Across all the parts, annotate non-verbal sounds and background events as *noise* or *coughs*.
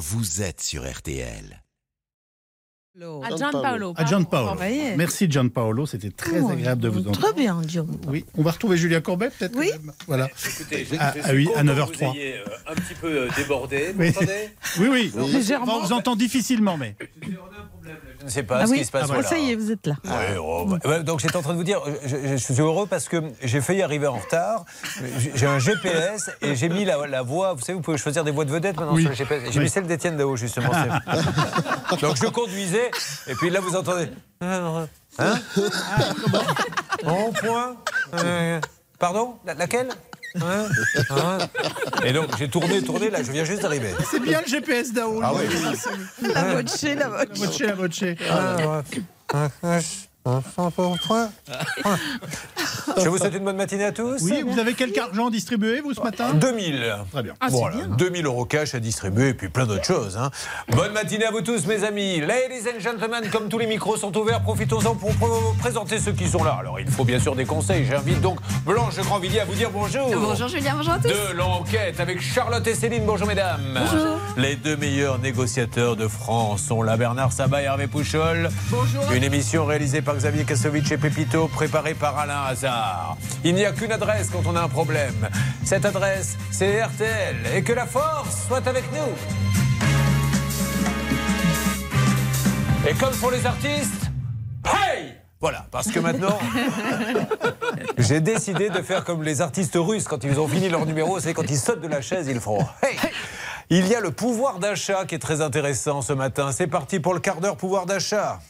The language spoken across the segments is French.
vous êtes sur RTL. À John Paolo. Merci John Paolo, c'était très Oh, agréable de vous entendre. Très bien, John. Oui, on va retrouver Julien Courbet peut-être Oui. même Voilà. Écoutez, je, À- je à suis huit- content à 9h03. que Vous ayez euh, un petit peu euh, débordé. Vous Oui. entendez Oui, oui. Légèrement. On vous entend difficilement, mais. Je ne sais pas Ah ce oui, qui se passe. Ah, Ah, voilà. ça y est, vous êtes là. Ouais, oh, bah, donc j'étais en train de vous dire, je, suis heureux parce que j'ai failli arriver en retard. J'ai- un GPS et j'ai mis la, la voix. Vous savez, vous pouvez choisir des voix de vedette maintenant Oui. sur le GPS. J'ai Oui. mis celle d'Étienne Dao justement. *laughs* donc je conduisais et puis là vous entendez. Hein? En point. Euh, Pardon? La- Laquelle? Hein Hein Et donc j'ai tourné, tourné. Là, je viens juste d'arriver. C'est bien le GPS d'Ao. Ah oui. La voce, la voce. Voce, la voce. Je vous souhaite une bonne matinée à tous. Oui, vous avez quelques argent distribué, vous, ce matin? 2000. Très bien. Ah, voilà, bien. 2000 euros cash à distribuer et puis plein d'autres choses. hein. Bonne matinée à vous tous, mes amis. Ladies and gentlemen, comme tous les micros sont ouverts, profitons-en pour pr- présenter ceux qui sont là. Alors, il faut bien sûr des conseils. J'invite donc Blanche Grandvilliers à vous dire bonjour. Bonjour Julien, bonjour à tous. De l'enquête avec Charlotte et Céline. Bonjour, mesdames. Bonjour. Les deux meilleurs négociateurs de France sont là Bernard Sabat et Hervé Pouchol. Bonjour. Une émission réalisée par Xavier Kassovitch et Pépito, préparée par Alain Hazard. Il n'y a qu'une adresse quand on a un problème. Cette adresse, c'est RTL. Et que la force soit avec nous. Et comme pour les artistes, hey voilà, parce que maintenant, *laughs* j'ai décidé de faire comme les artistes russes quand ils ont fini leur numéro, c'est quand ils sautent de la chaise, ils feront hey Il y a le pouvoir d'achat qui est très intéressant ce matin. C'est parti pour le quart d'heure pouvoir d'achat.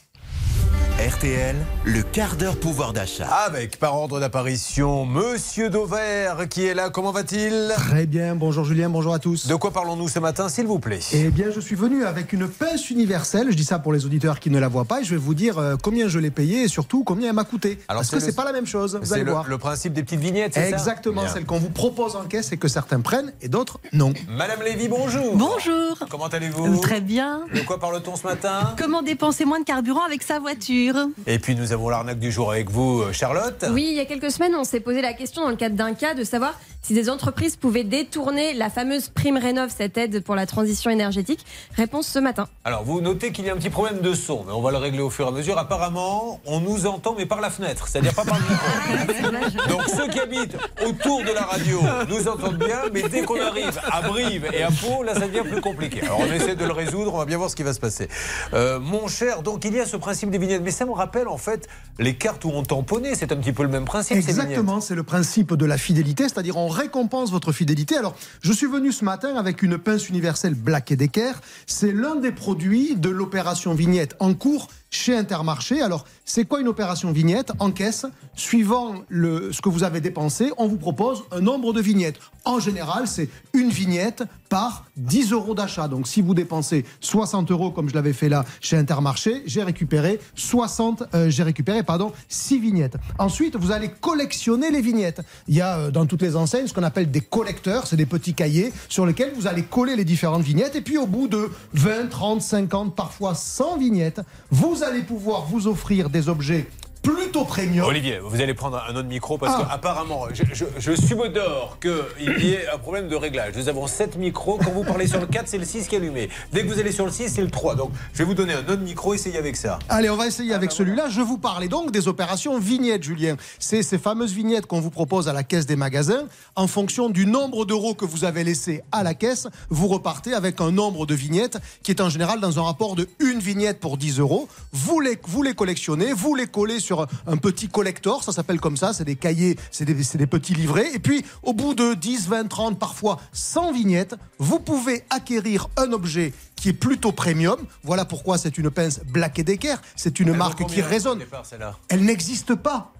RTL, le quart d'heure pouvoir d'achat. Avec, par ordre d'apparition, Monsieur Dauvert qui est là. Comment va-t-il? Très bien, bonjour Julien, bonjour à tous. De quoi parlons-nous ce matin, s'il vous plaît? Eh bien, je suis venu avec une pince universelle. Je dis ça pour les auditeurs qui ne la voient pas. Et je vais vous dire euh, combien je l'ai payée et surtout combien elle m'a coûté. Alors, Parce que le- c'est pas la même chose. Vous allez le, voir. le principe des petites vignettes, c'est ça? Exactement, Bien. celle qu'on vous propose en caisse et que certains prennent et d'autres non. Madame Lévy, bonjour. Bonjour. Comment allez-vous? Très bien. De quoi parle-t-on ce matin? Comment dépenser moins de carburant avec sa voiture? Et puis nous avons l'arnaque du jour avec vous, euh, Charlotte. Oui, il y a quelques semaines, on s'est posé la question dans le cadre d'un cas de savoir si des entreprises pouvaient détourner la fameuse prime Rénov, cette aide pour la transition énergétique? Réponse ce matin. Alors vous notez qu'il y a un petit problème de son, mais on va le régler au fur et à mesure. Apparemment, on nous entend mais par la fenêtre, c'est-à-dire pas par le micro. Donc ceux qui habitent autour de la radio nous entendent bien, mais dès qu'on arrive à Brive et à Pau, là ça devient plus compliqué. Alors on essaie de le résoudre, on va bien voir ce qui va se passer. Euh, mon cher, donc il y a ce principe des vignettes, mais ça me rappelle en fait les cartes où on tamponnait, c'est un petit peu le même principe. Exactement, c'est le principe de la fidélité, c'est-à-dire on récompense votre fidélité. Alors, je suis venu ce matin avec une pince universelle Black Decker. C'est l'un des produits de l'opération vignette en cours chez Intermarché. Alors, c'est quoi une opération vignette En caisse, suivant le, ce que vous avez dépensé, on vous propose un nombre de vignettes. En général, c'est une vignette par 10 euros d'achat. Donc, si vous dépensez 60 euros, comme je l'avais fait là chez Intermarché, j'ai récupéré 60, euh, j'ai récupéré, pardon, 6 vignettes. Ensuite, vous allez collectionner les vignettes. Il y a euh, dans toutes les enseignes ce qu'on appelle des collecteurs, c'est des petits cahiers sur lesquels vous allez coller les différentes vignettes. Et puis, au bout de 20, 30, 50, parfois 100 vignettes, vous allez pouvoir vous offrir des objets plutôt premium. Olivier, vous allez prendre un autre micro parce Ah. qu'apparemment, je, je, je subodore qu'il y ait *coughs* un problème de réglage. Nous avons 7 micros. Quand vous parlez sur le 4, c'est le 6 qui est allumé. Dès que vous allez sur le 6, c'est le 3. Donc, je vais vous donner un autre micro. Essayez avec ça. Allez, on va essayer avec celui-là. Je vous parlais donc des opérations vignettes, Julien. C'est ces fameuses vignettes qu'on vous propose à la caisse des magasins. En fonction du nombre d'euros que vous avez laissé à la caisse, vous repartez avec un nombre de vignettes qui est en général dans un rapport de une vignette pour 10 euros. Vous les, vous les collectionnez, vous les collez sur un petit collector, ça s'appelle comme ça, c'est des cahiers, c'est des, des petits livrets. Et puis, au bout de 10, 20, 30, parfois 100 vignettes, vous pouvez acquérir un objet qui est plutôt premium. Voilà pourquoi c'est une pince Black Decker. C'est une Elle marque qui résonne. départ, Elle n'existe pas.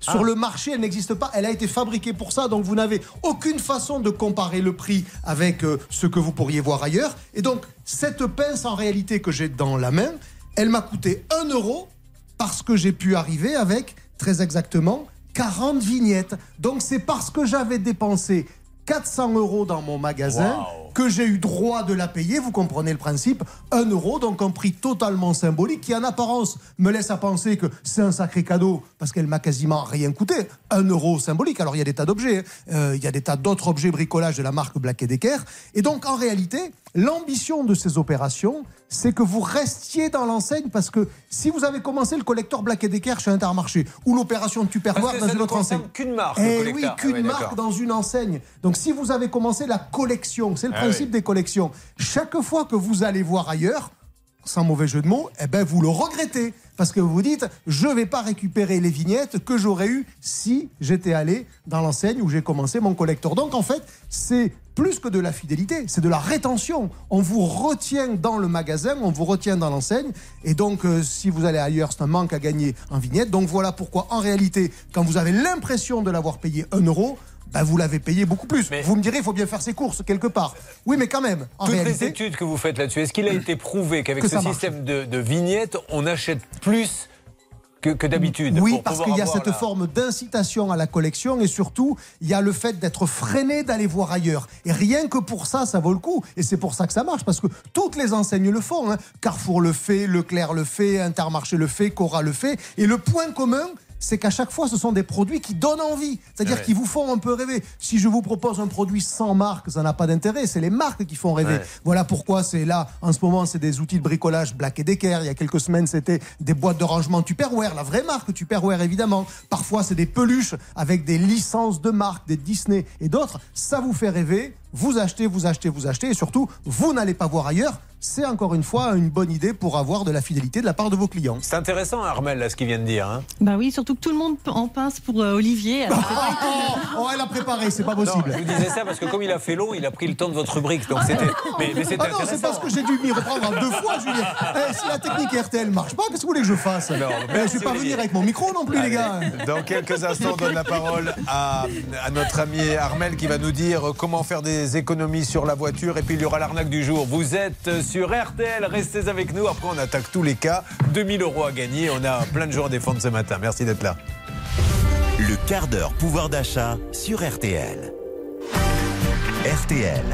Sur le marché, elle n'existe pas. Elle a été fabriquée pour ça. Donc, vous n'avez aucune façon de comparer le prix avec euh, ce que vous pourriez voir ailleurs. Et donc, cette pince, en réalité, que j'ai dans la main, elle m'a coûté 1 euro parce que j'ai pu arriver avec, très exactement, 40 vignettes. Donc, c'est parce que j'avais dépensé 400 euros dans mon magasin Wow. que j'ai eu droit de la payer. Vous comprenez le principe? 1 euro, donc un prix totalement symbolique qui, en apparence, me laisse à penser que c'est un sacré cadeau parce qu'elle m'a quasiment rien coûté. Un euro symbolique. Alors il y a des tas d'objets, hein. Euh, il y a des tas d'autres objets bricolage de la marque Black Decker. Et donc en réalité, l'ambition de ces opérations, c'est que vous restiez dans l'enseigne parce que si vous avez commencé le collecteur Black Decker chez Intermarché ou l'opération Tupperware dans ça une ne autre enseigne. qu'une marque, Eh oui. Ah qu'une marque dans une enseigne. Donc si vous avez commencé la collection, c'est le Ah principe oui. des collections. Chaque fois que vous allez voir ailleurs, sans mauvais jeu de mots, eh ben vous le regrettez. Parce que vous vous dites, je ne vais pas récupérer les vignettes que j'aurais eues si j'étais allé dans l'enseigne où j'ai commencé mon collector. Donc en fait, c'est plus que de la fidélité, c'est de la rétention. On vous retient dans le magasin, on vous retient dans l'enseigne. Et donc, euh, si vous allez ailleurs, c'est un manque à gagner en vignette. Donc voilà pourquoi, en réalité, quand vous avez l'impression de l'avoir payé 1 euro, ben, vous l'avez payé beaucoup plus. Vous me direz, il faut bien faire ses courses quelque part. Oui, mais quand même, en Toutes réalité. les études que vous faites là-dessus, est-ce qu'il a été prouvé qu'avec ce système de, de vignettes, on achète plus que, que d'habitude Oui, pour parce qu'il y a cette la- forme d'incitation à la collection et surtout, il y a le fait d'être freiné d'aller voir ailleurs. Et rien que pour ça, ça vaut le coup. Et c'est pour ça que ça marche, parce que toutes les enseignes le font. hein. Carrefour le fait, Leclerc le fait, Intermarché le fait, Cora le fait. Et le point commun, c'est qu'à chaque fois, ce sont des produits qui donnent envie, c'est-à-dire Ouais. qui vous font un peu rêver. Si je vous propose un produit sans marque, ça n'a pas d'intérêt. C'est les marques qui font rêver. Ouais. Voilà pourquoi c'est là, en ce moment, c'est des outils de bricolage Black Decker. Il y a quelques semaines, c'était des boîtes de rangement Tupperware, la vraie marque Tupperware évidemment. Parfois, c'est des peluches avec des licences de marque, des Disney et d'autres. Ça vous fait rêver. Vous achetez, vous achetez, vous achetez et surtout, vous n'allez pas voir ailleurs. C'est encore une fois une bonne idée pour avoir de la fidélité de la part de vos clients. C'est intéressant, Armel, là, ce qu'il vient de dire. hein. Bah oui, surtout que tout le monde en pince pour euh, Olivier. alors pas Oh, oh, elle a préparé, c'est pas Non, possible. je vous disais ça parce que comme il a fait long, il a pris le temps de votre rubrique. Donc c'était. Mais, mais c'était Ah non, c'est parce que j'ai dû m'y reprendre en deux fois, Julien. Eh, si la technique RTL marche pas, qu'est-ce que vous voulez que je fasse? Non, Eh, Je vais pas Olivier. venir avec mon micro non plus, les gars. Dans quelques instants, on donne la parole à, à notre ami Armel qui va nous dire comment faire des économies sur la voiture. Et puis il y aura l'arnaque du jour. Vous êtes sur RTL, restez avec nous. Après, on attaque tous les cas. 2000 euros à gagner. On a plein de jours à défendre ce matin. Merci d'être là. Le quart d'heure pouvoir d'achat sur RTL. RTL.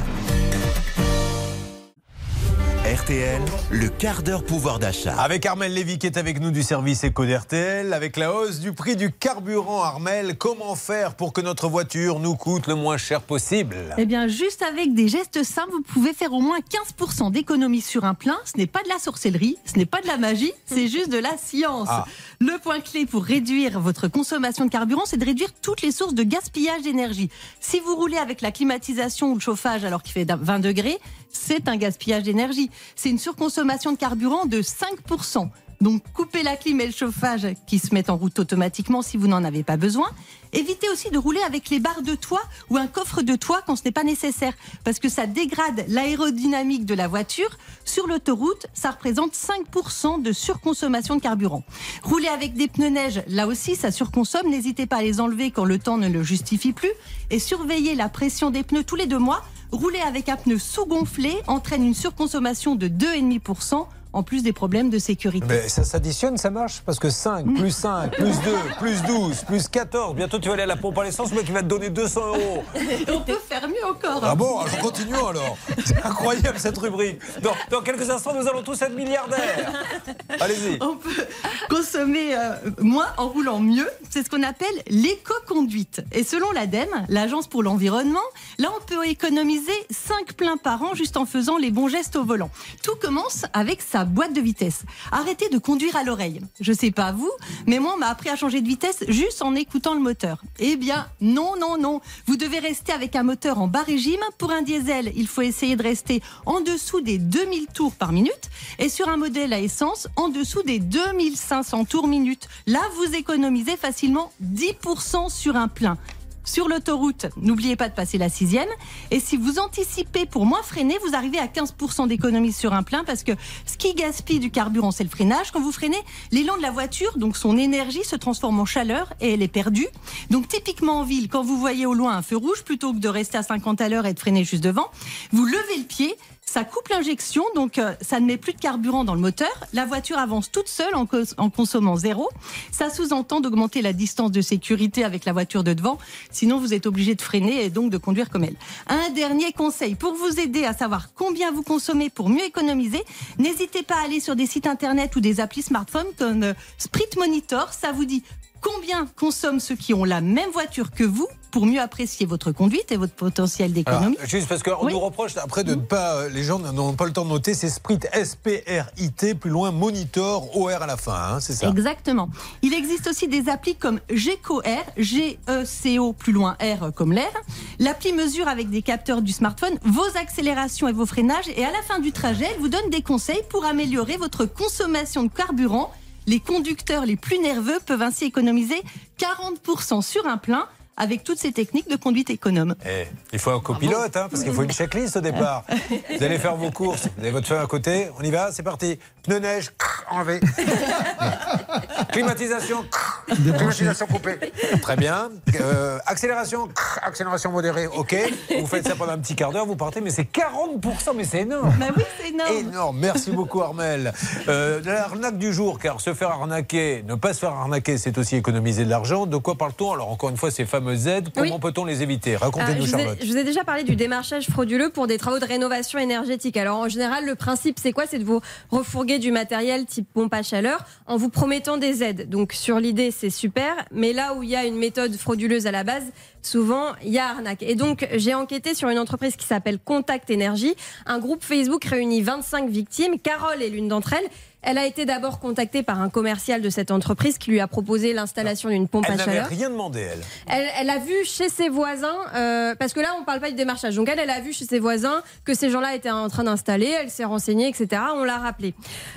RTL, le quart d'heure pouvoir d'achat. Avec Armel Lévy qui est avec nous du service Éco d'RTL. Avec la hausse du prix du carburant, Armel, comment faire pour que notre voiture nous coûte le moins cher possible? Eh bien, juste avec des gestes simples, vous pouvez faire au moins 15% d'économie sur un plein. Ce n'est pas de la sorcellerie, ce n'est pas de la magie, c'est juste de la science. Ah. Le point clé pour réduire votre consommation de carburant, c'est de réduire toutes les sources de gaspillage d'énergie. Si vous roulez avec la climatisation ou le chauffage alors qu'il fait 20 degrés, c'est un gaspillage d'énergie. C'est une surconsommation de carburant de 5%. Donc coupez la clim et le chauffage qui se mettent en route automatiquement si vous n'en avez pas besoin. Évitez aussi de rouler avec les barres de toit ou un coffre de toit quand ce n'est pas nécessaire parce que ça dégrade l'aérodynamique de la voiture. Sur l'autoroute, ça représente 5% de surconsommation de carburant. Rouler avec des pneus neige, là aussi ça surconsomme. N'hésitez pas à les enlever quand le temps ne le justifie plus et surveillez la pression des pneus tous les deux mois. Rouler avec un pneu sous-gonflé entraîne une surconsommation de 2,5% en plus des problèmes de sécurité. Mais ça s'additionne, ça marche Parce que 5, plus 5, plus 2, plus 12, plus 14. Bientôt, tu vas aller à la pompe à l'essence, le mec, il va te donner 200 euros. *laughs* On peut faire mieux encore. Ah bon Alors continuons alors. C'est incroyable cette rubrique. Dans, dans quelques instants, nous allons tous être milliardaires. Allez-y. On peut consommer euh, moins en roulant mieux. C'est ce qu'on appelle l'éco-conduite. Et selon l'ADEME, l'Agence pour l'environnement, là, on peut économiser 5 pleins par an juste en faisant les bons gestes au volant. Tout commence avec sa boîte de vitesse. Arrêtez de conduire à l'oreille. Je sais pas vous, mais moi, on m'a appris à changer de vitesse juste en écoutant le moteur. Eh bien, non, non, non. Vous devez rester avec un moteur en bas régime. Pour un diesel, il faut essayer de rester en dessous des 2000 tours par minute. Et sur un modèle à essence, en dessous des 2500 tours minute. Là, vous économisez facilement 10% sur un plein. Sur l'autoroute, n'oubliez pas de passer la sixième. Et si vous anticipez pour moins freiner, vous arrivez à 15% d'économie sur un plein parce que ce qui gaspille du carburant, c'est le freinage. Quand vous freinez, l'élan de la voiture, donc son énergie, se transforme en chaleur et elle est perdue. Donc typiquement en ville, quand vous voyez au loin un feu rouge, plutôt que de rester à 50 à l'heure et de freiner juste devant, vous levez le pied. Ça coupe l'injection, donc euh, ça ne met plus de carburant dans le moteur. La voiture avance toute seule en, cons- en consommant zéro. Ça sous-entend d'augmenter la distance de sécurité avec la voiture de devant. Sinon, vous êtes obligé de freiner et donc de conduire comme elle. Un dernier conseil pour vous aider à savoir combien vous consommez pour mieux économiser. N'hésitez pas à aller sur des sites internet ou des applis smartphones comme euh, Sprit Monitor. Ça vous dit combien consomment ceux qui ont la même voiture que vous pour mieux apprécier votre conduite et votre potentiel d'économie. Alors, juste parce qu'on Oui. nous reproche après de ne pas, euh, les gens n'ont pas le temps de noter, c'est Sprit S-P-R-I-T, plus loin Monitor, O-R à la fin, hein, c'est ça Exactement. Il existe aussi des applis comme GecoR, G-E-C-O plus loin R comme l'air. L'appli mesure avec des capteurs du smartphone vos accélérations et vos freinages et à la fin du trajet, elle vous donne des conseils pour améliorer votre consommation de carburant. Les conducteurs les plus nerveux peuvent ainsi économiser 40% sur un plein avec toutes ces techniques de conduite économe. Eh, il faut un copilote, hein, parce qu'il faut une checklist au *laughs* départ. *laughs* Vous allez faire vos courses, vous avez votre femme à côté, on y va, c'est parti. Pneu neige, enlevé. *laughs* Climatisation, climatisation coupée. Très bien. Euh, accélération, accélération modérée, ok. Vous faites ça pendant un petit quart d'heure, vous partez, mais c'est 40%, mais c'est énorme. Bah oui, c'est énorme. Énorme, merci beaucoup Armel. Euh, L'arnaque du jour, car se faire arnaquer, ne pas se faire arnaquer, c'est aussi économiser de l'argent. De quoi parle-t-on? Alors encore une fois, ces fameuses aides, comment Oui. peut-on les éviter? Ah, Racontez-nous ai, Charlotte. je vous ai déjà parlé du démarchage frauduleux pour des travaux de rénovation énergétique. Alors en général, le principe c'est quoi? C'est de vous refourguer du matériel type pompe à chaleur en vous promettant des aides. Donc sur l'idée c'est super, mais là où il y a une méthode frauduleuse à la base, souvent il y a arnaque. Et donc j'ai enquêté sur une entreprise qui s'appelle Contact Énergie. Un groupe Facebook réunit 25 victimes. Carole est l'une d'entre elles. Elle a été d'abord contactée par un commercial de cette entreprise qui lui a proposé l'installation d'une pompe Elle à n'avait chaleur. rien demandé, elle. Elle, elle a vu chez ses voisins, euh, parce que là on parle pas du démarchage, donc elle, elle a vu chez ses voisins que ces gens-là étaient en train d'installer, elle s'est renseignée, etc. On l'a rappelé.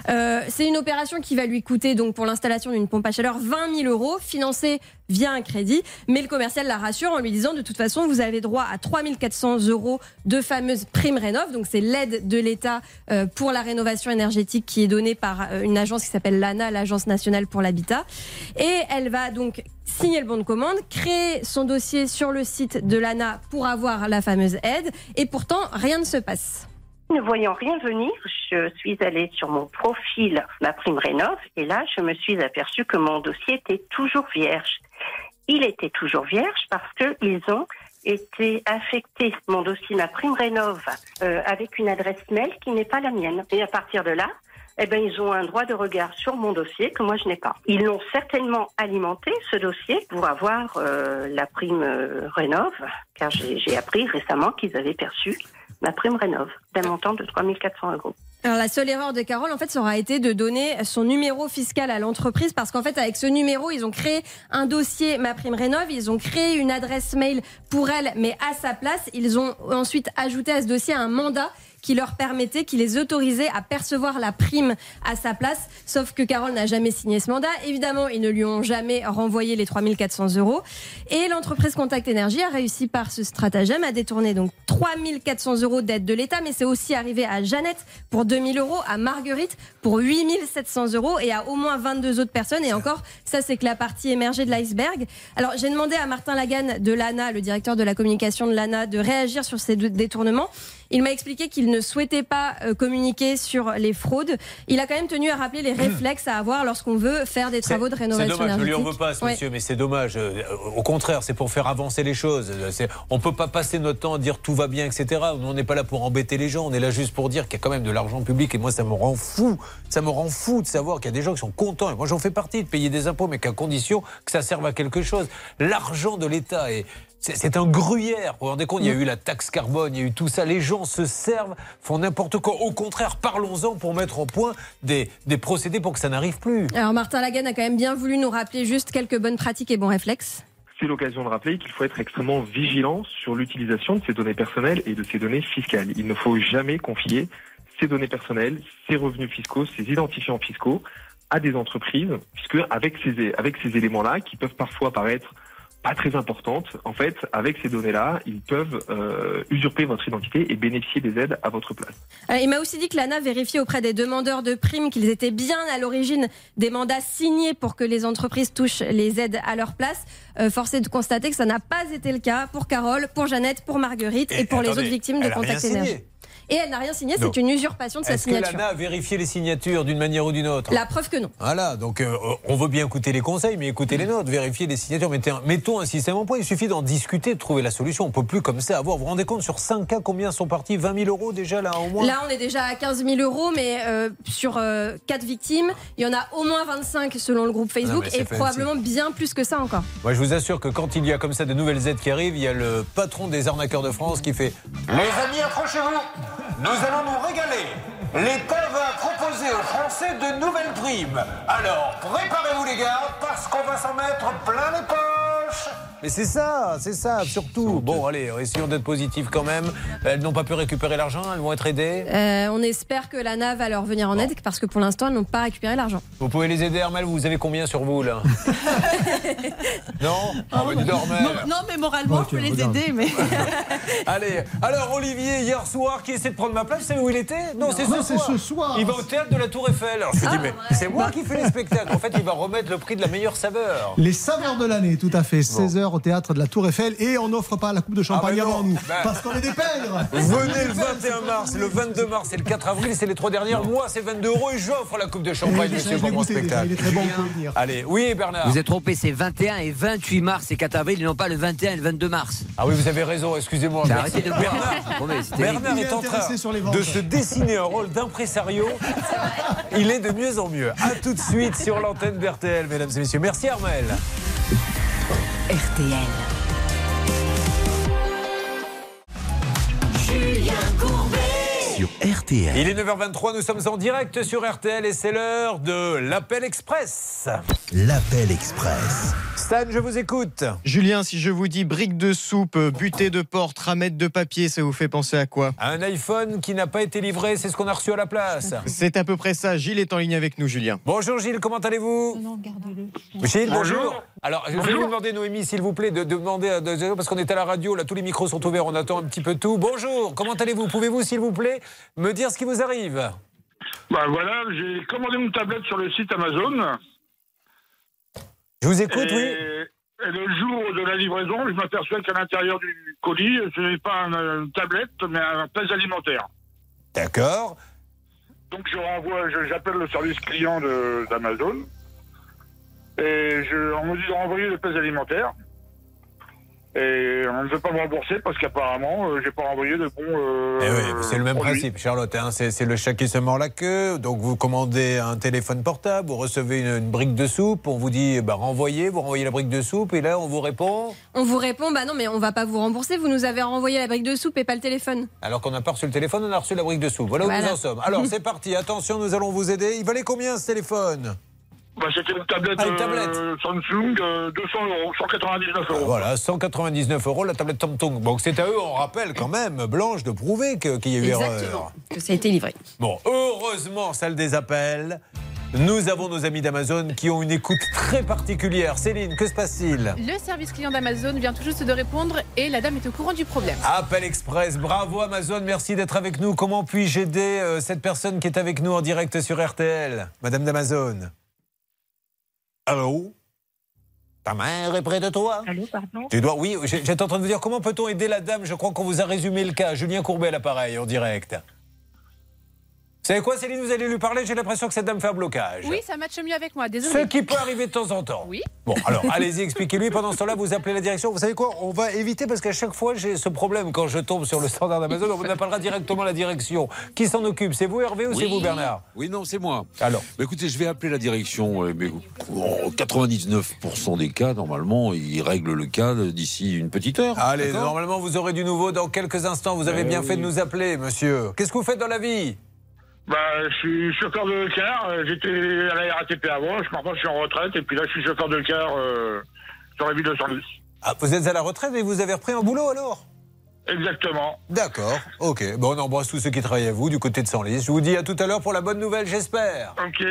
Euh, c'est une opération qui va lui coûter donc pour l'installation d'une pompe à chaleur 20 000 euros, financée via un crédit, mais le commercial la rassure en lui disant de toute façon vous avez droit à 3 400 euros de fameuse prime rénov, donc c'est l'aide de l'État euh, pour la rénovation énergétique qui est donnée par euh, une agence qui s'appelle l'ANA, l'Agence nationale pour l'habitat, et elle va donc signer le bon de commande, créer son dossier sur le site de l'ANA pour avoir la fameuse aide, et pourtant rien ne se passe. Ne voyant rien venir, je suis allée sur mon profil Ma Prime Rénov et là, je me suis aperçue que mon dossier était toujours vierge. Il était toujours vierge parce qu'ils ont été affectés mon dossier Ma Prime Rénov euh, avec une adresse mail qui n'est pas la mienne. Et à partir de là, eh ben, ils ont un droit de regard sur mon dossier que moi je n'ai pas. Ils l'ont certainement alimenté ce dossier pour avoir euh, la prime euh, rénov, car j'ai appris récemment qu'ils avaient perçu ma prime rénov d'un montant de 3400 euros. Alors la seule erreur de Carole, en fait, ça aura été de donner son numéro fiscal à l'entreprise parce qu'en fait, avec ce numéro, ils ont créé un dossier Ma Prime Rénov, ils ont créé une adresse mail pour elle, mais à sa place, ils ont ensuite ajouté à ce dossier un mandat qui leur permettait, qui les autorisait à percevoir la prime à sa place. Sauf que Carole n'a jamais signé ce mandat. Évidemment, ils ne lui ont jamais renvoyé les 3400 euros. Et l'entreprise Contact Énergie a réussi par ce stratagème à détourner donc 3400 euros d'aide de l'État, mais c'est aussi arrivé à Jeannette pour 2000 euros, à Marguerite pour 8700 euros et à au moins 22 autres personnes. Et encore, ça c'est que la partie émergée de l'iceberg. Alors j'ai demandé à Martin Lagan de l'ANA, le directeur de la communication de l'ANA, de réagir sur ces détournements. Il m'a expliqué qu'il ne souhaitait pas euh, communiquer sur les fraudes. Il a quand même tenu à rappeler les réflexes à avoir lorsqu'on veut faire des travaux de C'est rénovation dommage, je lui en énergétique. veux pas, ce Ouais. monsieur, mais c'est dommage. Euh, Au contraire, c'est pour faire avancer les choses. On peut pas passer notre temps à dire tout va bien, etc. On n'est pas là pour embêter les gens, on est là juste pour dire qu'il y a quand même de l'argent public. Et moi, ça me rend fou. Ça me rend fou de savoir qu'il y a des gens qui sont contents. Et moi, j'en fais partie de payer des impôts, mais qu'à condition que ça serve à quelque chose. L'argent de l'État est. C'est un gruyère. Vous vous rendez compte, il y a eu la taxe carbone, il y a eu tout ça. Les gens se servent, font n'importe quoi. Au contraire, parlons-en pour mettre au point des, des procédés pour que ça n'arrive plus. Alors Martin Lagan a quand même bien voulu nous rappeler juste quelques bonnes pratiques et bons réflexes. C'est l'occasion de rappeler qu'il faut être extrêmement vigilant sur l'utilisation de ces données personnelles et de ces données fiscales. Il ne faut jamais confier ces données personnelles, ces revenus fiscaux, ces identifiants fiscaux à des entreprises, puisque avec ces, avec ces éléments-là, qui peuvent parfois paraître pas très importantes, en fait, avec ces données-là, ils peuvent euh, usurper votre identité et bénéficier des aides à votre place. Euh, Il m'a aussi dit que l'ANA vérifiait auprès des demandeurs de primes qu'ils étaient bien à l'origine des mandats signés pour que les entreprises touchent les aides à leur place. Euh, force est de constater que ça n'a pas été le cas pour Carole, pour Jeannette, pour Marguerite et, pour les autres victimes de Contact. Énergie. Et elle n'a rien signé. C'est une usurpation de sa Est-ce que signature. l'ANA a vérifié les signatures d'une manière ou d'une autre La preuve que non. Voilà, donc euh, on veut bien écouter les conseils, mais écoutez les nôtres, vérifiez les signatures, mettez un- mettons un système en point. Il suffit d'en discuter, de trouver la solution. On peut plus comme ça avoir. Vous vous rendez compte, sur 5 cas, combien sont partis? 20 000 euros déjà là au moins? Là, on est déjà à 15 000 euros, mais euh, sur 4 victimes, il y en a au moins 25 selon le groupe Facebook c'est et probablement bien plus que ça encore. Moi, je vous assure que quand il y a comme ça de nouvelles aides qui arrivent, il y a le patron des arnaqueurs de France qui fait Les amis, accrochez-vous Nous allons nous régaler L'État va proposer aux Français de nouvelles primes. Alors, préparez-vous les gars, parce qu'on va s'en mettre plein les poches mais c'est ça, c'est ça, surtout. Bon, allez, essayons d'être positifs quand même. Elles n'ont pas pu récupérer l'argent, elles vont être aidées. Euh, on espère que l'ANA va leur venir en aide parce que pour l'instant, elles n'ont pas récupéré l'argent. Vous pouvez les aider, Hermel Vous avez combien sur vous, là *laughs* Non Ah, bah, dis donc, Hermel. Non, mais moralement, je peux les aider, mais. *laughs* Allez, alors Olivier, hier soir, qui de prendre ma place, vous savez où il était Non, c'est Non, ce, ce soir. Il va au théâtre de la Tour Eiffel. Alors je me dis, mais c'est moi qui fais les spectacles. En fait, il va remettre le prix de la meilleure saveur. Les saveurs de l'année, tout à fait. 16h au théâtre de la Tour Eiffel. Et on n'offre pas la coupe de champagne Ah, avant nous. Ben. Parce qu'on est des pègres. Venez le 21 mars, le 22 mars et le 4 avril, c'est les trois dernières. Moi, c'est 22 euros et j'offre la coupe de champagne, monsieur, pour mon déjà, spectacle. Il est très bon, venir. Allez, oui, Bernard. Vous êtes trompé, c'est 21 et 28 mars et 4 avril, et non pas le 21 et le 22 mars. Ah oui, vous avez raison, excusez-moi. De. Bernard est est en train intéressé sur les ventes. de se dessiner un rôle d'impresario. Il est de mieux en mieux. A tout de suite sur l'antenne d'RTL, mesdames et messieurs. Merci Armel. RTL. Sur RTL. Il est 9h23, nous sommes en direct sur RTL et c'est l'heure de l'appel express. L'appel express. Stan, je vous écoute. Julien, si je vous dis brique de soupe, butée de porte, ramette de papier, ça vous fait penser à quoi? Un iPhone qui n'a pas été livré, c'est ce qu'on a reçu à la place. C'est à peu près ça. Gilles est en ligne avec nous, Julien. Bonjour Gilles, comment allez-vous? Non, garde-le. Gilles, bonjour. Bonjour. Alors, je vais vous demander, Noémie, s'il vous plaît, de, de demander, de- parce qu'on est à la radio, là, tous les micros sont ouverts, on attend un petit peu tout. Bonjour, comment allez-vous? Pouvez-vous, s'il vous plaît, me dire ce qui vous arrive Bah voilà, j'ai commandé une tablette sur le site Amazon. Je vous écoute, et, oui et le jour de la livraison, je m'aperçois qu'à l'intérieur du colis, ce n'est pas un- une tablette, mais un pèse alimentaire. D'accord. Donc je renvoie, j'appelle le service client de- d'Amazon. Et je, on me dit de renvoyer le pèse alimentaire. Et on ne veut pas me rembourser parce qu'apparemment, euh, j'ai pas renvoyé de bon. euh, Eh oui, c'est le même principe, Charlotte. hein. C'est le chat qui se mord la queue. Donc vous commandez un téléphone portable, vous recevez une, une brique de soupe, on vous dit bah, renvoyez, vous renvoyez la brique de soupe, et là on vous répond On vous répond, bah non, mais on va pas vous rembourser, vous nous avez renvoyé la brique de soupe et pas le téléphone. alors qu'on n'a pas reçu le téléphone, on a reçu la brique de soupe. Voilà où Voilà. nous en sommes. Alors *laughs* c'est parti, attention, nous allons vous aider. Il valait combien ce téléphone? Bah, C'était une tablette, Ah, une tablette. euh, Samsung, euh, 200 euros, 199 euros. Voilà, 199 euros la tablette Samsung. Donc c'est à eux, on rappelle quand même, Blanche, de prouver qu'il y a eu erreur. Que ça a été livré. Bon, heureusement, salle des appels. Nous avons nos amis d'Amazon qui ont une écoute très particulière. Céline, que se passe-t-il? Le service client d'Amazon vient tout juste de répondre et la dame est au courant du problème. Appel Express, bravo Amazon, merci d'être avec nous. Comment puis-je aider euh, cette personne qui est avec nous en direct sur RTL Madame d'Amazon Allô? Ta mère est près de toi? Allô, pardon? Tu dois, oui, j'étais en train de vous dire comment peut-on aider la dame? Je crois qu'on vous a résumé le cas. Julien Courbet l'appareil en direct. Vous savez quoi, Céline, vous allez lui parler J'ai l'impression que cette dame fait un blocage. Oui, ça matche mieux avec moi, désolé. Ce qui peut arriver de temps en temps. Oui. Bon, alors allez-y, expliquez-lui. Pendant ce temps-là, vous appelez la direction. Vous savez quoi On va éviter parce qu'à chaque fois, j'ai ce problème quand je tombe sur le standard d'Amazon. On vous appellera directement la direction. Qui s'en occupe C'est vous, Hervé, ou c'est Oui. vous, Bernard? Oui, non, c'est moi. Alors Bah, Écoutez, je vais appeler la direction. euh, Mais en 99% des cas, normalement, ils règlent le cas d'ici une petite heure. Allez, normalement, vous aurez du nouveau dans quelques instants. Vous avez Eh bien fait de nous appeler, monsieur. Qu'est-ce que vous faites dans la vie? Bah, je suis chauffeur de car. euh, J'étais à la RATP avant. Je maintenant je suis en retraite. Et puis là, je suis chauffeur de car euh, sur la ville de Senlis. ah, Vous êtes à la retraite et vous avez repris un boulot alors? Exactement. D'accord, ok. Bon, on embrasse tous ceux qui travaillent à vous du côté de Senlis. Je vous dis à tout à l'heure pour la bonne nouvelle, j'espère. Ok.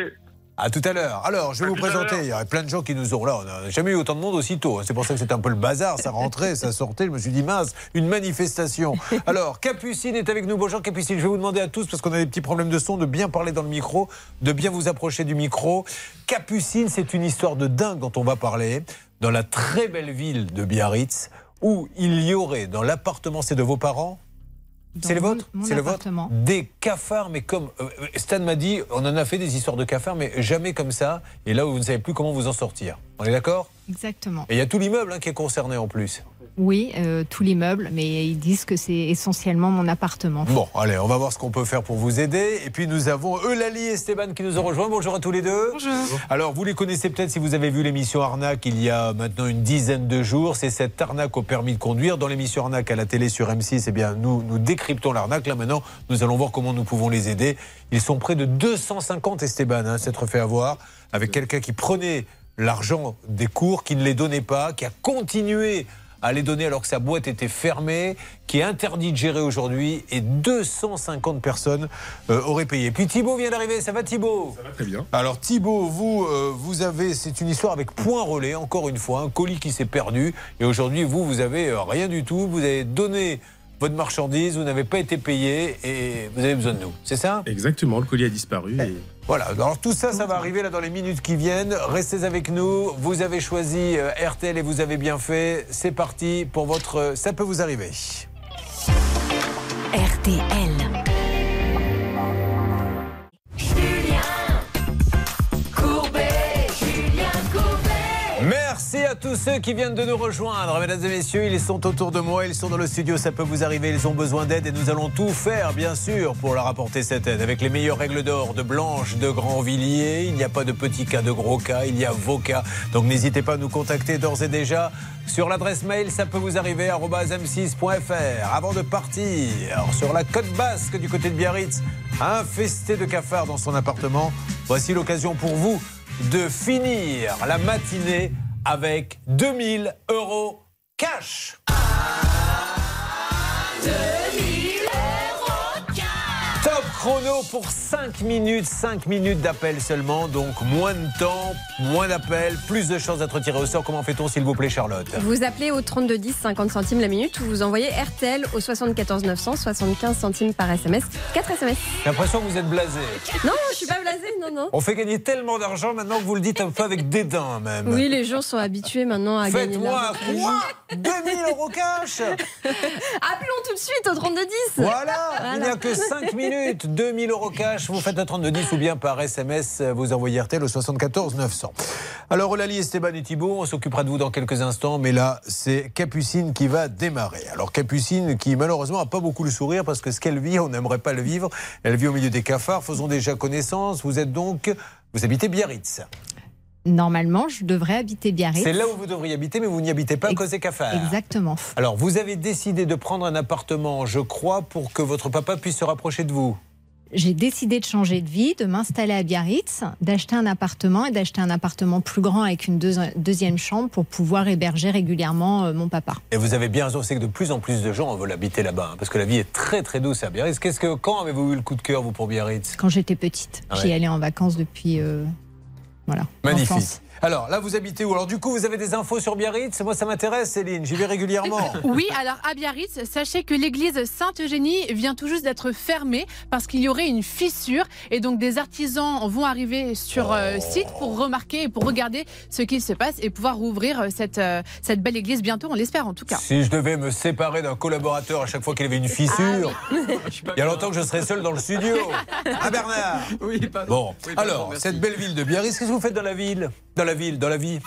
À tout à l'heure. Alors, je vais À vous présenter. Il y a plein de gens qui nous ont là. On n'a jamais eu autant de monde aussitôt. hein. C'est pour ça que c'était un peu le bazar. Ça rentrait, ça sortait. Je me suis dit, mince, une manifestation. *laughs* Alors, Capucine est avec nous. Bonjour Capucine. Je vais vous demander à tous, parce qu'on a des petits problèmes de son, de bien parler dans le micro, de bien vous approcher du micro. Capucine, c'est une histoire de dingue dont on va parler. Dans la très belle ville de Biarritz, où il y aurait, dans l'appartement, c'est de vos parents C'est le vôtre C'est le vôtre. Des cafards, mais comme. euh, Stan m'a dit, on en a fait des histoires de cafards, mais jamais comme ça. Et là, vous ne savez plus comment vous en sortir. On est d'accord? Exactement. Et il y a tout l'immeuble hein, qui est concerné en plus. Oui, euh, tout l'immeuble, mais ils disent que c'est essentiellement mon appartement. Bon, allez, on va voir ce qu'on peut faire pour vous aider. Et puis nous avons Eulalie et Esteban qui nous ont rejoints. Bonjour à tous les deux. Bonjour. Alors, vous les connaissez peut-être si vous avez vu l'émission Arnaque il y a maintenant une dizaine de jours. C'est cette arnaque au permis de conduire. Dans l'émission Arnaque à la télé sur M6, eh bien, nous, nous décryptons l'arnaque. Là, maintenant, nous allons voir comment nous pouvons les aider. Ils sont près de 250 Esteban, hein, s'être fait avoir, avec quelqu'un qui prenait l'argent des cours, qui ne les donnait pas, qui a continué à les donner alors que sa boîte était fermée, qui est interdit de gérer aujourd'hui, et 250 personnes euh, auraient payé. Puis Thibaut vient d'arriver, ça va Thibaut? Ça va très bien. Alors Thibaut, vous, euh, vous avez, c'est une histoire avec point relais, encore une fois, un colis qui s'est perdu, et aujourd'hui vous, vous avez euh, rien du tout, vous avez donné votre marchandise, vous n'avez pas été payé, et vous avez besoin de nous, c'est ça? Exactement, le colis a disparu. Et... Voilà, alors tout ça, ça va arriver là dans les minutes qui viennent. Restez avec nous. Vous avez choisi euh, RTL et vous avez bien fait. C'est parti pour votre euh, Ça peut vous arriver. RTL. À tous ceux qui viennent de nous rejoindre. Mesdames et messieurs, ils sont autour de moi, ils sont dans le studio, ça peut vous arriver, ils ont besoin d'aide et nous allons tout faire, bien sûr, pour leur apporter cette aide. Avec les meilleures règles d'or de Blanche de Grandvilliers, il n'y a pas de petits cas, de gros cas, il y a vos cas. Donc n'hésitez pas à nous contacter d'ores et déjà sur l'adresse mail, ça peut vous arriver, m6.fr. Avant de partir sur la côte basque du côté de Biarritz, infesté de cafards dans son appartement, voici l'occasion pour vous de finir la matinée avec 2000 euros cash. Top chrono pour 5 minutes, 5 minutes d'appel seulement, donc moins de temps, moins d'appels, plus de chances d'être tiré au sort. Comment fait-on s'il vous plaît Charlotte? Vous appelez au 3210 50 centimes la minute ou vous envoyez RTL au 74 900 75 centimes par SMS. 4 SMS. J'ai l'impression que vous êtes blasé. Non, je suis pas blasée, non, non. On fait gagner tellement d'argent maintenant que vous le dites un peu avec dédain même. Oui, les gens sont habitués maintenant à gagner Faites-moi quoi? jours. 2000 euros cash *laughs* Appelons tout de suite au 3210. Voilà, il n'y a que 5 minutes, 2000 euros cash, vous faites un 3210 ou bien par SMS, vous envoyez RTL au 74 900. Alors Eulalie, Esteban et Thibault, on s'occupera de vous dans quelques instants, mais là, c'est Capucine qui va démarrer. Alors Capucine qui malheureusement n'a pas beaucoup le sourire parce que ce qu'elle vit, on n'aimerait pas le vivre. Elle vit au milieu des cafards, faisons déjà connaissance. Vous êtes donc, vous habitez Biarritz. Normalement, je devrais habiter Biarritz. C'est là où vous devriez habiter, mais vous n'y habitez pas à cause des cafards. Exactement. Alors, vous avez décidé de prendre un appartement, je crois, pour que votre papa puisse se rapprocher de vous. J'ai décidé de changer de vie, de m'installer à Biarritz, d'acheter un appartement et d'acheter un appartement plus grand avec une deuxi- deuxième chambre pour pouvoir héberger régulièrement euh, mon papa. Et vous avez bien raison, c'est que de plus en plus de gens veulent habiter là-bas, hein, parce que la vie est très très douce à Biarritz. Qu'est-ce que, quand avez-vous eu le coup de cœur, vous, pour Biarritz? Quand j'étais petite, Ah j'y allais en vacances depuis. euh, voilà. Magnifique. Alors là, vous habitez où? Alors du coup, vous avez des infos sur Biarritz? Moi, ça m'intéresse, Céline. J'y vais régulièrement. Oh. *laughs* Oui, alors à Biarritz, sachez que l'église Sainte-Eugénie vient tout juste d'être fermée parce qu'il y aurait une fissure et donc des artisans vont arriver sur euh, site pour remarquer et pour regarder ce qu'il se passe et pouvoir rouvrir euh, cette, euh, cette belle église bientôt, on l'espère en tout cas. Si je devais me séparer d'un collaborateur à chaque fois qu'il avait une fissure, il y a longtemps que je serais seul dans le studio. *laughs* Ah Bernard Oui, Bon, alors, cette belle ville de Biarritz, qu'est-ce que vous faites dans la ville? Dans la ville, dans la vie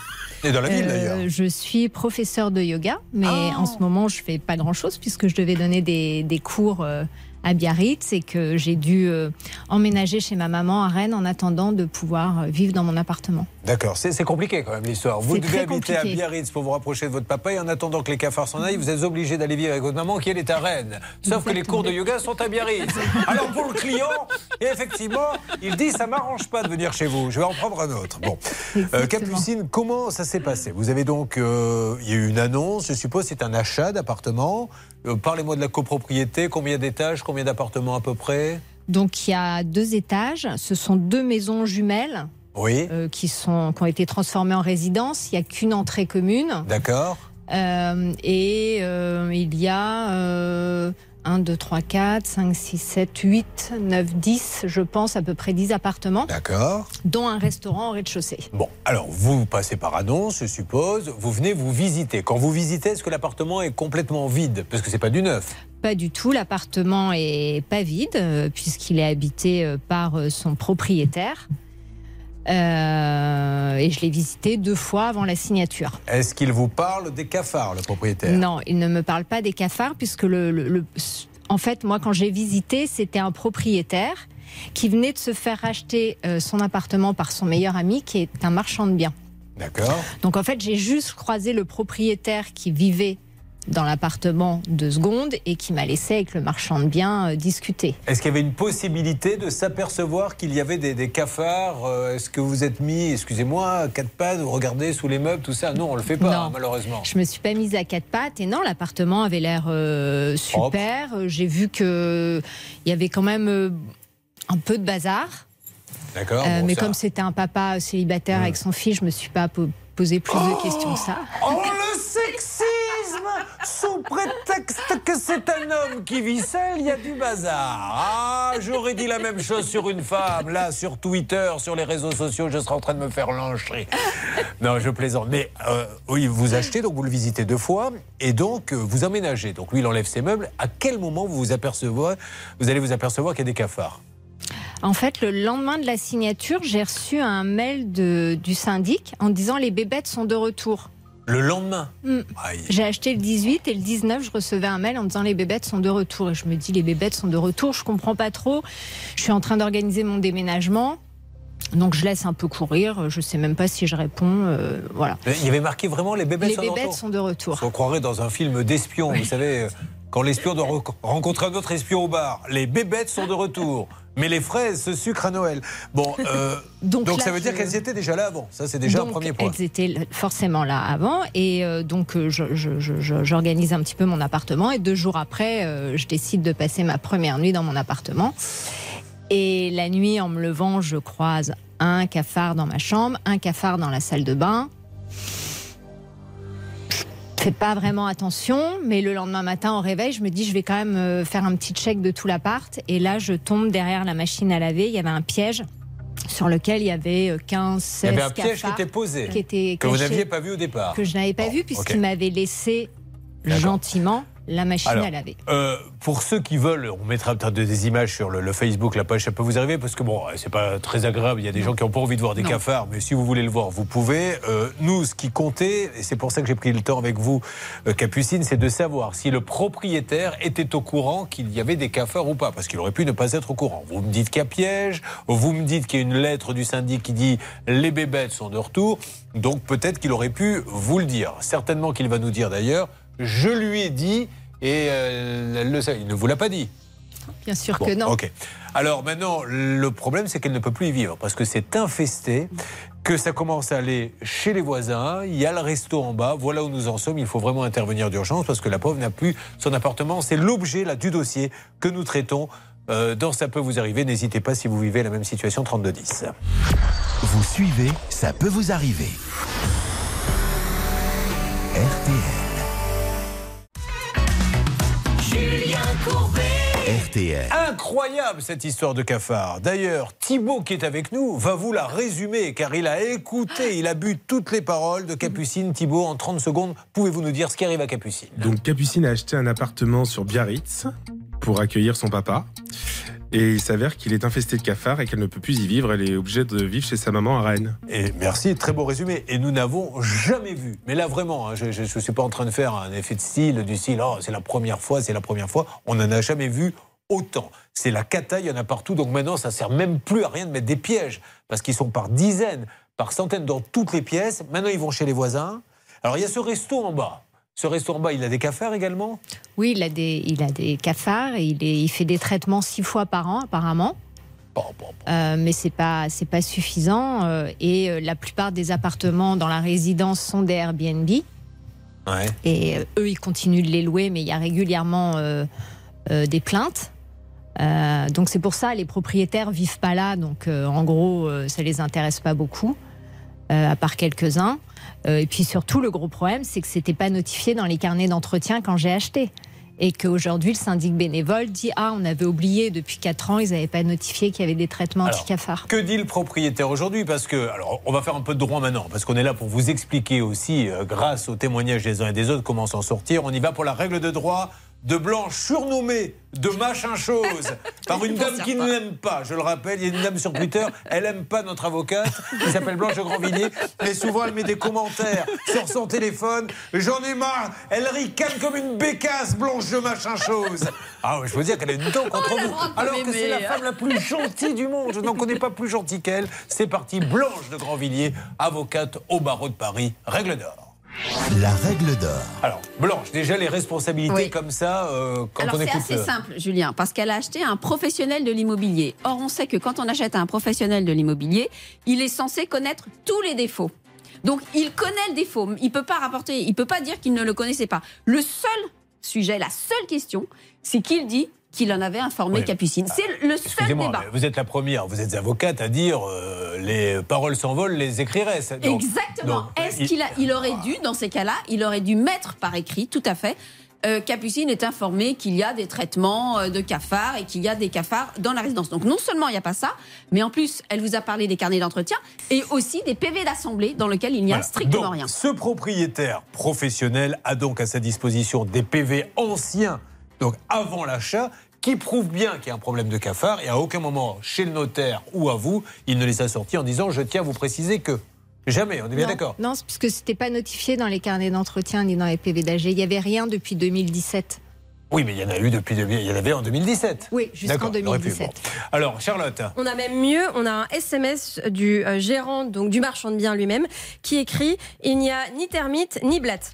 Et dans la ville Euh, d'ailleurs. je suis professeur de yoga, mais Ah. en ce moment, je fais pas grand-chose puisque je devais donner des, des cours euh, à Biarritz et que j'ai dû euh, emménager chez ma maman à Rennes en attendant de pouvoir euh, vivre dans mon appartement. D'accord, c'est compliqué quand même l'histoire. Vous devez habiter à. Biarritz pour vous rapprocher de votre papa et en attendant que les cafards s'en aillent, vous êtes obligé d'aller vivre avec votre maman qui elle est à Rennes. Sauf que les cours de yoga sont à Biarritz. Alors pour le client, *laughs* effectivement, il dit ça m'arrange pas de venir chez vous, je vais en prendre un autre. Bon, Euh, Capucine, comment ça s'est passé? Vous avez donc, euh, il y a eu une annonce, je suppose c'est un achat d'appartement. Euh, Parlez-moi de la copropriété, combien d'étages, combien d'appartements à peu près? Donc il y a deux étages, ce sont deux maisons jumelles Oui, euh, qui, sont, qui ont été transformées en résidence. Il n'y a qu'une entrée commune. d'accord. Euh, et il y a 1, 2, 3, 4, 5, 6, 7, 8, 9, 10, je pense à peu près 10 appartements, D'accord. dont un restaurant au rez-de-chaussée. Bon, alors vous passez par annonce, je suppose. Vous venez vous visiter. Quand vous visitez, est-ce que l'appartement est complètement vide? Parce que c'est pas du neuf. Pas du tout, l'appartement est pas vide euh, puisqu'il est habité euh, par euh, son propriétaire. Euh, et je l'ai visité deux fois avant la signature. Est-ce qu'il vous parle des cafards, le propriétaire? Non, il ne me parle pas des cafards puisque le, le- le- en fait, moi, quand j'ai visité, c'était un propriétaire qui venait de se faire racheter euh, son appartement par son meilleur ami qui est un marchand de biens. D'accord. Donc en fait, j'ai juste croisé le propriétaire qui vivait dans l'appartement deux secondes et qui m'a laissé avec le marchand de biens euh, discuter. Est-ce qu'il y avait une possibilité de s'apercevoir qu'il y avait des, des cafards Euh, Est-ce que vous êtes mis, excusez-moi, à quatre pattes, vous regardez sous les meubles, tout ça? Non, on le fait pas, Non. hein, malheureusement. Je me suis pas mise à quatre pattes et non, l'appartement avait l'air euh, super. J'ai vu que il y avait quand même un peu de bazar. D'accord. Bon, mais ça- comme c'était un papa célibataire avec son fils, je me suis pas po- posé plus de questions que ça. Oh, le Sous prétexte que c'est un homme qui vit seul, il y a du bazar. Ah, j'aurais dit la même chose sur une femme. Là, sur Twitter, sur les réseaux sociaux, je serais en train de me faire lyncher. Non, je plaisante. Mais euh, oui, vous achetez, donc vous le visitez deux fois, et donc euh, vous emménagez. Donc lui, il enlève ses meubles. À quel moment vous vous apercevez, vous allez vous apercevoir qu'il y a des cafards? En fait, le lendemain de la signature, j'ai reçu un mail du syndic en disant les bébêtes sont de retour. Le lendemain. Aïe. J'ai acheté le 18 et le 19, je recevais un mail en disant les bébêtes sont de retour. Et je me dis les bébêtes sont de retour, je comprends pas trop. Je suis en train d'organiser mon déménagement. Donc je laisse un peu courir, je sais même pas si je réponds. euh, voilà. Il y avait marqué vraiment les bébêtes Les sont de bébêtes retour sont de retour. On croirait dans un film d'espion, vous savez, euh, quand l'espion doit re- rencontrer un autre espion au bar. Les bébêtes sont de retour, mais les fraises se sucrent à Noël. Bon, euh, *laughs* Donc donc, là, ça veut dire je- qu'elles étaient déjà là avant. Ça, c'est déjà un premier point. Elles étaient forcément là avant. Et euh, donc, euh, j'organise un petit peu mon appartement. Et deux jours après, euh, je décide de passer ma première nuit dans mon appartement. Et la nuit, en me levant, je croise un cafard dans ma chambre, un cafard dans la salle de bain. Je fais pas vraiment attention, mais le lendemain matin au réveil, je me dis je vais quand même euh, faire un petit check de tout l'appart. Et là, je tombe derrière la machine à laver. Il y avait un piège sur lequel il y avait euh, 15, 16 Il y avait un piège qui était posé, qui était que vous caché, n'aviez pas vu au départ. que je n'avais pas vu puisqu'il m'avait laissé gentiment la machine Alors, à laver. euh, pour ceux qui veulent, on mettra peut-être des images sur le, le Facebook, la page, ça peut vous arriver, parce que bon, c'est pas très agréable. Il y a des gens qui n'ont pas envie de voir des Non. cafards, mais si vous voulez le voir, vous pouvez. Euh, nous, ce qui comptait, et c'est pour ça que j'ai pris le temps avec vous, euh, Capucine, c'est de savoir si le propriétaire était au courant qu'il y avait des cafards ou pas, parce qu'il aurait pu ne pas être au courant. Vous me dites qu'il y a piège, vous me dites qu'il y a une lettre du syndic qui dit les bébêtes sont de retour, donc peut-être qu'il aurait pu vous le dire. Certainement qu'il va nous dire d'ailleurs, je lui ai dit, et euh, elle le sait. il ne vous l'a pas dit. Bien sûr Bon, que non. Ok. Alors maintenant, le problème, c'est qu'elle ne peut plus y vivre parce que c'est infesté, que ça commence à aller chez les voisins. Il y a le resto en bas. Voilà où nous en sommes. Il faut vraiment intervenir d'urgence parce que la pauvre n'a plus son appartement. C'est l'objet là du dossier que nous traitons. euh, dans Ça peut vous arriver. N'hésitez pas si vous vivez la même situation 3210. Vous suivez, ça peut vous arriver. RTL. RTL. Incroyable cette histoire de cafard. D'ailleurs, Thibaut qui est avec nous va vous la résumer car il a écouté, il a bu toutes les paroles de Capucine. Thibaut, en 30 secondes, pouvez-vous nous dire ce qui arrive à Capucine? Donc Capucine a acheté un appartement sur Biarritz pour accueillir son papa. Et il s'avère qu'il est infesté de cafards et qu'elle ne peut plus y vivre. Elle est obligée de vivre chez sa maman à Rennes. Et merci, très beau résumé. Et nous n'avons jamais vu, mais là vraiment, hein, je ne suis pas en train de faire un effet de style, du style, oh, c'est la première fois, c'est la première fois. On n'en a jamais vu autant. C'est la cata, il y en a partout. Donc maintenant, ça sert même plus à rien de mettre des pièges, parce qu'ils sont par dizaines, par centaines dans toutes les pièces. Maintenant, ils vont chez les voisins. Alors il y a ce resto en bas. Ce resto en bas, il a des cafards également? Oui, il a des, il a des cafards et il, est- il fait des traitements six fois par an apparemment. Euh, mais c'est pas c'est pas suffisant euh, et euh, la plupart des appartements dans la résidence sont des Airbnb Ouais. et euh, eux ils continuent de les louer mais il y a régulièrement des plaintes Euh, donc c'est pour ça les propriétaires vivent pas là. Donc euh, en gros euh, ça les intéresse pas beaucoup euh, à part quelques-uns. Et puis surtout le gros problème c'est que c'était pas notifié dans les carnets d'entretien quand j'ai acheté. Et qu'aujourd'hui, le syndic bénévole dit Ah, on avait oublié depuis 4 ans, ils n'avaient pas notifié qu'il y avait des traitements anti-cafards. Que dit le propriétaire aujourd'hui? Parce que, alors, on va faire un peu de droit maintenant, parce qu'on est là pour vous expliquer aussi, grâce aux témoignages des uns et des autres, comment s'en sortir. On y va pour la règle de droit de Blanche surnommée de machin chose *laughs* par une dame qui ne l'aime pas. Je le rappelle, il y a une dame sur Twitter, elle aime pas notre avocate qui s'appelle Blanche de Grandvilliers, mais souvent elle met des commentaires sur son téléphone. J'en ai marre, elle ricane comme une bécasse, Blanche de machin chose. Ah, ouais, je veux dire qu'elle a une dent contre vous. Alors que c'est la femme la plus gentille du monde. Je n'en connais pas plus gentille qu'elle. C'est parti, Blanche de Grandvilliers, avocate au barreau de Paris. Règle d'or. La règle d'or. Alors, Blanche, déjà les responsabilités Oui. comme ça, euh, quand Alors on c'est écoute. assez euh, simple, Julien, parce qu'elle a acheté un professionnel de l'immobilier. Or, on sait que quand on achète un professionnel de l'immobilier, il est censé connaître tous les défauts. Donc, il connaît le défaut. Il peut pas rapporter, il peut pas dire qu'il ne le connaissait pas. Le seul sujet, la seule question, c'est qu'il dit qu'il en avait informé Oui. Capucine. C'est le seul débat. mais vous êtes la première, vous êtes avocate à dire euh, les paroles s'envolent, les écrirait. Donc- Exactement. donc, Est-ce il- qu'il a, il aurait dû, dans ces cas-là, il aurait dû mettre par écrit, tout à fait. euh, Capucine est informée qu'il y a des traitements euh, de cafards et qu'il y a des cafards dans la résidence. Donc non seulement il n'y a pas ça, mais en plus elle vous a parlé des carnets d'entretien et aussi des PV d'assemblée dans lesquels il n'y a Voilà. strictement Donc, rien. Ce propriétaire professionnel a donc à sa disposition des PV anciens, donc avant l'achat, qui prouvent bien qu'il y a un problème de cafard. Et à aucun moment, chez le notaire ou à vous, il ne les a sortis en disant Je tiens à vous préciser que. Jamais, on est bien Non, d'accord Non, c'est puisque c'était pas notifié dans les carnets d'entretien ni dans les PV d'AG. Il n'y avait rien depuis 2017. Oui, mais il y en a eu depuis. Il y en avait en 2017. Oui, jusqu'en D'accord, il aurait pu. 2017. Bon. Alors, Charlotte. On a même mieux, on a un SMS du euh, gérant, donc du marchand de biens lui-même, qui écrit Il n'y a ni termites ni blattes.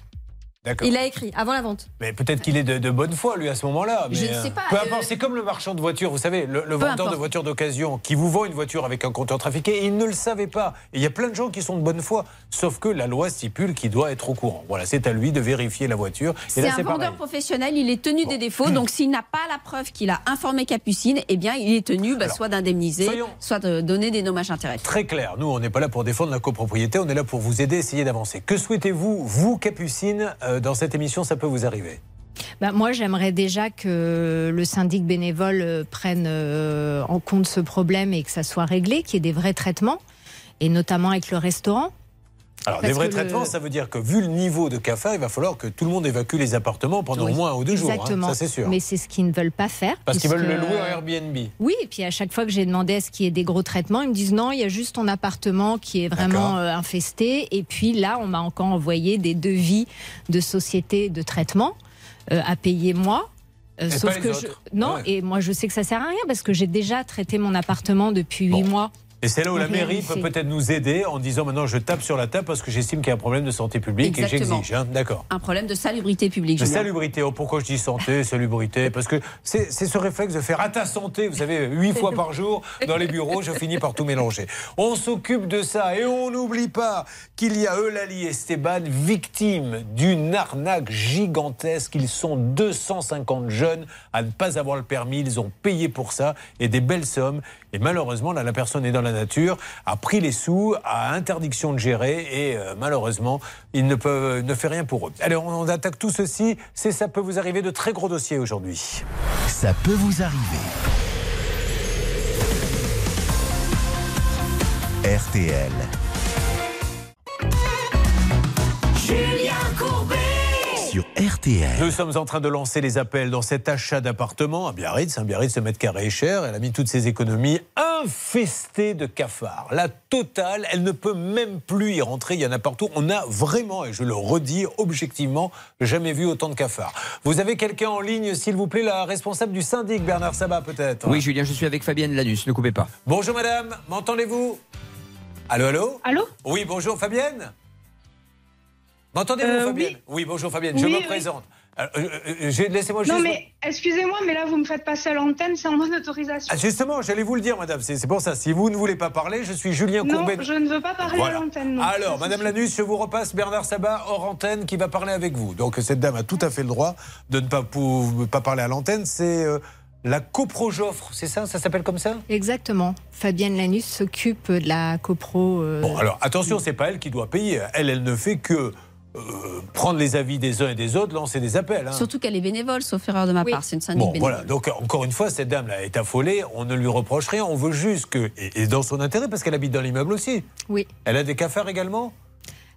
Il a écrit avant la vente. Mais peut-être qu'il est de, de bonne foi, lui, à ce moment-là. Je ne sais euh, pas, Peu euh, importe, c'est comme le marchand de voitures, vous savez, le, vendeur importe. de voitures d'occasion qui vous vend une voiture avec un compteur trafiqué, il ne le savait pas. Et il y a plein de gens qui sont de bonne foi, sauf que la loi stipule qu'il doit être au courant. Voilà, c'est à lui de vérifier la voiture. C'est un vendeur pareil. professionnel, il est tenu des défauts, *clears throat* donc s'il n'a pas la preuve qu'il a informé Capucine, eh bien il est tenu bah, Alors, soit d'indemniser, soit de donner des dommages intérêts. Très clair, nous, on n'est pas là pour défendre la copropriété, on est là pour vous aider, essayer d'avancer. Que souhaitez-vous, vous, Capucine, euh, dans cette émission, ça peut vous arriver Bah, moi, j'aimerais déjà que le syndic bénévole euh, prenne euh, en compte ce problème et que ça soit réglé, qu'il y ait des vrais traitements, et notamment avec le restaurant. Alors, Parce des vrais le- traitements, ça veut dire que vu le niveau de cafard, il va falloir que tout le monde évacue les appartements pendant Oui, au moins un ou deux jours. hein, Exactement. ça, c'est sûr. Mais c'est ce qu'ils ne veulent pas faire. Parce qu'ils veulent le louer en Airbnb. Oui, et puis à chaque fois que j'ai demandé à ce qu'il y ait des gros traitements, ils me disent non, il y a juste ton appartement qui est vraiment euh, infesté. Et puis là, on m'a encore envoyé des devis de sociétés de traitement euh, à payer moi. Euh, sauf que je... non, Ouais. et moi je sais que ça sert à rien parce que j'ai déjà traité mon appartement depuis huit mois. Et c'est là où la mairie peut peut-être nous aider en disant maintenant je tape sur la table parce que j'estime qu'il y a un problème de santé publique Exactement. et j'exige. hein. D'accord. Un problème de salubrité publique. De salubrité. Oh, pourquoi je dis santé, *laughs* salubrité? Parce que c'est c'est ce réflexe de faire à ta santé, vous savez, huit fois par jour dans les bureaux, je finis par tout mélanger. On s'occupe de ça et on n'oublie pas qu'il y a Eulalie Esteban, victime d'une arnaque gigantesque. Ils sont 250 jeunes à ne pas avoir le permis. Ils ont payé pour ça et des belles sommes. Et malheureusement, là, la personne est dans la nature, a pris les sous, a interdiction de gérer et euh, malheureusement, il ne, peut, ne fait rien pour eux. Allez, on, on attaque tout ceci. C'est ça peut vous arriver de très gros dossiers aujourd'hui. Ça peut vous arriver. RTL. Sur RTL. Nous sommes en train de lancer les appels dans cet achat d'appartement à Biarritz. Un Biarritz, ce mètre carré est cher. Elle a mis toutes ses économies infestées de cafards. La totale, elle ne peut même plus y rentrer. Il y en a partout. On a vraiment, et je le redis objectivement, jamais vu autant de cafards. Vous avez quelqu'un en ligne, s'il vous plaît, la responsable du syndic, Bernard Sabat, peut-être Oui, Julien, je suis avec Fabienne Lanus, ne coupez pas. Bonjour madame, m'entendez-vous? Allô, allô? Allô? Oui, bonjour Fabienne? M'entendez-vous Euh, Fabienne oui. bonjour Fabienne, je Oui, me oui. présente. Euh, euh, euh, Laissez-moi juste... Non, mais excusez-moi, mais là, vous me faites passer à l'antenne, c'est en mode autorisation. Ah, justement, j'allais vous le dire, madame. C'est pour ça. Si vous ne voulez pas parler, je suis Julien non, Courbet. je ne veux pas parler Voilà. à l'antenne. non. Alors, madame Lanus, je vous repasse Bernard Sabat hors antenne qui va parler avec vous. Donc, cette dame a tout à fait le droit de ne pas, parler à l'antenne. C'est euh, la coprojoffre, c'est ça? Ça s'appelle comme ça? Exactement. Fabienne Lanus s'occupe de la copro. euh, Bon, alors attention, c'est pas elle qui doit payer. Elle, elle ne fait que euh, prendre les avis des uns et des autres, lancer des appels. hein. Surtout qu'elle est bénévole, sauf erreur de ma part. C'est une syndic Bon, bénévole. voilà. Donc, encore une fois, cette dame-là est affolée. On ne lui reproche rien. On veut juste que. Et, et dans son intérêt, parce qu'elle habite dans l'immeuble aussi. Oui. Elle a des cafards également?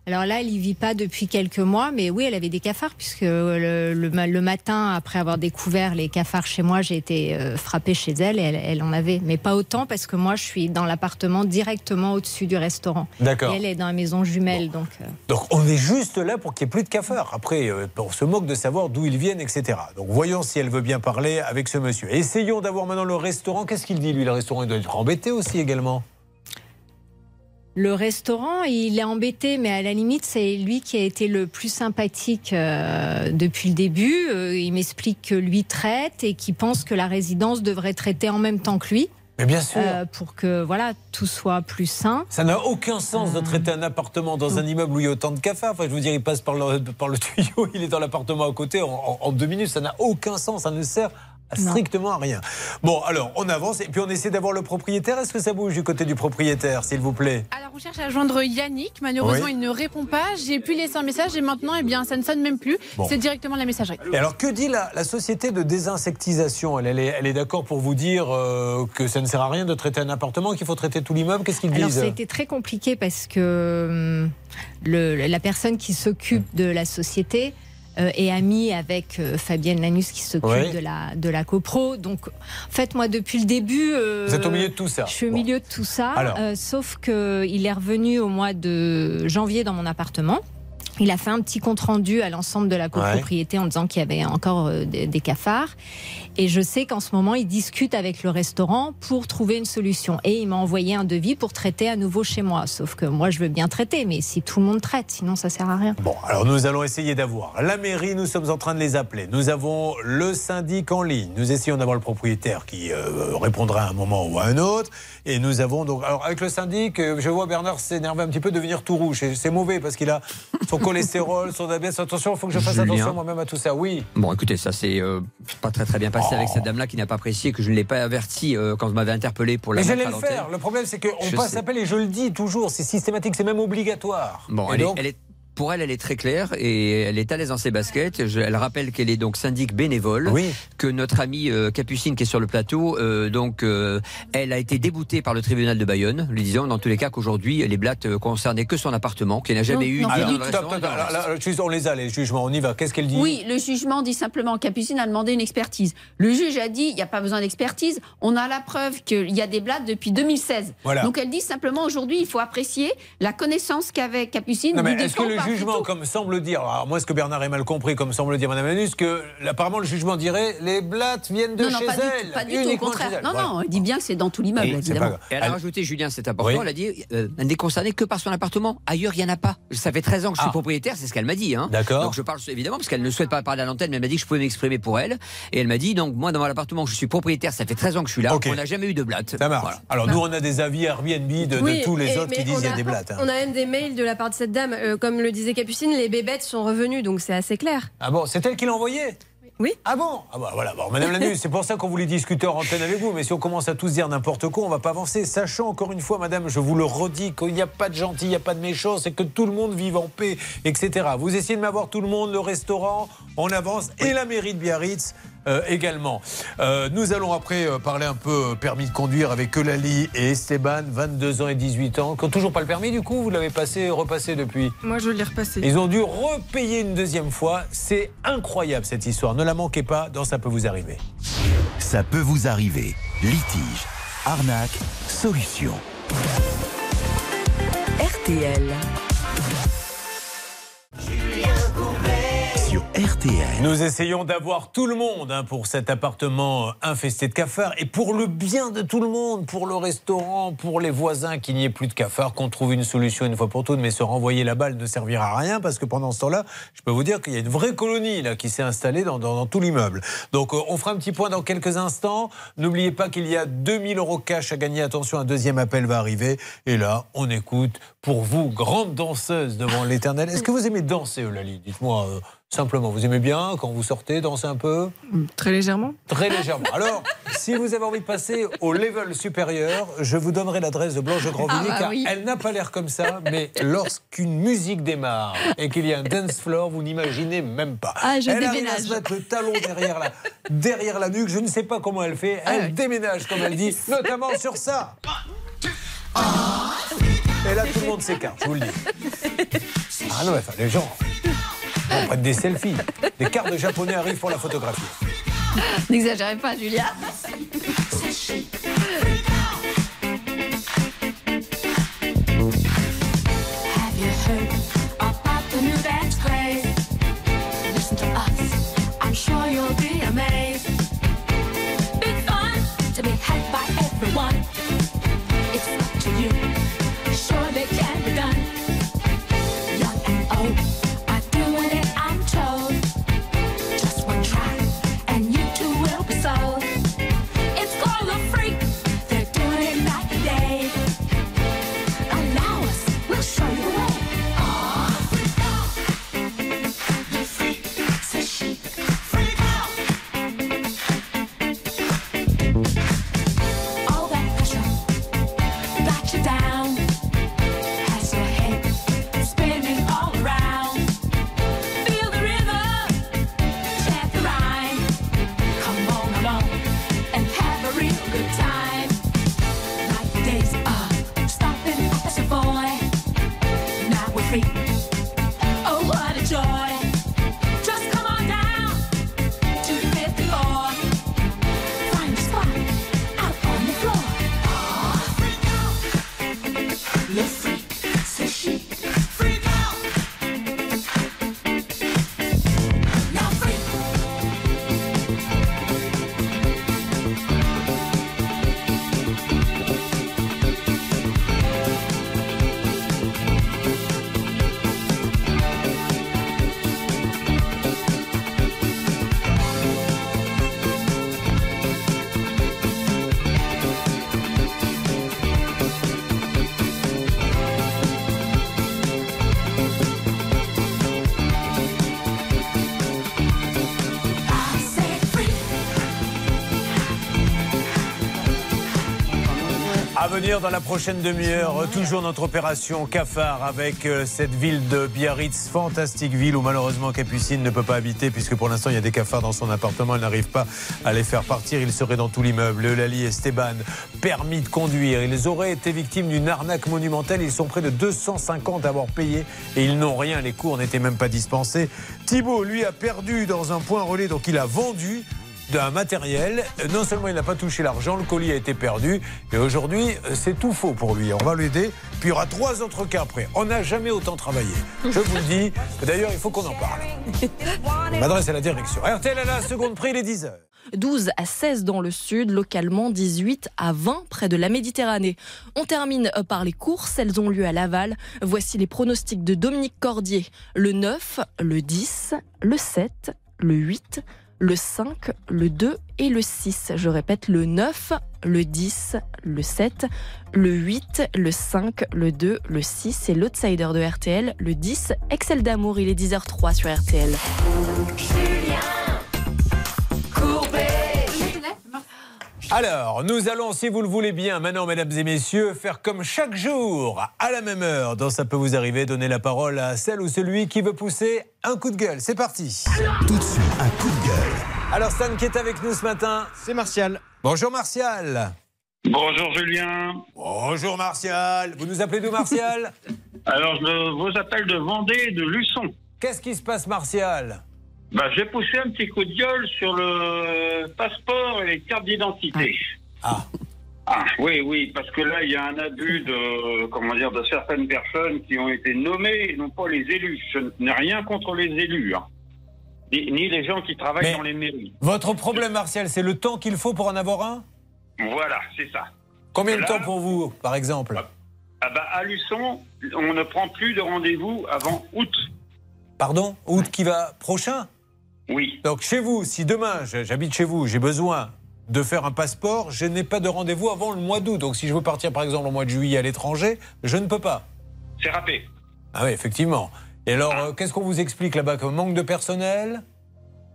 Alors là, elle y vit pas depuis quelques mois, mais oui, elle avait des cafards, puisque le, le ma- le matin, après avoir découvert les cafards chez moi, j'ai été euh, frappée chez elle et elle, elle en avait. Mais pas autant, parce que moi, je suis dans l'appartement directement au-dessus du restaurant. D'accord. Elle est dans la maison jumelle, donc. euh, Donc on est juste là pour qu'il n'y ait plus de cafards. Après, euh, on se moque de savoir d'où ils viennent, etc. Donc voyons si elle veut bien parler avec ce monsieur. Essayons d'avoir maintenant le restaurant. Qu'est-ce qu'il dit, lui Le restaurant, il doit être embêté aussi également. Le restaurant, il est embêté, mais à la limite, c'est lui qui a été le plus sympathique euh, depuis le début. Euh, il m'explique que lui traite et qu'il pense que la résidence devrait traiter en même temps que lui. Mais bien sûr. euh, pour que voilà tout soit plus sain. Ça n'a aucun sens de traiter un appartement dans un immeuble où il y a autant de cafards. Enfin, je veux dire, il passe par le, par le *laughs* tuyau, il est dans l'appartement à côté en, en- en deux minutes. Ça n'a aucun sens. Ça ne sert à strictement à rien. Bon, alors, on avance et puis on essaie d'avoir le propriétaire. Est-ce que ça bouge du côté du propriétaire, s'il vous plaît? Alors, on cherche à joindre Yannick. Malheureusement, Oui. il ne répond pas. J'ai pu laisser un message et maintenant, eh bien, ça ne sonne même plus. Bon. C'est directement la messagerie. Et alors, que dit la, la société de désinsectisation? Elle, elle est, elle est d'accord pour vous dire euh, que ça ne sert à rien de traiter un appartement, qu'il faut traiter tout l'immeuble? Qu'est-ce qu'ils Alors disent? ça a été très compliqué parce que hum, le, la personne qui s'occupe de la société euh, est amie avec euh, Fabienne Lanus qui s'occupe Oui. de la de la copro. Donc en fait moi depuis le début euh, Vous êtes au milieu de tout ça. Je suis au Bon. milieu de tout ça. Sauf que il est revenu au mois de janvier dans mon appartement. Il a fait un petit compte rendu à l'ensemble de la copropriété en disant qu'il y avait encore euh, des, des cafards. Et je sais qu'en ce moment, il discute avec le restaurant pour trouver une solution. Et il m'a envoyé un devis pour traiter à nouveau chez moi. Sauf que moi, je veux bien traiter, mais si tout le monde traite, sinon ça sert à rien. Bon, alors nous allons essayer d'avoir la mairie, nous sommes en train de les appeler. Nous avons le syndic en ligne. Nous essayons d'avoir le propriétaire qui euh, répondra à un moment ou à un autre. Et nous avons donc. Alors avec le syndic, euh, je vois Bernard s'énerver un petit peu, devenir tout rouge. C'est mauvais parce qu'il a son cholestérol, *laughs* son diabète. Attention, il faut que je fasse Julien. attention moi-même à tout ça. Oui. Bon, écoutez, ça c'est euh, pas très très bien passé avec cette dame-là qui n'a pas apprécié que je ne l'ai pas averti euh, quand vous m'avez interpellé pour la Mais j'allais le faire. Le problème, c'est qu'on passe appel et je le dis toujours. C'est systématique, c'est même obligatoire. Bon, Et elle, donc- est, elle est- pour elle, elle est très claire et elle est à l'aise dans ses baskets. Je- elle rappelle qu'elle est donc syndic bénévole, que notre amie euh, Capucine qui est sur le plateau, euh, donc euh, elle a été déboutée par le tribunal de Bayonne, lui disant dans tous les cas qu'aujourd'hui les blattes euh, concernaient que son appartement, qu'il n'a jamais eu Alors, alors, juste, on les a, les jugements. On y va. Qu'est-ce qu'elle dit Oui, le jugement dit simplement Capucine a demandé une expertise. Le juge a dit il n'y a pas besoin d'expertise. On a la preuve qu'il y a des blattes depuis 2016. Voilà. Donc elle dit simplement aujourd'hui il faut apprécier la connaissance qu'avait Capucine. Non, mais du est-ce que défaut le par jugement, plutôt. comme semble dire, alors moi, est-ce que Bernard est mal compris, comme semble dire Madame Lanus, que apparemment le jugement dirait les blattes viennent de non, non, chez pas du pas du tout, au contraire. Non, Voilà. non, elle dit bien que c'est dans tout l'immeuble, évidemment. Et elle a rajouté, Julien, c'est important, Oui. elle a dit, euh, elle n'est concernée que par son appartement. Ailleurs, il n'y en a pas. Ça fait 13 ans que je suis propriétaire, c'est ce qu'elle m'a dit. Hein. Ah. D'accord. Donc je parle évidemment parce qu'elle ne souhaite pas parler à l'antenne, mais elle m'a dit que je pouvais m'exprimer pour elle. Et elle m'a dit, donc moi, dans mon appartement, je suis propriétaire, ça fait 13 ans que je suis là, Ok. on n'a jamais eu de blatte. Ça marche. Voilà. Alors nous, on a des avis Airbnb de, de Oui, tous les autres qui disent on il y a a- des blattes. hein. On a même des mails de la part de cette dame. euh, comme le disait Capucine, les bébêtes sont revenues, donc c'est assez clair. Ah bon, c'est elle qui l'a envoyé Oui. Ah bon Ah bah voilà, bon, Madame Lanus, c'est pour ça qu'on voulait discuter en antenne avec vous, mais si on commence à tous dire n'importe quoi, on va pas avancer. Sachant encore une fois, Madame, je vous le redis, qu'il n'y a pas de gentil, il n'y a pas de méchant, c'est que tout le monde vive en paix, etc. Vous essayez de m'avoir tout le monde, le restaurant, on avance, et la mairie de Biarritz. Euh, également. Euh, nous allons après euh, parler un peu permis de conduire avec Eulalie et Esteban, 22 ans et 18 ans, qui n'ont toujours pas le permis du coup, vous l'avez passé, repassé depuis Moi, je l'ai repassé. ils ont dû repayer une deuxième fois. C'est incroyable cette histoire. Ne la manquez pas dans Ça peut vous arriver. Ça peut vous arriver. Litige, arnaque, solution. RTL. Nous essayons d'avoir tout le monde hein, pour cet appartement euh, infesté de cafards et pour le bien de tout le monde, pour le restaurant, pour les voisins, qu'il n'y ait plus de cafards, qu'on trouve une solution une fois pour toutes. Mais se renvoyer la balle ne servira à rien parce que pendant ce temps-là, je peux vous dire qu'il y a une vraie colonie là qui s'est installée dans, dans- dans tout l'immeuble. Donc euh, on fera un petit point dans quelques instants. N'oubliez pas qu'il y a 2000 euros cash à gagner. Attention, un deuxième appel va arriver. Et là, on écoute pour vous, grande danseuse devant l'éternel. Est-ce que vous aimez danser, Eulalie? Dites-moi. euh, Simplement, vous aimez bien quand vous sortez, danser un peu? Très légèrement. Très légèrement. Alors, si vous avez envie de passer au level supérieur, je vous donnerai l'adresse de Blanche Grandvilliers, Ah bah car oui. elle n'a pas l'air comme ça, mais lorsqu'une musique démarre et qu'il y a un dance floor, vous n'imaginez même pas. Ah, je elle arrive à déménage. se mettre le talon derrière la, derrière la nuque, je ne sais pas comment elle fait, Ah elle déménage, comme elle dit, notamment sur ça. Et là, tout le monde s'écarte, je vous le dis. *laughs* Ah non, mais enfin, les gens on prenne des selfies. Des cartes de japonais arrivent pour la photographie. N'exagérez pas, Julia. Have you heard about the new dance craze? Listen to us, I'm sure you'll be amazed. Big fun to be had by everyone. Venir dans la prochaine demi-heure, toujours notre opération Cafard avec euh, cette ville de Biarritz, fantastique ville où malheureusement Capucine ne peut pas habiter puisque pour l'instant il y a des cafards dans son appartement, elle n'arrive pas à les faire partir, ils seraient dans tout l'immeuble. Le Lali Esteban, permis de conduire, ils auraient été victimes d'une arnaque monumentale, ils sont près de 250 à avoir payé et ils n'ont rien, les cours n'étaient même pas dispensés. Thibault, lui, a perdu dans un point relais, donc il a vendu d'un matériel. Non seulement il n'a pas touché l'argent, le colis a été perdu. Et aujourd'hui, c'est tout faux pour lui. On va l'aider. Puis il y aura trois autres cas après. On n'a jamais autant travaillé. Je vous le dis. D'ailleurs, il faut qu'on en parle. Je m'adresse à la direction. RTL à la seconde prix, les 10 heures. 12 à 16 dans le sud, localement 18 à 20 près de la Méditerranée. On termine euh, par les courses, elles ont lieu à Laval. Voici les pronostics de Dominique Cordier. Le 9, le 10, le 7, le 8, le 5, le 2 et le 6. Je répète, le 9, le 10, le 7, le 8, le 5, le 2, le 6 et l'outsider de RTL, le 10, Excel d'amour. Il est 10h03 sur RTL. Alors, nous allons, si vous le voulez bien, maintenant, mesdames et messieurs, faire comme chaque jour, à la même heure, dans Ça peut vous arriver, donner la parole à celle ou celui qui veut pousser un coup de gueule. C'est parti. Tout de suite, un coup de gueule. Alors, Stan qui est avec nous ce matin. C'est Martial. Bonjour, Martial. Bonjour Julien. Bonjour, Martial. Vous nous appelez d'où, Martial *laughs* Alors je vous appelle de Vendée et de Luçon. Qu'est-ce qui se passe, Martial? Bah, j'ai poussé un petit coup de gueule sur le passeport et les cartes d'identité. Ah. Ah, oui, oui, parce que là, il y a un abus de, comment dire, de certaines personnes qui ont été nommées et non pas les élus. Je n'ai rien contre les élus, hein. ni, ni les gens qui travaillent Mais- dans les mairies. Votre problème, Martial, c'est le temps qu'il faut pour en avoir un? Voilà, c'est ça. Combien de temps pour vous, par exemple? Ah bah, à Luçon, on ne prend plus de rendez-vous avant août. Pardon? Août qui va prochain? Oui. Donc chez vous, si demain j'habite chez vous, j'ai besoin de faire un passeport, je n'ai pas de rendez-vous avant le mois d'août. Donc si je veux partir par exemple au mois de juillet à l'étranger, je ne peux pas. C'est râpé. Ah oui, effectivement. Et alors, euh, qu'est-ce qu'on vous explique là-bas Comme manque de personnel?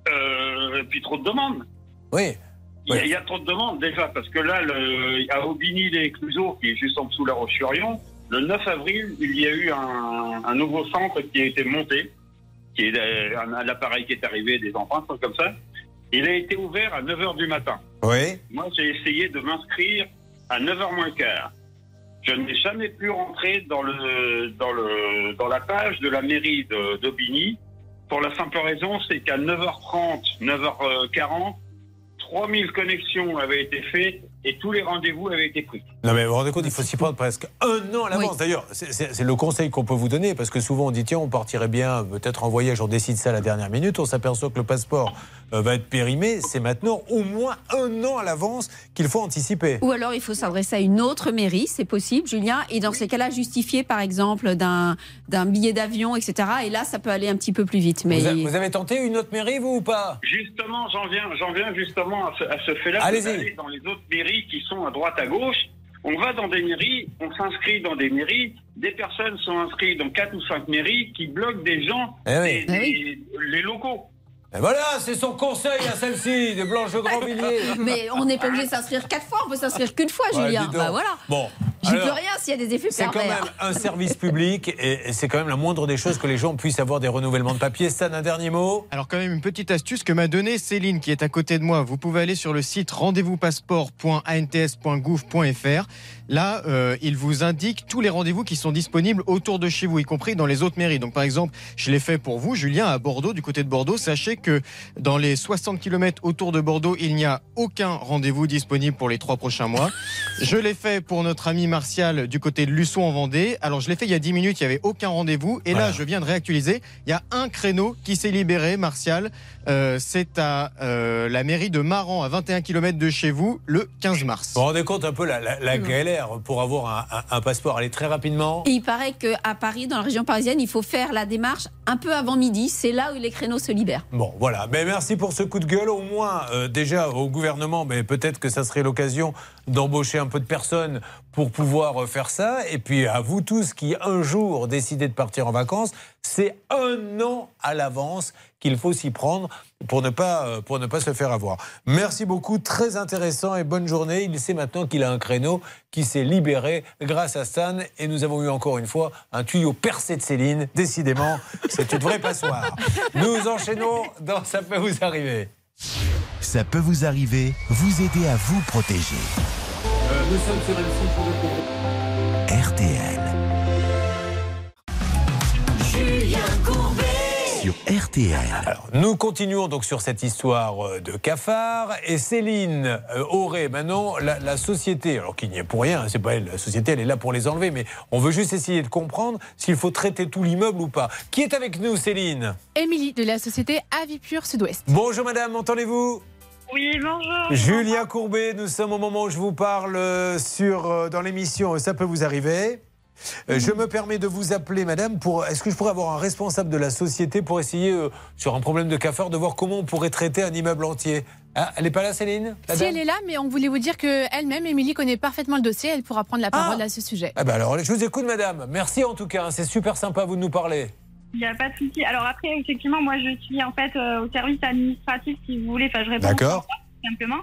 Euh, et puis trop de demandes. Oui. Il y, a, il y a trop de demandes déjà, parce que là, le, à Aubigny-les-Clouseaux, qui est juste en dessous de la Roche-sur-Yon, le 9 avril, il y a eu un, un nouveau centre qui a été monté, qui est euh, un, un appareil qui est arrivé, des trucs comme ça. Il a été ouvert à 9h du matin. Oui. Moi, j'ai essayé de m'inscrire à 9h moins quart. Je n'ai jamais pu rentrer dans, le, dans, le, dans la page de la mairie d'Aubigny pour la simple raison, c'est qu'à 9h30, 9h40, 3000 connexions avaient été faites et tous les rendez-vous avaient été pris. Non mais vous vous rendez compte, il faut s'y prendre presque un an à l'avance. Oui. D'ailleurs, c'est- le conseil qu'on peut vous donner, parce que souvent on dit, tiens, on partirait bien peut-être en voyage, on décide ça à la dernière minute, on s'aperçoit que le passeport euh, va être périmé. C'est maintenant au moins un an à l'avance qu'il faut anticiper. Ou alors il faut s'adresser à une autre mairie, c'est possible, Julien, et dans ces cas-là, justifier par exemple d'un d'un billet d'avion, etc. Et là, ça peut aller un petit peu plus vite. Mais Vous, a- vous avez tenté une autre mairie, vous ou pas? Justement, j'en viens, j'en viens justement à ce, ce fait-là. Allez-y. Dans les autres mairies qui sont à droite, à gauche, on va dans des mairies, on s'inscrit dans des mairies, des personnes sont inscrites dans quatre ou cinq mairies qui bloquent des gens, Eh oui. des- des- les locaux. Et voilà, c'est son conseil à celle-ci, de Blanche de Grandvilliers. Mais on n'est pas obligé de s'inscrire quatre fois, on peut s'inscrire qu'une fois, Ouais, Julien. Bah voilà. Bon. J'y peux rien s'il y a des effets C'est quand même un service public et et c'est quand même la moindre des choses que les gens puissent avoir des renouvellements de papier. Stan, un dernier mot? Alors quand même une petite astuce que m'a donnée Céline qui est à côté de moi. Vous pouvez aller sur le site rendez-vous-passeport.ants.gouv.fr. Là, euh, il vous indique tous les rendez-vous qui sont disponibles autour de chez vous, y compris dans les autres mairies. Donc par exemple, je l'ai fait pour vous, Julien, à Bordeaux, du côté de Bordeaux. Sachez que dans les 60 km autour de Bordeaux, il n'y a aucun rendez-vous disponible pour les trois prochains mois. *laughs* Je l'ai fait pour notre ami Martial du côté de Luçon en Vendée. Alors je l'ai fait il y a 10 minutes, il n'y avait aucun rendez-vous. Et là, je viens de réactualiser. Il y a un créneau qui s'est libéré, Martial. Euh, C'est à euh, la mairie de Maran, à 21 km de chez vous, le 15 mars. Vous vous rendez compte un peu la, la- la galère pour avoir un, un- un passeport Allez très rapidement. Et il paraît qu'à Paris, dans la région parisienne, il faut faire la démarche un peu avant midi. C'est là où les créneaux se libèrent. Bon, voilà. Ben, merci pour ce coup de gueule. Au moins, euh, déjà, au gouvernement, mais peut-être que ça serait l'occasion d'embaucher un peu de personnes pour pouvoir euh, faire ça. Et puis, à vous tous qui, un jour, décidez de partir en vacances, c'est un an à l'avance qu'il faut s'y prendre pour ne, pas, euh, pour ne pas se faire avoir. Merci beaucoup, très intéressant et bonne journée. Il sait maintenant qu'il a un créneau qui s'est libéré grâce à Stan. Et nous avons eu encore une fois un tuyau percé de Céline. Décidément, *laughs* c'est une vraie passoire. Nous enchaînons dans Ça peut vous arriver. Ça peut vous arriver, vous aider à vous protéger. nous sommes sur le Sur RTL. Alors, nous continuons donc sur cette histoire euh, de cafard et Céline euh, aurait maintenant la, la société, alors qu'il n'y est pour rien, hein, c'est pas elle, la société elle est là pour les enlever, mais on veut juste essayer de comprendre s'il faut traiter tout l'immeuble ou pas. Qui est avec nous Céline? Émilie de la société Avipure Sud-Ouest. Bonjour madame, entendez-vous? Oui, bonjour. Julien Courbet, nous sommes au moment où je vous parle euh, sur, dans l'émission Ça peut vous arriver. Euh, Je me permets de vous appeler, madame, pour. Est-ce que je pourrais avoir un responsable de la société pour essayer, euh, sur un problème de cafard, de voir comment on pourrait traiter un immeuble entier? Ah, Elle n'est pas là, Céline? La Si elle est là, mais on voulait vous dire qu'elle-même, Émilie, connaît parfaitement le dossier. Elle pourra prendre la parole à ce sujet. Ah, bah alors, je vous écoute, madame. Merci en tout cas. hein, C'est super sympa vous de nous parler. Il n'y a pas de souci. Alors après, effectivement, moi, je suis en fait euh, au service administratif, si vous voulez. Enfin, je réponds D'accord. Simplement.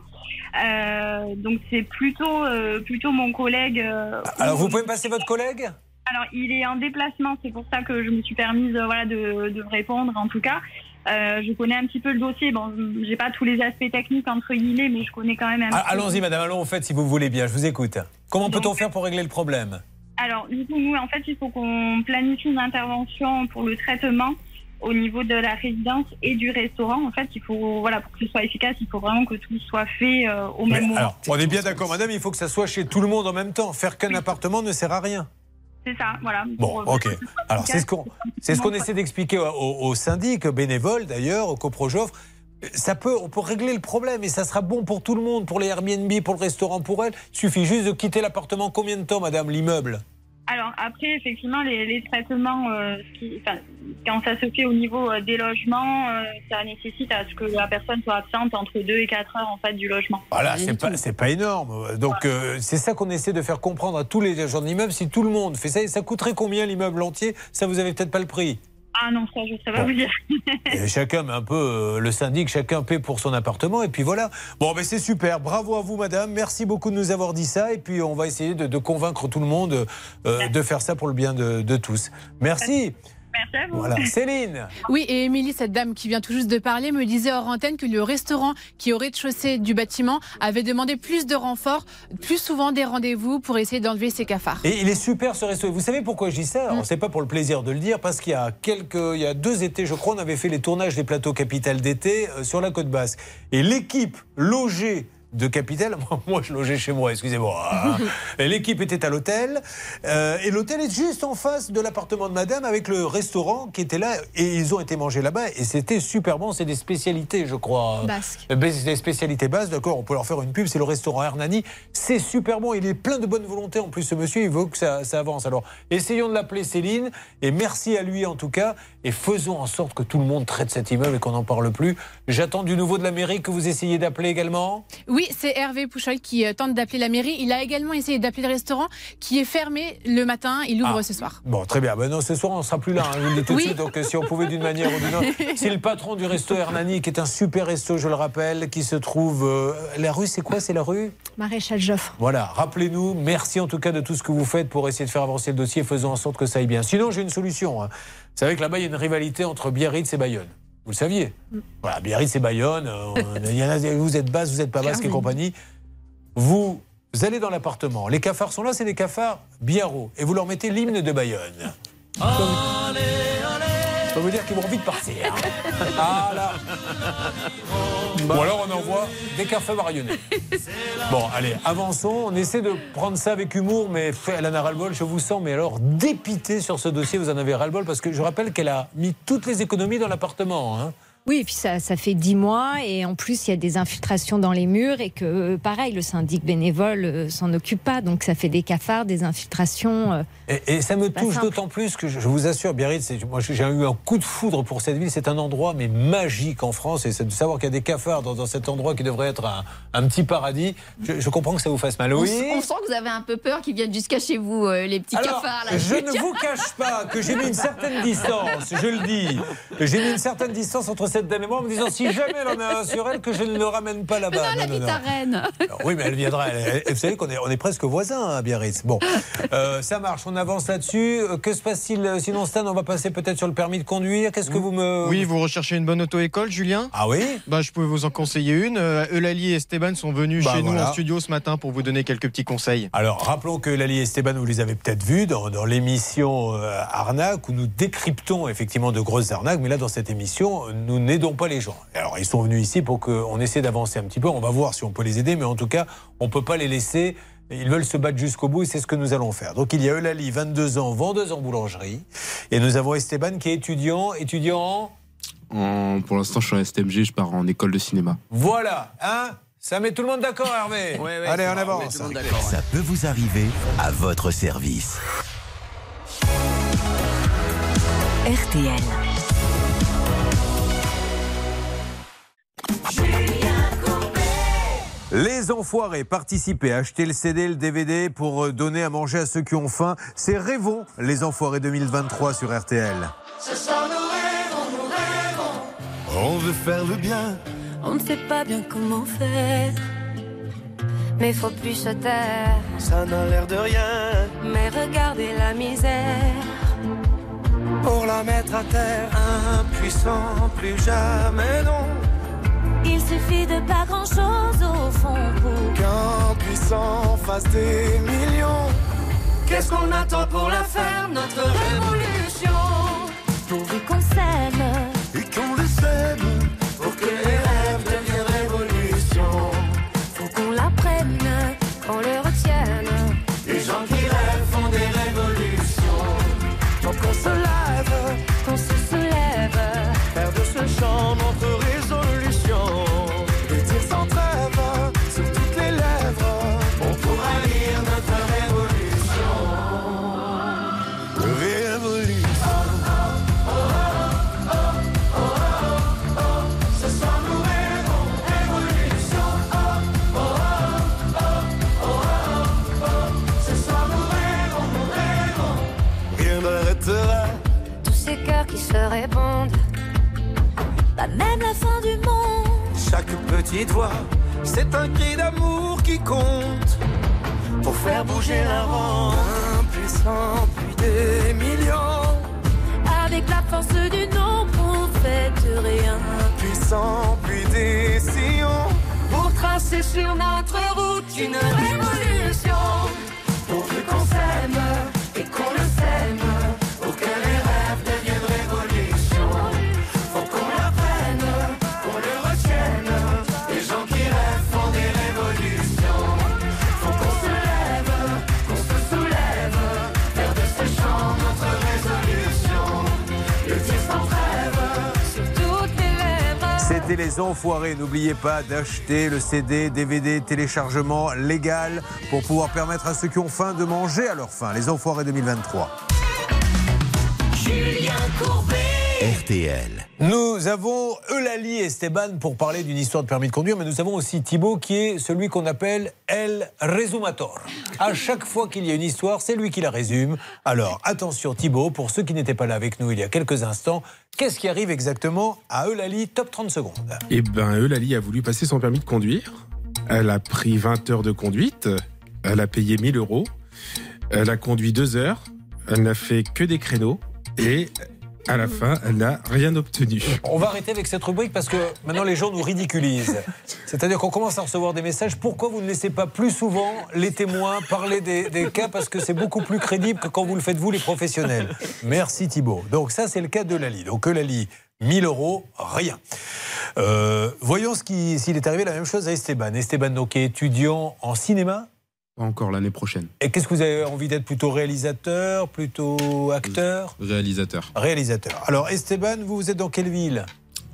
Euh, donc c'est plutôt euh, plutôt mon collègue. euh, Alors, vous pouvez me passer votre collègue? Alors, il est en déplacement, c'est pour ça que je me suis permise voilà, de, de répondre en tout cas. Euh, je connais un petit peu le dossier. Bon, j'ai pas tous les aspects techniques entre guillemets, mais je connais quand même un Ah, petit peu. Allons-y, madame, allons au fait si vous voulez bien. Je vous écoute. Comment peut-on faire pour régler le problème? Alors, du coup, nous, en fait, il faut qu'on planifie une intervention pour le traitement au niveau de la résidence et du restaurant. En fait, il faut, voilà, pour que ce soit efficace, il faut vraiment que tout soit fait euh, au même Mais moment. alors, on est bien d'accord, madame, il faut que ça soit chez tout le monde en même temps. Faire qu'un appartement ne sert à rien. C'est ça, voilà. Bon, euh, ok. Alors, c'est ce qu'on ce qu'on essaie d'expliquer au, au- au syndic bénévole, d'ailleurs, au coprojoffre. Ça peut, on peut régler le problème et ça sera bon pour tout le monde, pour les Airbnb, pour le restaurant, pour elle. Il suffit juste de quitter l'appartement. Combien de temps, madame, l'immeuble? Alors après, effectivement, les, les traitements, euh, qui- quand ça se fait au niveau euh, des logements, euh, ça nécessite à ce que la personne soit absente entre 2 et 4 heures en fait du logement. Voilà, c'est pas, c'est pas énorme. Donc, euh, c'est ça qu'on essaie de faire comprendre à tous les agents de l'immeuble. Si tout le monde fait ça, et ça coûterait combien l'immeuble entier? Ça, vous avez peut-être pas le prix. Ah non, ça, je ne sais pas vous dire. Et chacun met un peu euh, le syndic, chacun paie pour son appartement et puis voilà. Bon, ben c'est super. Bravo à vous, madame. Merci beaucoup de nous avoir dit ça. Et puis on va essayer de, de convaincre tout le monde euh, de faire ça pour le bien de, de tous. Merci. Merci à vous. Voilà. *laughs* Céline. Oui, et Émilie, cette dame qui vient tout juste de parler, me disait hors antenne que le restaurant qui est au rez-de-chaussée du bâtiment avait demandé plus de renforts, plus souvent des rendez-vous pour essayer d'enlever ces cafards. Et il est super ce resto. Vous savez pourquoi je dis ça? Alors, C'est pas pour le plaisir de le dire, parce qu'il y a quelques, il y a deux étés, je crois, on avait fait les tournages des plateaux Capital d'été euh, sur la côte basque. Et l'équipe logée de Capital, *laughs* moi je logeais chez moi, excusez-moi. *laughs* Et L'équipe était à l'hôtel, euh, et l'hôtel est juste en face de l'appartement de madame avec le restaurant qui était là, et ils ont été manger là-bas, et c'était super bon, c'est des spécialités, je crois. Basques. Euh, ben, c'est Des spécialités basses, d'accord, on peut leur faire une pub, c'est le restaurant Hernani. C'est super bon, il est plein de bonne volonté en plus, ce monsieur, il veut que ça, ça avance. Alors, essayons de l'appeler Céline, et merci à lui en tout cas, et faisons en sorte que tout le monde traite cet immeuble et qu'on n'en parle plus. J'attends du nouveau de la mairie que vous essayez d'appeler également. Oui, c'est Hervé Pouchol qui euh, tente d'appeler la mairie. Il a également essayé d'appeler le restaurant qui est fermé le matin. Il ouvre Ah. ce soir. Bon, très bien. Ben non, ce soir, on ne sera plus là, hein, je vous le dis tout de Oui. suite. Donc, euh, si on pouvait d'une manière ou d'une autre. *laughs* C'est le patron du resto Hernani, qui est un super resto, je le rappelle, qui se trouve. euh, la rue, c'est quoi? C'est la rue? Maréchal Joffre. Voilà, rappelez-nous, merci en tout cas de tout ce que vous faites pour essayer de faire avancer le dossier, faisons en sorte que ça aille bien. Sinon, j'ai une solution. hein. Vous savez que là-bas, il y a une rivalité entre Biarritz et Bayonne. Vous le saviez. Voilà, Biarritz et Bayonne, euh, on- il y en a, vous êtes basse, vous n'êtes pas basque et compagnie. Vous allez dans l'appartement, les cafards sont là, c'est des cafards biarro, et vous leur mettez l'hymne de Bayonne. Je peux vous dire qu'ils vont vite partir. Ah là Ou alors on envoie des cafards marionnés. Bon, allez, avançons. On essaie de prendre ça avec humour, mais elle en a ras-le-bol. Je vous sens, mais alors dépité sur ce dossier, vous en avez ras-le-bol, parce que je rappelle qu'elle a mis toutes les économies dans l'appartement. hein. Oui, et puis ça, ça fait dix mois et en plus il y a des infiltrations dans les murs et que euh, pareil, le syndic bénévole euh, s'en occupe pas, donc ça fait des cafards, des infiltrations. euh. Et, et ça me touche d'autant plus que je, je vous assure, Biarritz, moi j'ai eu un coup de foudre pour cette ville. C'est un endroit mais magique en France. Et c'est de savoir qu'il y a des cafards dans, dans cet endroit qui devrait être un, un petit paradis. Je, je comprends que ça vous fasse mal. On, Oui. s- on sent que vous avez un peu peur qu'ils viennent jusqu'à chez vous, euh, les petits Alors, cafards. Là. je ne vous cache pas que j'ai mis une certaine distance, je le dis. J'ai mis une certaine distance entre cette dame et moi en me disant si jamais elle en a un sur elle, que je ne le ramène pas là-bas. Non, elle Non, non, habite non. à Rennes. Alors, oui, mais elle viendra. Elle- elle- vous savez qu'on est, on est presque voisins à Biarritz. Bon, Euh, ça marche, on avance là-dessus. Euh, Que se passe-t-il euh, sinon, Stan On va passer peut-être sur le permis de conduire. Qu'est-ce que vous me. Oui, vous recherchez une bonne auto-école, Julien? Ah oui bah, Je peux vous en conseiller une. Eulalie et Esteban sont venus Bah, chez nous en studio ce matin pour vous donner quelques petits conseils. Alors, rappelons que Lali et Esteban, vous les avez peut-être vus dans, dans l'émission euh, Arnaque, où nous décryptons effectivement de grosses arnaques, mais là, dans cette émission, nous n'aidons pas les gens. Alors, ils sont venus ici pour qu'on essaie d'avancer un petit peu. On va voir si on peut les aider, mais en tout cas, on ne peut pas les laisser. Ils veulent se battre jusqu'au bout et c'est ce que nous allons faire. Donc, il y a Eulalie, 22 ans, vendeuse en boulangerie. Et nous avons Esteban qui est étudiant, étudiant en... En- pour l'instant, je suis en STMG, je pars en école de cinéma. Voilà, hein? Ça met tout le monde d'accord, Hervé? *laughs* Allez, on avance. Ça peut vous arriver à votre service. RTL. Les enfoirés, participez, achetez le CD, le DVD pour euh, donner à manger à ceux qui ont faim. C'est Rêvons, les enfoirés 2023 sur RTL. Ce soir nous rêvons, nous rêvons. On veut faire le bien. On ne sait pas bien comment faire. Mais faut plus se taire. Ça n'a l'air de rien. Mais regardez la misère. Pour la mettre à terre, impuissant, plus jamais non. Il suffit de pas grand chose au fond pour Qu'un puissant fasse des millions. Qu'est-ce qu'on attend pour la faire, notre révolution pourvu qu'on s'aime. Les enfoirés. N'oubliez pas d'acheter le CD, DVD, téléchargement légal pour pouvoir permettre à ceux qui ont faim de manger à leur faim. Les enfoirés 2023. Julien Courbet. RTL. Nous avons Eulalie Esteban pour parler d'une histoire de permis de conduire, mais nous avons aussi Thibaut qui est celui qu'on appelle El Resumator. À chaque fois qu'il y a une histoire, c'est lui qui la résume. Alors attention Thibaut, pour ceux qui n'étaient pas là avec nous il y a quelques instants, qu'est-ce qui arrive exactement à Eulalie? Top 30 secondes. Eh ben, Eulalie a voulu passer son permis de conduire. Elle a pris 20 heures de conduite. Elle a payé 1000 euros. Elle a conduit deux heures. Elle n'a fait que des créneaux. Et à la fin, elle n'a rien obtenu. On va arrêter avec cette rubrique parce que maintenant les gens nous ridiculisent. C'est-à-dire qu'on commence à recevoir des messages. Pourquoi vous ne laissez pas plus souvent les témoins parler des, cas? Parce que c'est beaucoup plus crédible que quand vous le faites vous, les professionnels. Merci Thibault. Donc ça, c'est le cas de Lali. Donc Lali, 1000 euros, rien. Euh, voyons s'il est arrivé la même chose à Esteban. Esteban, donc, est étudiant en cinéma. Pas encore l'année prochaine. Et qu'est-ce que vous avez envie d'être Plutôt réalisateur, plutôt acteur? Réalisateur. Réalisateur. Alors Esteban, vous, vous êtes dans quelle ville?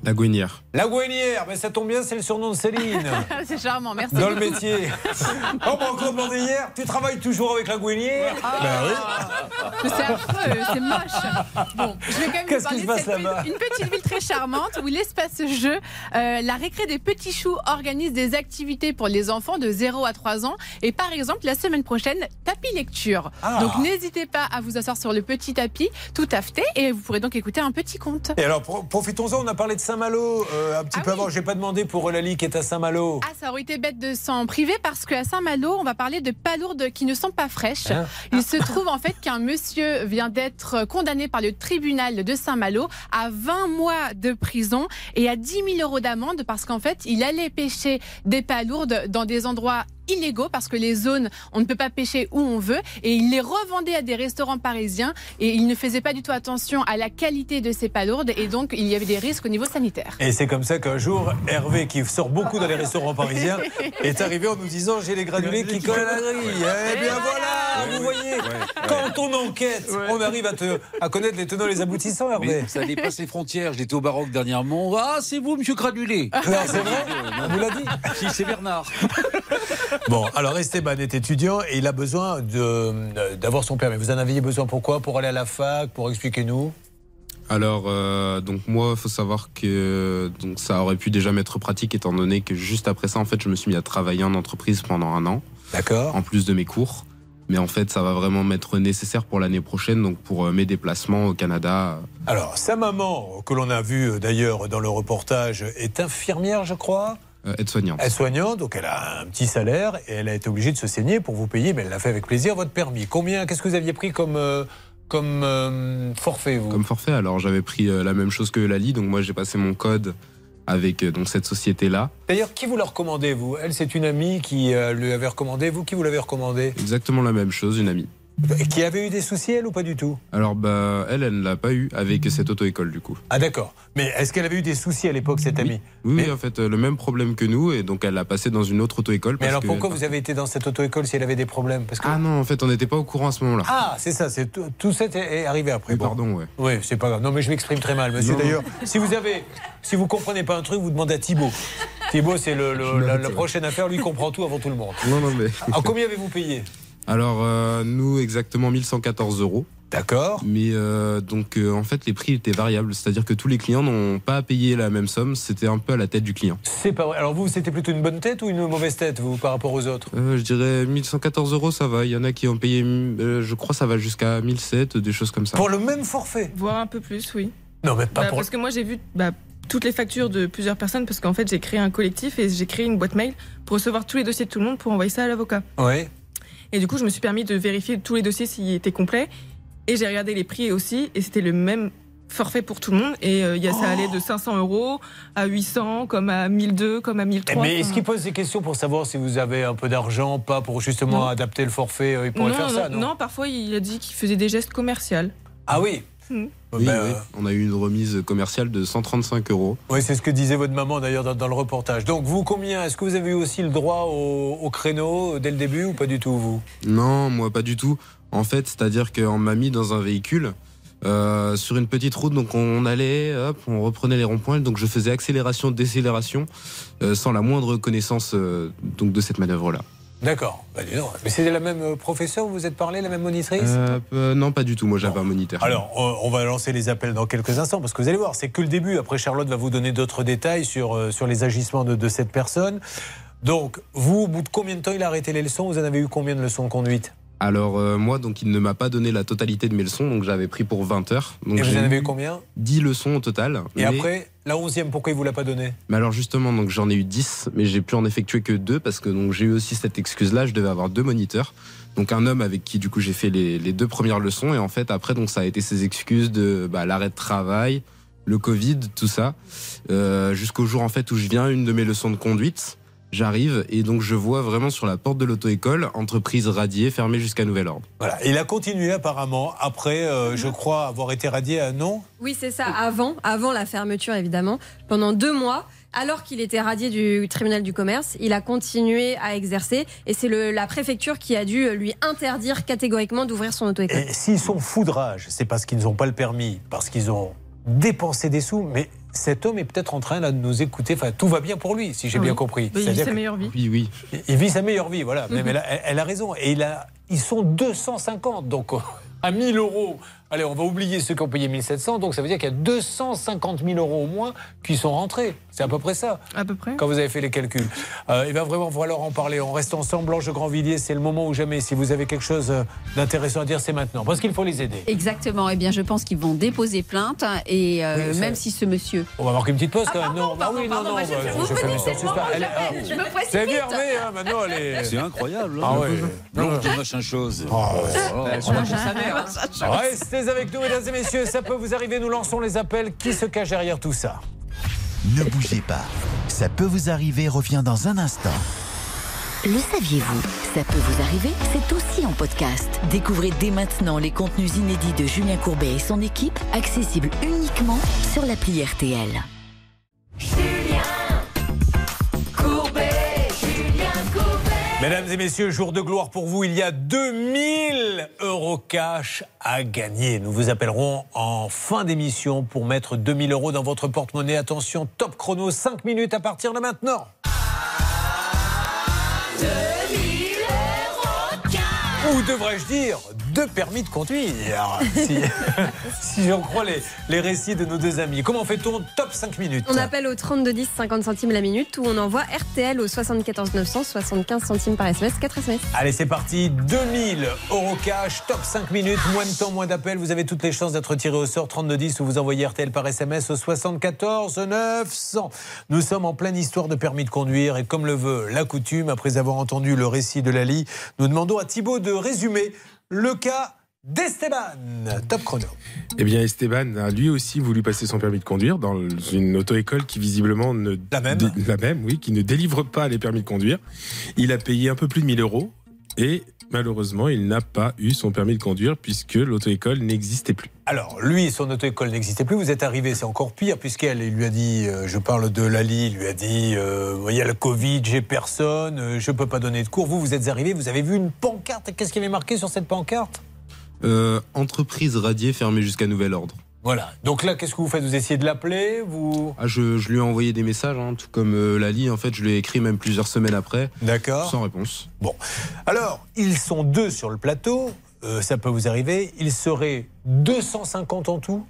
La Gouinière. La Gouinière, mais ça tombe bien, c'est le surnom de Céline. *laughs* C'est charmant, merci. Dans le métier. *laughs* On m'a encore demandé hier, tu travailles toujours avec la Gouinière Ah. Ben oui. C'est affreux, c'est moche. Bon, je vais quand même vous parler de cette ville- une petite ville très charmante où l'espace jeu, euh, la récré des petits choux organise des activités pour les enfants de 0 à 3 ans. Et par exemple, la semaine prochaine, tapis lecture. Ah. Donc n'hésitez pas à vous asseoir sur le petit tapis, tout affeté, et vous pourrez donc écouter un petit conte. Et alors, pro- profitons-en, on a parlé de Saint-Malo euh, un petit peu avant. J'ai pas demandé pour Eulalie qui est à Saint-Malo. Ah, ça aurait été bête de s'en priver parce qu'à Saint-Malo, on va parler de palourdes qui ne sont pas fraîches. Hein Il se trouve en fait qu'un monsieur vient d'être condamné par le tribunal de Saint-Malo à 20 mois de prison et à 10 000 euros d'amende parce qu'en fait, il allait pêcher des palourdes dans des endroits illégaux parce que les zones, on ne peut pas pêcher où on veut et il les revendait à des restaurants parisiens et il ne faisait pas du tout attention à la qualité de ces palourdes et donc il y avait des risques au niveau sanitaire. Et c'est comme ça qu'un jour, Hervé, qui sort beaucoup dans les restaurants parisiens, *laughs* est arrivé en nous disant J'ai les granulés qui collent à la grille. Eh bien voilà, vous voyez, quand on enquête, on arrive à, te, à connaître les tenants et les aboutissants, Hervé. Mais ça dépasse les frontières. J'étais au Baroque dernièrement. Ah, c'est vous, monsieur Granulé. Non, c'est vrai On vous l'a dit Si, c'est Bernard. *laughs* Bon, alors Esteban est étudiant et il a besoin d'avoir son permis. Vous en aviez besoin pourquoi Pour aller à la fac? Pour expliquer-nous Alors, euh, donc moi, il faut savoir que donc ça aurait pu déjà m'être pratique étant donné que juste après ça, en fait, je me suis mis à travailler en entreprise pendant un an. D'accord. En plus de mes cours. Mais en fait, ça va vraiment m'être nécessaire pour l'année prochaine, donc pour euh, mes déplacements au Canada. Alors, sa maman, que l'on a vue euh, d'ailleurs dans le reportage, est infirmière, je crois? Aide-soignante. Aide-soignante, donc elle a un petit salaire et elle a été obligée de se saigner pour vous payer, mais elle l'a fait avec plaisir, votre permis. Combien, qu'est-ce que vous aviez pris comme, euh, comme euh, forfait, vous? Comme forfait, alors j'avais pris euh, la même chose que Lali, donc moi j'ai passé mon code avec euh, donc cette société-là. D'ailleurs, qui vous l'a recommandé, vous? Elle, c'est une amie qui euh, lui avait recommandé. Vous, qui vous l'avez recommandé? Exactement la même chose, une amie. Qui avait eu des soucis, elle, ou pas du tout Alors bah elle, elle ne l'a pas eu avec cette auto-école du coup. Ah, d'accord. Mais est-ce qu'elle avait eu des soucis à l'époque, cette amie Oui, oui, en fait, euh, le même problème que nous, et donc elle l'a passé dans une autre auto-école. Mais alors que- pourquoi vous avez été dans cette auto-école si elle avait des problèmes Parce que... Ah non, en fait, on n'était pas au courant à ce moment-là. Ah, c'est ça, c'est tout, tout ça est arrivé après. Oui, Bon. pardon, ouais. Oui, c'est pas grave. Non, mais je m'exprime très mal, monsieur. D'ailleurs, si vous avez, si vous comprenez pas un truc, vous demandez à Thibaut. Thibaut, c'est le, le- la, la prochaine affaire. Lui, il comprend tout avant tout le monde. Non, non, mais. À combien avez-vous payé Alors, euh, nous, exactement 1114 euros. D'accord. Mais euh, donc, euh, en fait, les prix étaient variables. C'est-à-dire que tous les clients n'ont pas à payer la même somme. C'était un peu à la tête du client. C'est pas vrai. Alors vous, c'était plutôt une bonne tête ou une mauvaise tête, vous, par rapport aux autres? Euh, je dirais 1114 euros, ça va. Il y en a qui ont payé, euh, je crois, ça va jusqu'à 1007, des choses comme ça. Pour le même forfait? Voire un peu plus, oui. Non, mais pas Bah, pour. Parce que moi, j'ai vu bah, toutes les factures de plusieurs personnes parce qu'en fait, j'ai créé un collectif et j'ai créé une boîte mail pour recevoir tous les dossiers de tout le monde pour envoyer ça à l'avocat. Oui. Et du coup, je me suis permis de vérifier tous les dossiers s'ils étaient complets. Et j'ai regardé les prix aussi, et c'était le même forfait pour tout le monde. Et euh, y a, ça allait de 500 euros à 800, comme à 1002, comme à 1003. Mais est-ce qu'il pose des questions pour savoir si vous avez un peu d'argent, pas pour justement Non. adapter le forfait euh, Il pourrait non, faire ça, non, non, parfois il a dit qu'il faisait des gestes commerciaux. Ah oui Hmm. Oui, Ben, oui. On a eu une remise commerciale de 135 euros. Oui, c'est ce que disait votre maman d'ailleurs dans, dans le reportage. Donc vous, combien Est-ce que vous avez eu aussi le droit au, au créneau euh, dès le début ou pas du tout, vous? Non, moi pas du tout. En fait, c'est-à-dire qu'on m'a mis dans un véhicule euh, sur une petite route, donc on allait, hop, on reprenait les ronds-points, donc je faisais accélération, décélération, euh, sans la moindre connaissance euh, donc de cette manœuvre-là. D'accord. Bah. Mais c'est la même euh, professeure, vous vous êtes parlé, la même monitrice Euh, euh, non, pas du tout. Moi, j'avais un moniteur. Alors, on va lancer les appels dans quelques instants parce que vous allez voir, c'est que le début. Après, Charlotte va vous donner d'autres détails sur, sur les agissements de, de cette personne. Donc, vous, au bout de combien de temps il a arrêté les leçons? Vous en avez eu combien de leçons de conduite? Alors euh, moi, donc il ne m'a pas donné la totalité de mes leçons, donc j'avais pris pour 20 heures. Donc Et vous en avez eu eu combien? 10 leçons au total. Et mais- après, la onzième, pourquoi il vous l'a pas donné Mais alors justement, donc j'en ai eu 10, mais j'ai pu en effectuer que deux parce que j'ai eu aussi cette excuse-là, je devais avoir deux moniteurs. Donc un homme avec qui du coup j'ai fait les, deux premières leçons et en fait après donc ça a été ces excuses de bah, l'arrêt de travail, le Covid, tout ça, Euh, jusqu'au jour en fait où je viens une de mes leçons de conduite. J'arrive et donc je vois vraiment sur la porte de l'auto-école entreprise radiée fermée jusqu'à nouvel ordre. Voilà. Il a continué apparemment après, euh, je crois, avoir été radié à non? Oui, c'est ça, avant, avant la fermeture évidemment, pendant deux mois. Alors qu'il était radié du tribunal du commerce, il a continué à exercer et c'est le- la préfecture qui a dû lui interdire catégoriquement d'ouvrir son auto-école. Et s'ils sont foudrage, c'est parce qu'ils n'ont pas le permis, parce qu'ils ont dépensé des sous, mais cet homme est peut-être en train là, de nous écouter. Enfin, tout va bien pour lui, si j'ai Oui. bien compris. Il vit sa meilleure vie. Oui, oui. Il vit sa meilleure vie, voilà. Mais, Mhm. mais là, elle, elle a raison. Et il a, ils sont 250, donc *laughs* à 1000 euros. Allez, on va oublier ceux qui ont payé 1700, donc ça veut dire qu'il y a 250 000 euros au moins qui sont rentrés. C'est à peu près ça. À peu près. Quand vous avez fait les calculs. Euh, il va vraiment falloir en parler. On reste ensemble, Blanche Grandvilliers. C'est le moment ou jamais. Si vous avez quelque chose euh, d'intéressant à dire, c'est maintenant. Parce qu'il faut les aider. Exactement. Eh bien, je pense qu'ils vont déposer plainte et euh, Oui, même si ce monsieur. On va marquer une petite pause quand Ah, même. pardon, non, oui, non, pardon, non. moi, je- vous je fais venez une sorte tellement, suspens. Elle est- j'appelle, ah, je me précipite. C'est Hervé, hein, maintenant elle est. C'est incroyable. Ah hein. ouais. Blanche de machin chose. Oh. Restez avec nous, mesdames et messieurs. Ça peut vous arriver. Nous lançons les appels. Qui se cache derrière tout ça? Ne bougez pas. Ça peut vous arriver revient dans un instant. Le saviez-vous? Ça peut vous arriver, c'est aussi en podcast. Découvrez dès maintenant les contenus inédits de Julien Courbet et son équipe, accessibles uniquement sur l'appli RTL. Mesdames et messieurs, jour de gloire pour vous. Il y a 2000 euros cash à gagner. Nous vous appellerons en fin d'émission pour mettre 2000 euros dans votre porte-monnaie. Attention, top chrono, 5 minutes à partir de maintenant. Ou devrais-je dire, deux permis de conduire, si, *laughs* si j'en crois les, les récits de nos deux amis. Comment fait-on top 5 minutes On appelle au 32 10 50 centimes la minute ou on envoie RTL au 74 900 75 centimes par SMS 4 SMS. Allez, c'est parti. 2000 euros cash, top 5 minutes, moins de temps, moins d'appels. Vous avez toutes les chances d'être tiré au sort 3210 ou vous envoyez RTL par SMS au 74 900. Nous sommes en pleine histoire de permis de conduire et comme le veut la coutume, après avoir entendu le récit de Lali, nous demandons à Thibaut de résumer le cas d'Esteban. Top chrono. Eh bien, Esteban a lui aussi voulu passer son permis de conduire dans une auto-école qui visiblement ne. La même La même, oui, qui ne délivre pas les permis de conduire. Il a payé un peu plus de 1000 euros et malheureusement, il n'a pas eu son permis de conduire puisque l'auto-école n'existait plus. Alors, lui, son auto-école n'existait plus. Vous êtes arrivé, c'est encore pire, puisqu'elle lui a dit, euh, je parle de Lali, il lui a dit, euh, il y a le Covid, j'ai personne, euh, je peux pas donner de cours. Vous, vous êtes arrivé, vous avez vu une pancarte. Qu'est-ce qui avait marqué sur cette pancarte? Euh, entreprise radiée fermée jusqu'à nouvel ordre. Voilà. Donc là, qu'est-ce que vous faites? Vous essayez de l'appeler vous... Ah, je, je lui ai envoyé des messages, hein, tout comme euh, Lali. En fait, je lui ai écrit même plusieurs semaines après. D'accord. Sans réponse. Bon. Alors, ils sont deux sur le plateau. Euh, ça peut vous arriver. Ils seraient 250 en tout.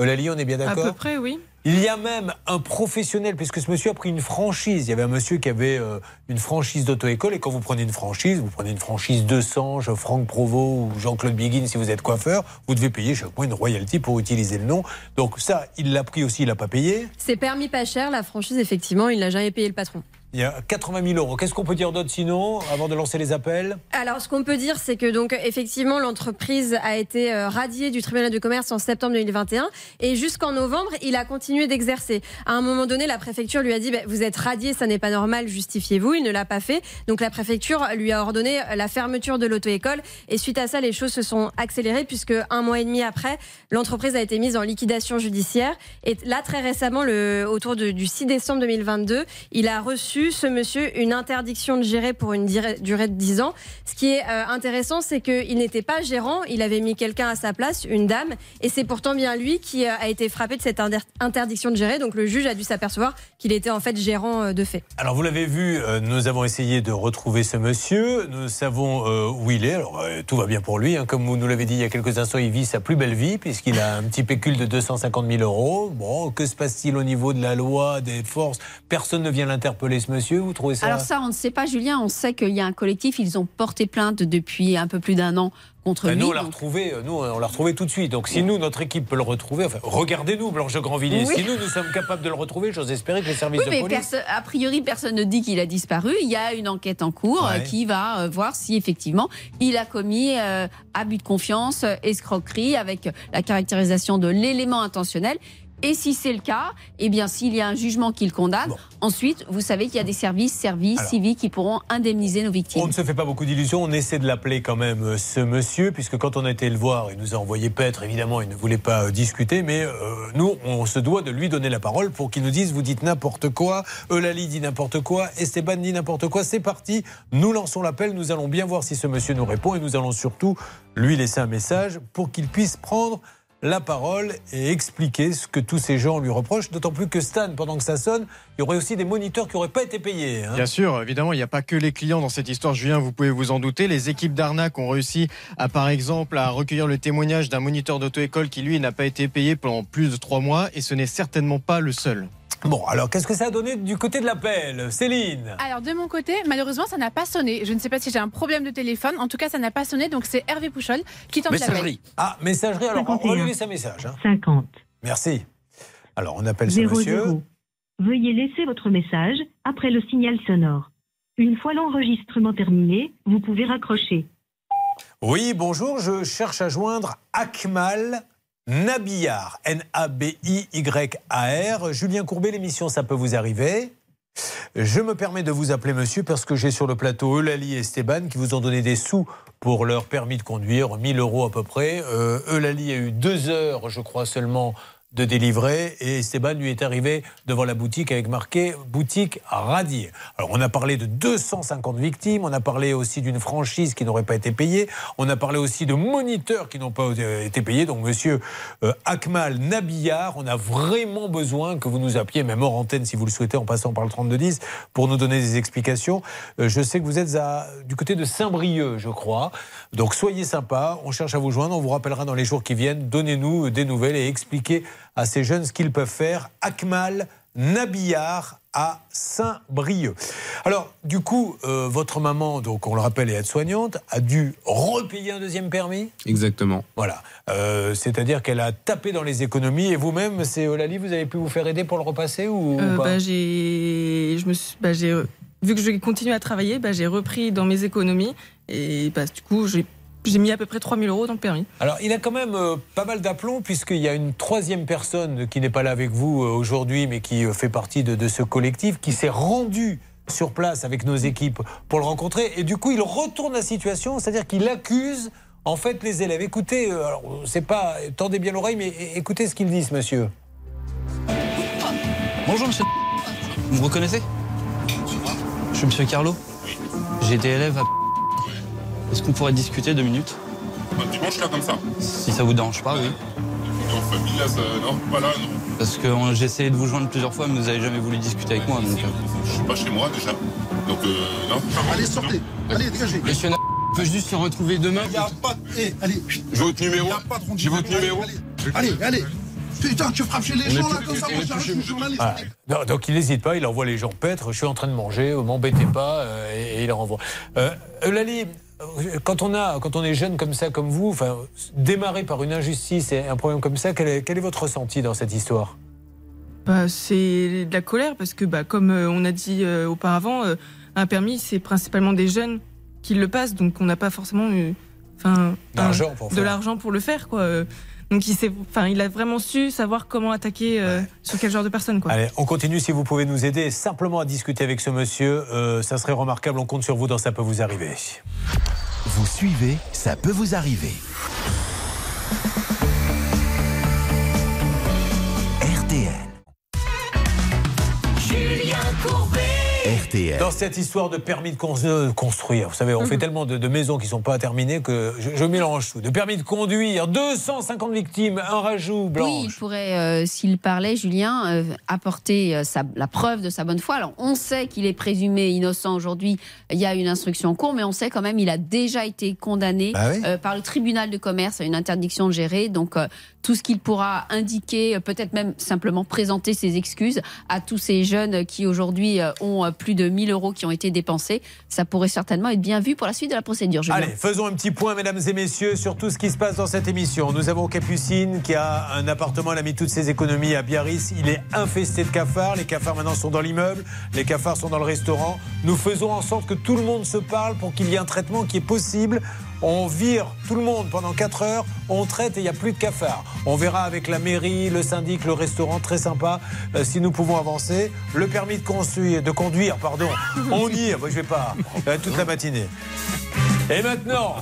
Euh, Lali, on est bien À d'accord? peu près, oui. Il y a même un professionnel, puisque ce monsieur a pris une franchise. Il y avait un monsieur qui avait euh, une franchise d'auto-école. Et quand vous prenez une franchise, vous prenez une franchise de Sange, Franck Provost ou Jean-Claude Biguin, si vous êtes coiffeur, vous devez payer chaque mois une royalty pour utiliser le nom. Donc ça, il l'a pris aussi, il l'a pas payé. C'est permis pas cher, la franchise, effectivement, il n'a jamais payé le patron. Il y a 80 000 euros. Qu'est-ce qu'on peut dire d'autre sinon, avant de lancer les appels? Alors, ce qu'on peut dire, c'est que donc effectivement, l'entreprise a été euh, radiée du tribunal de commerce en septembre 2021 et jusqu'en novembre, il a continué d'exercer. À un moment donné, la préfecture lui a dit bah, "Vous êtes radié, ça n'est pas normal, justifiez-vous." Il ne l'a pas fait. Donc la préfecture lui a ordonné la fermeture de l'auto-école et suite à ça, les choses se sont accélérées puisque un mois et demi après, l'entreprise a été mise en liquidation judiciaire et là très récemment, autour du 6 décembre 2022, il a reçu ce monsieur une interdiction de gérer pour une durée de 10 ans. Ce qui est euh, intéressant, c'est qu'il n'était pas gérant, il avait mis quelqu'un à sa place, une dame, et c'est pourtant bien lui qui euh, a été frappé de cette inter- interdiction de gérer. Donc le juge a dû s'apercevoir qu'il était en fait gérant euh, de fait. Alors vous l'avez vu, nous avons essayé de retrouver ce monsieur. Nous savons où il est. Alors tout va bien pour lui. hein. Comme vous nous l'avez dit il y a quelques instants, il vit sa plus belle vie puisqu'il a un petit pécule de 250 000 euros. Bon, que se passe-t-il au niveau de la loi, des forces? Personne ne vient l'interpeller, monsieur. Vous trouvez ça Alors ça, on ne sait pas, Julien. On sait qu'il y a un collectif. Ils ont porté plainte depuis un peu plus d'un an contre Ben, lui. nous, on l'a retrouvé, euh, nous, on l'a retrouvé tout de suite. Donc, si nous, notre équipe peut le retrouver, enfin, regardez-nous, Blanche de Grandvilliers. Oui. Si nous, nous sommes capables de le retrouver, j'ose espérer que les services Oui, de mais police. perso- a priori, personne ne dit qu'il a disparu. Il y a une enquête en cours Ouais. euh, qui va euh, voir si effectivement il a commis euh, abus de confiance, escroquerie, avec la caractérisation de l'élément intentionnel. Et si c'est le cas, eh bien, s'il y a un jugement qui le condamne, ensuite, vous savez qu'il y a des services, services Alors. civiques qui pourront indemniser nos victimes. On ne se fait pas beaucoup d'illusions. On essaie de l'appeler quand même euh, ce monsieur, puisque quand on a été le voir, il nous a envoyé paître. Évidemment, il ne voulait pas euh, discuter, mais euh, nous, on se doit de lui donner la parole pour qu'il nous dise vous dites n'importe quoi, Eulalie dit n'importe quoi, Esteban dit n'importe quoi. C'est parti. Nous lançons l'appel. Nous allons bien voir si ce monsieur nous répond et nous allons surtout lui laisser un message pour qu'il puisse prendre la parole et expliquer ce que tous ces gens lui reprochent. D'autant plus que Stan, pendant que ça sonne, il y aurait aussi des moniteurs qui n'auraient pas été payés. hein. Bien sûr, évidemment, il n'y a pas que les clients dans cette histoire, Julien, vous pouvez vous en douter. Les équipes d'arnaque ont réussi, à, par exemple, à recueillir le témoignage d'un moniteur d'auto-école qui, lui, n'a pas été payé pendant plus de trois mois, et ce n'est certainement pas le seul. Bon, alors qu'est-ce que ça a donné du côté de l'appel Céline? Alors de mon côté, malheureusement, ça n'a pas sonné. Je ne sais pas si j'ai un problème de téléphone. En tout cas, ça n'a pas sonné. Donc c'est Hervé Pouchol qui tente l'appel. Ah, messagerie, alors on 51. lui laisse un message. hein. 50 Merci. Alors on appelle ce 00. monsieur. Veuillez laisser votre message après le signal sonore. Une fois l'enregistrement terminé, vous pouvez raccrocher. Oui, bonjour, je cherche à joindre Akmal Nabillard, N-A-B-I-Y-A-R. Julien Courbet, l'émission Ça peut vous arriver. Je me permets de vous appeler monsieur parce que j'ai sur le plateau Eulalie et Esteban qui vous ont donné des sous pour leur permis de conduire, 1000 euros à peu près. Euh, Eulalie a eu deux heures, je crois seulement, de délivrer et Esteban lui est arrivé devant la boutique avec marqué boutique radiée. Alors on a parlé de 250 victimes, on a parlé aussi d'une franchise qui n'aurait pas été payée, on a parlé aussi de moniteurs qui n'ont pas euh, été payés. Donc monsieur euh, Akmal Nabillard, on a vraiment besoin que vous nous appeliez, même hors antenne si vous le souhaitez, en passant par le 3210, pour nous donner des explications. Euh, je sais que vous êtes à, du côté de Saint-Brieuc, je crois. Donc soyez sympa, on cherche à vous joindre, on vous rappellera dans les jours qui viennent. Donnez-nous des nouvelles et expliquez à ces jeunes ce qu'ils peuvent faire. Akmal Nabillard à Saint-Brieuc. Alors, du coup, euh, votre maman, donc on le rappelle, est aide-soignante, a dû repayer un deuxième permis? Exactement. voilà. Euh, C'est-à-dire qu'elle a tapé dans les économies. Et vous-même, c'est Olali, vous avez pu vous faire aider pour le repasser ou Euh, pas? bah, j'ai, je me suis, bah, j'ai, vu que je continue à travailler, bah, j'ai repris dans mes économies et bah, du coup j'ai, j'ai mis à peu près 3000 euros dans le permis. Alors, il a quand même euh, pas mal d'aplomb, puisqu'il y a une troisième personne qui n'est pas là avec vous euh, aujourd'hui, mais qui euh, fait partie de, de ce collectif, qui s'est rendu sur place avec nos équipes pour le rencontrer. Et du coup, il retourne la situation, c'est-à-dire qu'il accuse en fait les élèves. Écoutez, euh, alors, c'est pas, tendez bien l'oreille, mais écoutez ce qu'ils disent, monsieur. Bonjour monsieur. Vous me reconnaissez? Je suis monsieur Carlo. J'ai été élève à. Est-ce qu'on pourrait discuter deux minutes Dimanche là comme ça Si ça vous dérange pas, oui. En famille là, ça... non, pas là, non. Parce que euh, j'ai essayé de vous joindre plusieurs fois, mais vous avez jamais voulu discuter avec moi. Donc, euh. Je suis pas chez moi déjà. Donc euh, non. Allez, sortez. Allez, dégagez. Monsieur on peut juste se retrouver demain. Il y a pas de... Eh, allez. J'ai votre numéro. J'ai votre numéro. Allez, allez. Putain, tu frappes chez les gens là comme ça, moi est j'arrive, plus- je suis journaliste. Ah, non, donc il n'hésite pas, il envoie les gens paître. Je suis en train de manger, m'embêtez pas, euh, et, et il les renvoie. Euh, Eulalie, quand on, a, quand on est jeune comme ça, comme vous, enfin, démarrer par une injustice et un problème comme ça, quel est, quel est votre ressenti dans cette histoire? Bah, c'est de la colère parce que, bah, comme euh, on a dit euh, auparavant, euh, un permis, c'est principalement des jeunes qui le passent, donc on n'a pas forcément euh, enfin, de l'argent pour le faire. Quoi. Donc il, s'est- enfin, il a vraiment su savoir comment attaquer euh, sur quel genre de personne. Quoi. Allez, on continue si vous pouvez nous aider simplement à discuter avec ce monsieur. euh, ça serait remarquable, on compte sur vous dans Ça peut vous arriver. Vous suivez, ça peut vous arriver. RTL. Dans cette histoire de permis de de construire, vous savez, on fait tellement de, de maisons qui ne sont pas terminées que je, je mélange tout. De permis de conduire, 250 victimes, un rajout, Oui, blanche. il pourrait, euh, s'il parlait, Julien, euh, apporter euh, sa- la preuve de sa bonne foi. Alors, on sait qu'il est présumé innocent aujourd'hui. Il y a une instruction en cours, mais on sait quand même il a déjà été condamné Bah oui. euh, par le tribunal de commerce à une interdiction de gérer. Donc, euh, tout ce qu'il pourra indiquer, euh, peut-être même simplement présenter ses excuses à tous ces jeunes qui aujourd'hui euh, ont euh, plus de 1000 euros qui ont été dépensés, ça pourrait certainement être bien vu pour la suite de la procédure. Allez, faisons un petit point, mesdames et messieurs, sur tout ce qui se passe dans cette émission. Nous avons Capucine qui a un appartement, elle a mis toutes ses économies à Biarritz. Il est infesté de cafards. Les cafards maintenant sont dans l'immeuble, les cafards sont dans le restaurant. Nous faisons en sorte que tout le monde se parle pour qu'il y ait un traitement qui est possible. On vire tout le monde pendant 4 heures, on traite et il n'y a plus de cafards. On verra avec la mairie, le syndic, le restaurant, très sympa, euh, si nous pouvons avancer. Le permis de, conduire, pardon, *laughs* on y est. Moi, je vais pas euh, toute la matinée. Et maintenant,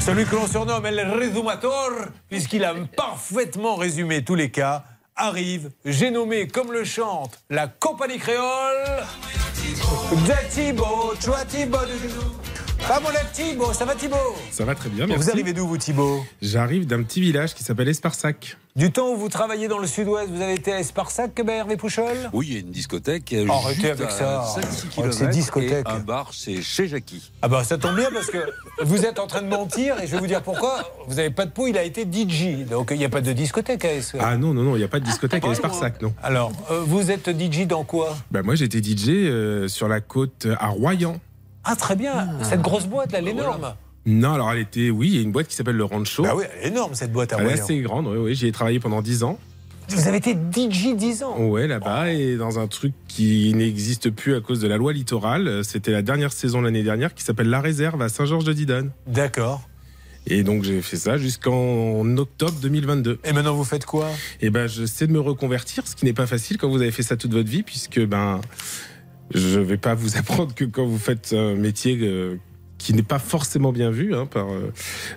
celui que l'on surnomme El Resumator, puisqu'il a parfaitement résumé tous les cas, arrive, j'ai nommé, comme le chante, la compagnie créole tu vois Thibaut, pas mon Thibaut, ça va Thibaut? Ça va très bien, Vous merci. arrivez d'où vous Thibaut? J'arrive d'un petit village qui s'appelle Esparsac. Du temps où vous travaillez dans le sud-ouest, vous avez été à Esparsac, ben, Hervé Pouchol? Oui, il y a une discothèque. euh, Arrêtez juste avec à ça. 5-6 Oh, c'est kilomètres, discothèque. et Un bar, c'est chez Jackie. Ah bah ça tombe bien parce que vous êtes en train de mentir et je vais vous dire pourquoi. Vous n'avez pas de peau, il a été DJ. Donc il n'y a pas de discothèque à Esparsac. Ah non, non, non, il n'y a pas de discothèque à Esparsac, non. Alors, euh, vous êtes DJ dans quoi? Bah, moi, j'étais DJ euh, sur la côte à Royan. Ah très bien, cette grosse boîte là, l'énorme. Non, alors elle était, oui, il y a une boîte qui s'appelle le Rancho. Bah oui, elle est énorme cette boîte à Elle est assez grande, oui, oui. J'y ai travaillé pendant 10 ans. Vous avez été DJ 10 ans Ouais, là-bas, et dans un truc qui n'existe plus à cause de la loi littorale. C'était la dernière saison l'année dernière qui s'appelle La Réserve à Saint-Georges-de-Didonne. D'accord. Et donc j'ai fait ça jusqu'en octobre 2022. Et maintenant vous faites quoi? Et ben j'essaie de me reconvertir, ce qui n'est pas facile quand vous avez fait ça toute votre vie, puisque ben je vais pas vous *laughs* apprendre que quand vous faites un métier euh, qui n'est pas forcément bien vu, hein, par euh,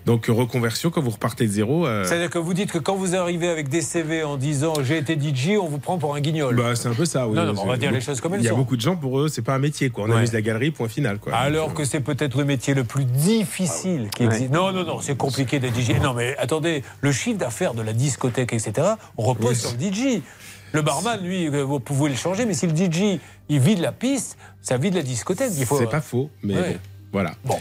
donc reconversion quand vous repartez de zéro. euh, C'est-à-dire que vous dites que quand vous arrivez avec des CV en disant j'ai été DJ, on vous prend pour un guignol. bah, c'est un peu ça, oui. Non, non, mais on va dire les choses comme elles Il y a sont. beaucoup de gens pour eux, c'est pas un métier, quoi. On Ouais. amuse la galerie, point final, quoi. Alors que c'est peut-être le métier le plus difficile qui existe. Non, non, non, c'est compliqué d'être DJ. Non, mais attendez, le chiffre d'affaires de la discothèque, etc., on repose sur le DJ. Le barman, lui, euh, vous pouvez le changer, mais si le DJ, il vide la piste, ça vide la discothèque. Faut... C'est pas faux, mais Ouais. bon, voilà. Bon.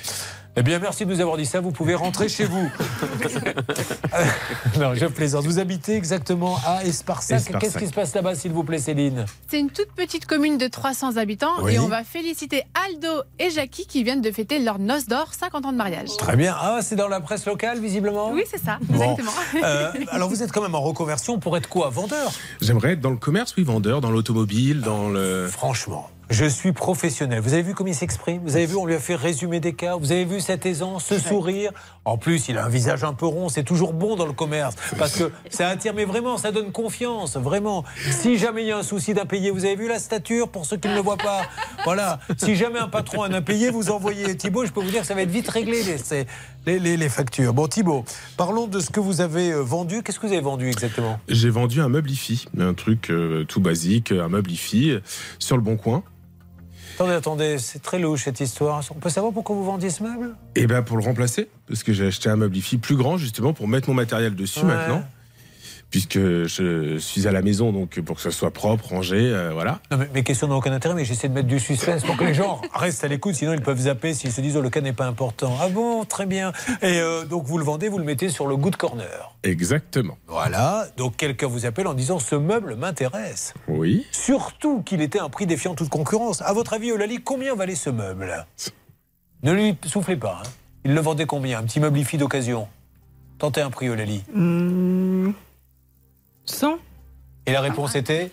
Eh bien, merci de nous avoir dit ça. Vous pouvez rentrer chez vous. *laughs* non, je plaisante. Vous habitez exactement à Esparsac. Esparsac. Qu'est-ce qui se passe là-bas, s'il vous plaît, Céline? C'est une toute petite commune de 300 habitants Oui. et on va féliciter Aldo et Jackie qui viennent de fêter leur noce d'or, 50 ans de mariage. Très bien. Ah, c'est dans la presse locale, visiblement? Oui, c'est ça, Bon. exactement. Euh, alors, vous êtes quand même en reconversion pour être quoi? Vendeur? J'aimerais être dans le commerce, oui, vendeur, dans l'automobile, dans le. Franchement. Je suis professionnel. Vous avez vu comme il s'exprime? Vous avez vu, on lui a fait résumer des cas. Vous avez vu cette aisance, ce sourire? En plus, il a un visage un peu rond. C'est toujours bon dans le commerce. Parce que ça attire, mais vraiment, ça donne confiance. Vraiment. Si jamais il y a un souci d'impayé, vous avez vu la stature pour ceux qui ne le voient pas? Voilà. Si jamais un patron a un impayé, vous envoyez Thibaut. Je peux vous dire que ça va être vite réglé, les, c'est- les, les- les factures. Bon, Thibaut, parlons de ce que vous avez euh, vendu. Qu'est-ce que vous avez vendu exactement? J'ai vendu un meuble IFI, un truc euh, tout basique, un meuble IFI, euh, sur le bon coin. Attendez, attendez, c'est très louche cette histoire. On peut savoir pourquoi vous vendiez ce meuble? Et ben pour le remplacer, parce que j'ai acheté un meuble IFI plus grand justement pour mettre mon matériel dessus Ouais. maintenant. Puisque je suis à la maison, donc pour que ça soit propre, rangé, euh, voilà. Non, mais mes questions n'ont aucun intérêt, mais j'essaie de mettre du suspense pour que les gens *laughs* restent à l'écoute, sinon ils peuvent zapper s'ils se disent oh, le cas n'est pas important. Ah bon, très bien. Et euh, donc vous le vendez, vous le mettez sur le good corner. Exactement. Voilà, donc quelqu'un vous appelle en disant ce meuble m'intéresse. Oui. Surtout qu'il était un prix défiant toute concurrence. À votre avis, Eulalie, combien valait ce meuble? Ne lui soufflez pas. hein. Il le vendait combien? Un petit meuble d'occasion? Tentez un prix, Eulalie. Hmm, 100 Et la réponse était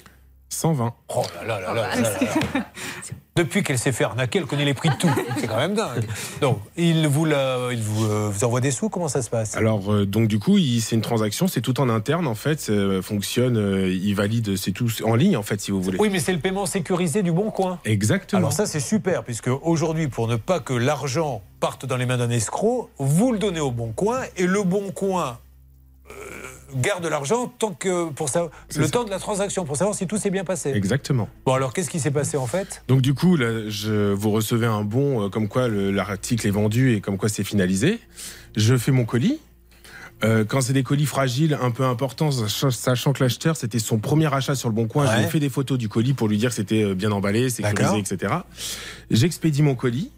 120. Oh là là là là là là là. *laughs* Depuis qu'elle s'est fait arnaquer, elle connaît les prix de tout. C'est quand même dingue. Donc, il vous, la- il vous, euh, vous envoie des sous Comment ça se passe? Alors, euh, donc du coup, c'est une transaction, c'est tout en interne, en fait, ça fonctionne, euh, il valide, c'est tout en ligne, en fait, si vous voulez. Oui, mais c'est le paiement sécurisé du Bon Coin. Exactement. Alors ça, c'est super, puisque aujourd'hui, pour ne pas que l'argent parte dans les mains d'un escroc, vous le donnez au Bon Coin, et le Bon Coin euh, garde l'argent tant que pour ça, le temps de la transaction, pour savoir si tout s'est bien passé. Exactement. Bon, alors qu'est-ce qui s'est passé en fait? Donc du coup, là, je, vous recevez un bon euh, comme quoi le- l'article est vendu et comme quoi c'est finalisé. Je fais mon colis. Euh, quand c'est des colis fragiles, un peu importants, sach- sachant que l'acheteur, c'était son premier achat sur le Bon Coin, je lui ai fait des photos du colis pour lui dire que c'était euh, bien emballé, sécurisé, etc. J'expédie mon colis.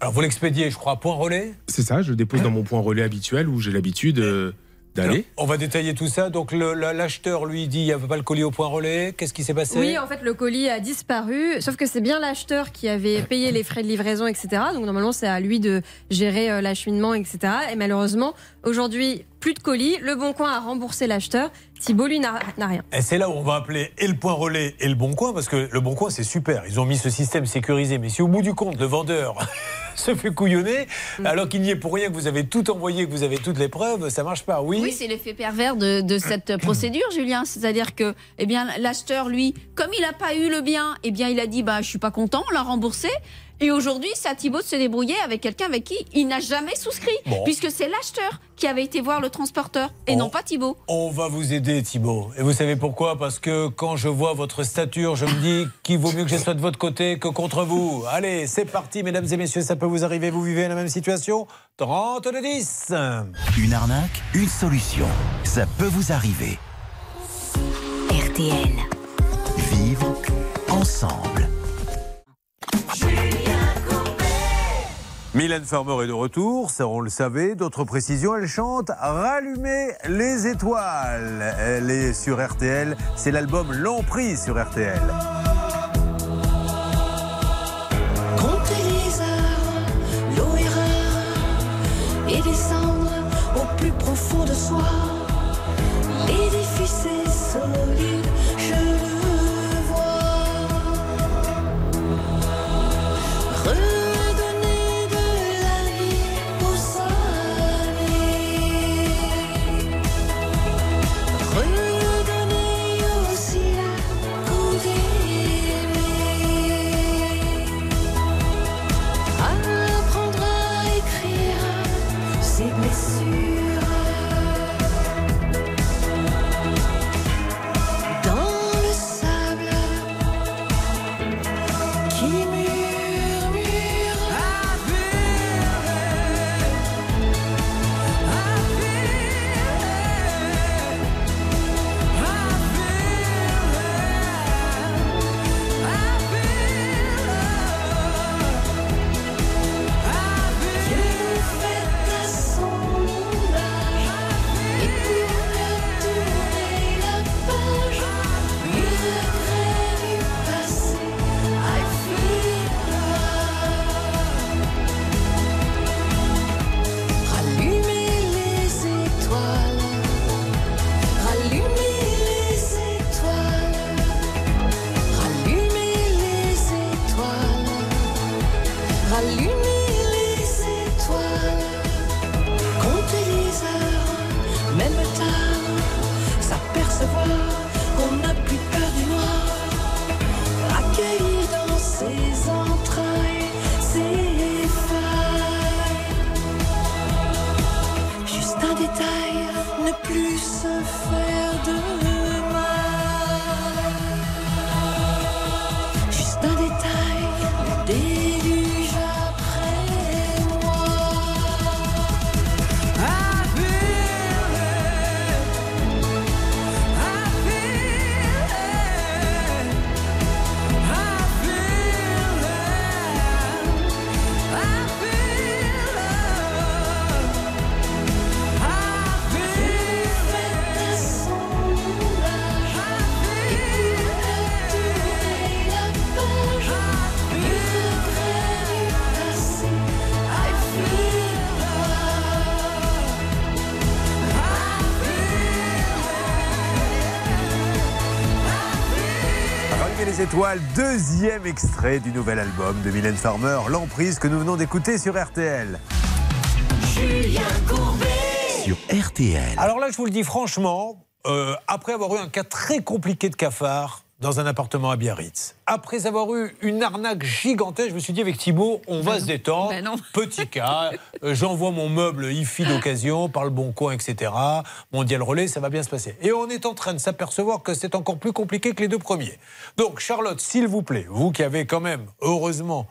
Alors vous l'expédiez, je crois, à point relais? C'est ça, je le dépose dans mon point relais habituel où j'ai l'habitude euh, d'aller. On va détailler tout ça. Donc l'acheteur lui dit il n'y avait pas le colis au point relais. Qu'est-ce qui s'est passé? Oui, en fait, le colis a disparu, sauf que c'est bien l'acheteur qui avait payé les frais de livraison, etc. Donc normalement, c'est à lui de gérer euh, l'acheminement, etc. Et malheureusement, aujourd'hui, plus de colis. Le Bon Coin a remboursé l'acheteur. Thibault, lui, n'a rien. Et c'est là où on va appeler et le point relais et le bon coin, parce que le bon coin, c'est super. Ils ont mis ce système sécurisé. Mais si au bout du compte, le vendeur *laughs* se fait couillonner, alors qu'il n'y est pour rien, que vous avez tout envoyé, que vous avez toutes les preuves, ça marche pas. Oui. Oui, c'est l'effet pervers de, de cette *clears throat* procédure, Julien. C'est-à-dire que, eh bien, l'acheteur, lui, comme il n'a pas eu le bien, eh bien, il a dit, bah, je suis pas content, on l'a remboursé. Et aujourd'hui, c'est à Thibaut de se débrouiller avec quelqu'un avec qui il n'a jamais souscrit, Bon. puisque c'est l'acheteur qui avait été voir le transporteur et non pas Thibaut. On va vous aider, Thibault. Et vous savez pourquoi? Parce que quand je vois votre stature, je me dis qu'il vaut mieux que je sois de votre côté que contre vous. Allez, c'est parti, mesdames et messieurs, ça peut vous arriver. Vous vivez la même situation? 30 de 10. Une arnaque, une solution. Ça peut vous arriver. RTL. Vivre ensemble. Mylène Farmer est de retour, ça on le savait. D'autres précisions, elle chante Rallumer les étoiles. Elle est sur RTL, c'est l'album L'Emprise sur RTL. Descendre au plus profond de soi. Étoiles, deuxième extrait du nouvel album de Mylène Farmer, L'emprise que nous venons d'écouter sur RTL. Julien Courbet. Sur RTL. Alors là, je vous le dis franchement, euh, après avoir eu un cas très compliqué de cafard dans un appartement à Biarritz, après avoir eu une arnaque gigantesque, je me suis dit avec Thibault, on va se détendre. *laughs* Petit cas, euh, j'envoie mon meuble IFI d'occasion par le bon coin, etc. Mondial Relais, ça va bien se passer. Et on est en train de s'apercevoir que c'est encore plus compliqué que les deux premiers. Donc Charlotte, s'il vous plaît, vous qui avez quand même, heureusement,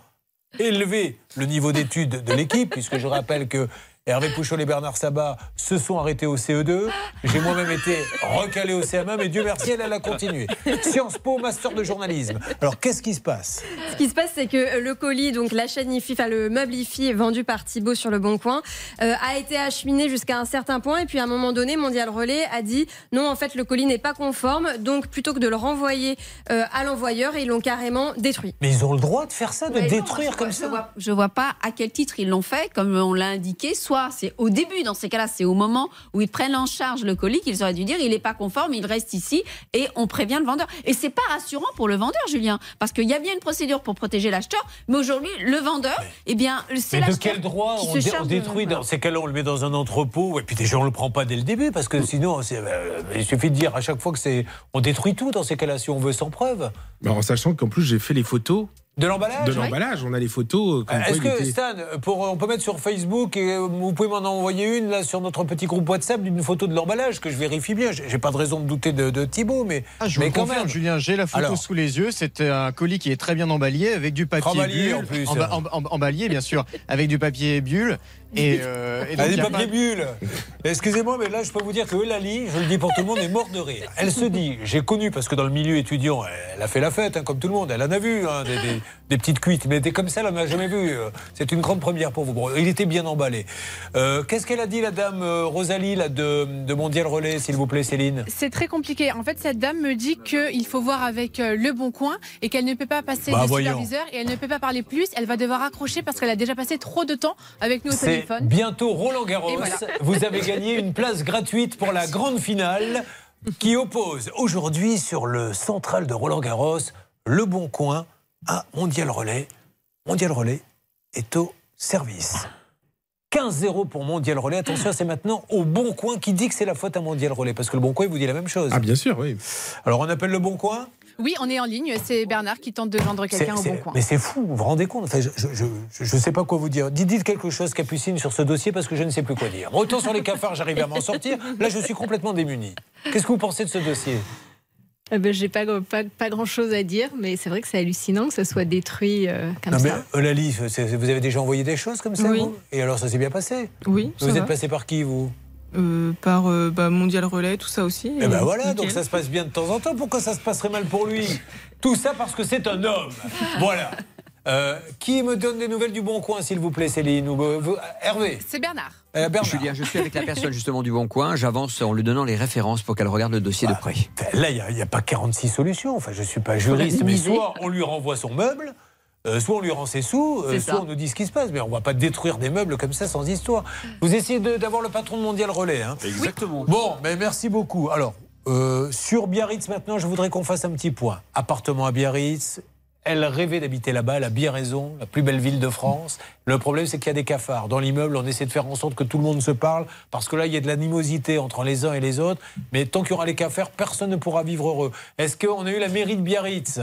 élevé le niveau d'études de l'équipe, *laughs* puisque je rappelle que Hervé Pouchol et Bernard Sabat se sont arrêtés au CE2. J'ai moi-même été recalé au CM1, mais Dieu merci, elle, elle a continué. Sciences Po, master de journalisme. Alors, qu'est-ce qui se passe? Ce qui se passe, c'est que le colis, donc la chaîne IFI, enfin le meuble IFI vendu par Thibault sur le Bon Coin, euh, a été acheminé jusqu'à un certain point. Et puis à un moment donné, Mondial Relais a dit non, en fait, le colis n'est pas conforme. Donc plutôt que de le renvoyer euh, à l'envoyeur, ils l'ont carrément détruit. Mais ils ont le droit de faire ça, de Ouais, non, détruire comme vois- ça? Je vois, je vois pas à quel titre ils l'ont fait, comme on l'a indiqué. Soit c'est au début, dans ces cas-là, c'est au moment où ils prennent en charge le colis qu'ils auraient dû dire il n'est pas conforme, il reste ici et on prévient le vendeur. Et c'est pas rassurant pour le vendeur, Julien, parce qu'il y a bien une procédure pour protéger l'acheteur, mais aujourd'hui, le vendeur, eh bien, c'est Mais de l'acheteur quel droit qui on, se dé- on de- détruit dans ces cas-là, on le met dans un entrepôt et puis déjà on le prend pas dès le début parce que sinon euh, il suffit de dire à chaque fois que c'est on détruit tout dans ces cas-là si on veut sans preuve. Bah, en sachant qu'en plus, j'ai fait les photos. De l'emballage De l'emballage, on a les photos. euh, Est-ce que était- Stan, pour, on peut mettre sur Facebook et euh, vous pouvez m'en envoyer une là sur notre petit groupe WhatsApp d'une photo de l'emballage que je vérifie bien. J'ai pas de raison de douter de, de Thibaut, mais, Ah, je mais quand confirme, même. Julien, j'ai la photo Alors. sous les yeux. C'est un colis qui est très bien emballé avec du papier Emballé, bulle. en plus. Emba- em- em- emballé, bien sûr, avec du papier bulle. Et, euh, et donc, Ah, a papiers pas- bulles. Excusez-moi, mais là, je peux vous dire que Eulalie, je le dis pour tout le monde, est morte de rire. Elle se dit, j'ai connu, parce que dans le milieu étudiant, elle a fait la fête, hein, comme tout le monde. Elle en a vu, hein, des, des- des petites cuites. Mais des comme ça, elle n'en a jamais vu. Euh, C'est une grande première pour vous. Bon, il était bien emballé. Euh, Qu'est-ce qu'elle a dit, la dame euh, Rosalie, là, de, de Mondial Relais, s'il vous plaît, Céline? C'est très compliqué. En fait, cette dame me dit qu'il faut voir avec euh, le bon coin et qu'elle ne peut pas passer Bah, de voyons. superviseur et elle ne peut pas parler plus. Elle va devoir accrocher parce qu'elle a déjà passé trop de temps avec nous au téléphone. bientôt Roland Garros. Voilà. *laughs* Vous avez gagné une place gratuite pour la grande finale qui oppose aujourd'hui sur le central de Roland Garros le Bon Coin à Mondial Relais. Mondial Relais est au service. 15-0 pour Mondial Relais. Attention, c'est maintenant au Bon Coin qui dit que c'est la faute à Mondial Relais. Parce que le Bon Coin, il vous dit la même chose. Ah, bien sûr, oui. Alors, on appelle le Bon Coin Oui, on est en ligne. C'est Bernard qui tente de vendre quelqu'un au bon coin. Mais c'est fou, vous vous rendez compte? Enfin, Je ne sais pas quoi vous dire. Dites, dites quelque chose, Capucine, sur ce dossier parce que je ne sais plus quoi dire. Autant sur les cafards, j'arrive à m'en sortir. Là, je suis complètement démuni. Qu'est-ce que vous pensez de ce dossier? Eh ben, J'ai pas, pas, pas grand chose à dire, mais c'est vrai que c'est hallucinant que ça soit détruit euh, comme Non, mais ça. Eulalie, c'est- vous avez déjà envoyé des choses comme ça Oui. vous? Et alors, ça s'est bien passé? Oui, ça Vous êtes va. passé par qui, vous? Euh, par euh, bah, Mondial Relais, tout ça aussi. Eh ben voilà, Nickel. donc ça se passe bien de temps en temps. Pourquoi ça se passerait mal pour lui? Tout ça parce que c'est un homme. *laughs* Voilà. Euh, qui me donne des nouvelles du Bon Coin, s'il vous plaît, Céline ou, euh, vous- Hervé? C'est Bernard. Euh, Bernard. Julien, je suis avec la personne justement du Bon Coin. J'avance en lui donnant les références pour qu'elle regarde le dossier de près. Là, il n'y a, pas 46 solutions. Enfin, je ne suis pas juriste, mais soit on lui renvoie son meuble, euh, soit on lui rend ses sous, euh, soit ça. on nous dit ce qui se passe. Mais on ne va pas détruire des meubles comme ça sans histoire. Vous essayez de- d'avoir le patron de Mondial Relais. Hein Exactement. Bon, mais merci beaucoup. Alors, euh, sur Biarritz maintenant, je voudrais qu'on fasse un petit point. Appartement à Biarritz. Elle rêvait d'habiter là-bas, elle a bien raison, la plus belle ville de France. Le problème, c'est qu'il y a des cafards. Dans l'immeuble, on essaie de faire en sorte que tout le monde se parle, parce que là, il y a de l'animosité entre les uns et les autres. Mais tant qu'il y aura les cafards, personne ne pourra vivre heureux. Est-ce qu'on a eu la mairie de Biarritz?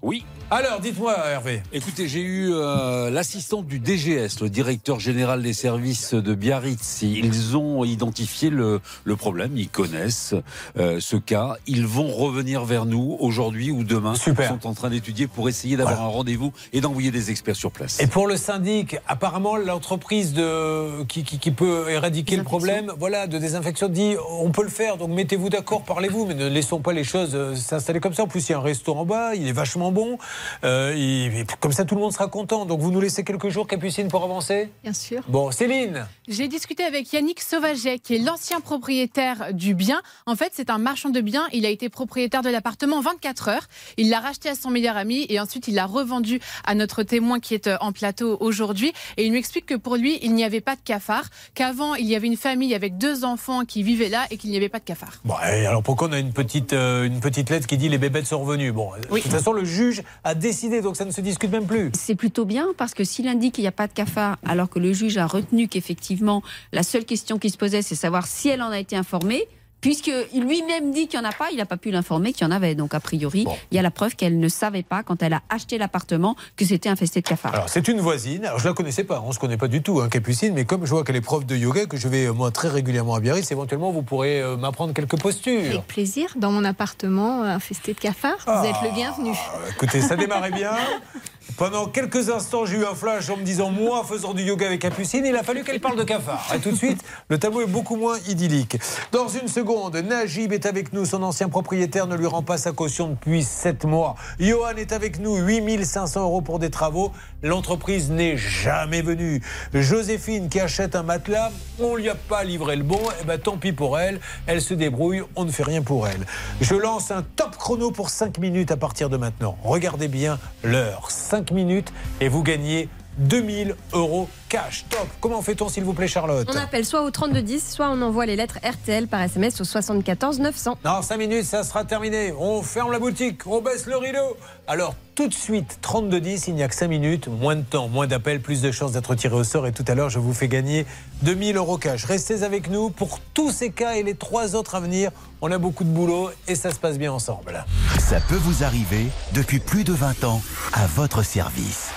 Oui. Alors, dites-moi, Hervé. Écoutez, j'ai eu euh, l'assistante du DGS, le directeur général des services de Biarritz. Ils ont identifié le, le problème, ils connaissent euh, ce cas. Ils vont revenir vers nous aujourd'hui ou demain. Super. Ils sont en train d'étudier pour essayer d'avoir un rendez-vous et d'envoyer des experts sur place. Et pour le syndic, apparemment, l'entreprise de, qui, qui- qui peut éradiquer le problème, voilà, de désinfection, dit on peut le faire, donc mettez-vous d'accord, parlez-vous, mais ne laissons pas les choses euh, s'installer comme ça. En plus, il y a un resto en bas, il est vachement bon. Euh, et comme ça, tout le monde sera content. Donc, vous nous laissez quelques jours, Capucine, pour avancer Bien sûr. Bon, Céline J'ai discuté avec Yannick Sauvaget, qui est l'ancien propriétaire du bien. En fait, c'est un marchand de biens. Il a été propriétaire de l'appartement 24 heures. Il l'a racheté à son meilleur ami et ensuite il l'a revendu à notre témoin qui est euh, en plateau aujourd'hui. Et il m'explique que pour lui, il n'y avait pas de cafard, qu'avant, il y avait une famille avec deux enfants qui vivaient là et qu'il n'y avait pas de cafard. Bon, alors pourquoi on a une petite, euh, une petite lettre qui dit les bébêtes sont revenus Bon, de toute façon, le juge juge a décidé, donc ça ne se discute même plus. C'est plutôt bien parce que s'il indique qu'il n'y a pas de cafard, alors que le juge a retenu qu'effectivement, la seule question qui se posait, c'est savoir si elle en a été informée. Puisqu'il lui-même dit qu'il n'y en a pas, il n'a pas pu l'informer qu'il y en avait. Donc, a priori, il y a la preuve qu'elle ne savait pas, quand elle a acheté l'appartement, que c'était infesté de cafards. Alors, c'est une voisine. Alors, je la connaissais pas. On se connaît pas du tout, hein, Capucine. Mais comme je vois qu'elle est prof de yoga, que je vais euh, moi très régulièrement à Biarritz, éventuellement vous pourrez euh, m'apprendre quelques postures. Avec plaisir, dans mon appartement euh, infesté de cafards, vous êtes le bienvenu. Écoutez, ça démarrait bien. *laughs* Pendant quelques instants, j'ai eu un flash en me disant, moi, faisant du yoga avec Capucine, il a fallu qu'elle parle de cafard. Et tout de suite, le tableau est beaucoup moins idyllique. Dans une seconde, Najib est avec nous. Son ancien propriétaire ne lui rend pas sa caution depuis 7 mois. Johan est avec nous. 8500 euros pour des travaux. L'entreprise n'est jamais venue. Joséphine qui achète un matelas, on lui a pas livré le bon. Et ben tant pis pour elle. Elle se débrouille. On ne fait rien pour elle. Je lance un top chrono pour 5 minutes à partir de maintenant. Regardez bien l'heure. 5 minutes et vous gagnez 2000 euros cash. Top. Comment fait-on, s'il vous plaît, Charlotte On appelle soit au 3210, soit on envoie les lettres RTL par SMS au 74 900. Non, 5 minutes, ça sera terminé. On ferme la boutique, on baisse le rideau. Alors, tout de suite, 32-10, il n'y a que 5 minutes, moins de temps, moins d'appels, plus de chances d'être tiré au sort. Et tout à l'heure, je vous fais gagner 2000 euros cash. Restez avec nous pour tous ces cas et les trois autres à venir. On a beaucoup de boulot et ça se passe bien ensemble. Ça peut vous arriver depuis plus de 20 ans à votre service.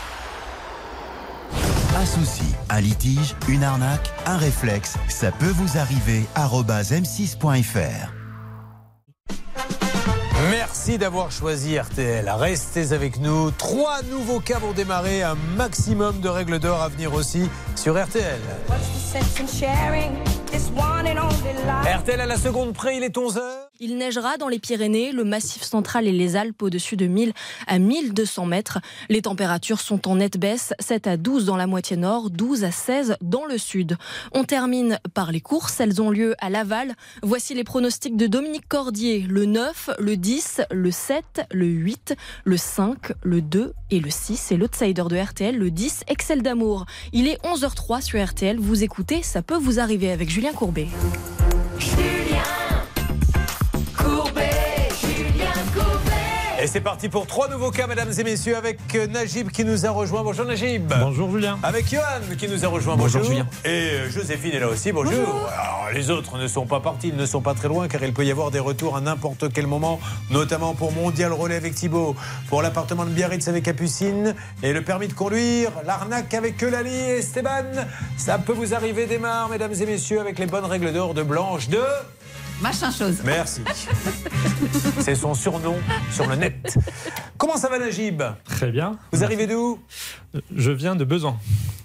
Un souci, un litige, une arnaque, un réflexe, ça peut vous arriver. arobase m6.fr. Merci d'avoir choisi RTL. Restez avec nous. Trois nouveaux cas vont démarrer. Un maximum de règles d'or à venir aussi sur RTL. RTL à la seconde près, il est 11h. Il neigera dans les Pyrénées, le Massif central et les Alpes au-dessus de 1000 à 1200 mètres. Les températures sont en nette baisse, 7 à 12 dans la moitié nord, 12 à 16 dans le sud. On termine par les courses, elles ont lieu à Laval. Voici les pronostics de Dominique Cordier, le 9, le 10, le 7, le 8, le 5, le 2 et le 6. Et l'outsider de RTL, le 10, Excel d'amour. Il est 11h03 sur RTL, vous écoutez, ça peut vous arriver avec Julien Courbet. Et c'est parti pour trois nouveaux cas, mesdames et messieurs, avec euh, Najib qui nous a rejoint. Bonjour Najib. Bonjour Julien. Avec Johan qui nous a rejoint. Bonjour, Bonjour, Julien. Et euh, Joséphine est là aussi. Bonjour. Alors, les autres ne sont pas partis, ils ne sont pas très loin car il peut y avoir des retours à n'importe quel moment, notamment pour Mondial Relais avec Thibaut, pour l'appartement de Biarritz avec Capucine et le permis de conduire, l'arnaque avec Eulalie et Esteban. Ça peut vous arriver démarre, mesdames et messieurs, avec les bonnes règles d'or de Blanche de. Machin chose. Merci. C'est son surnom sur le net. Comment ça va, Najib? Très bien. Vous arrivez d'où Je viens de Besançon.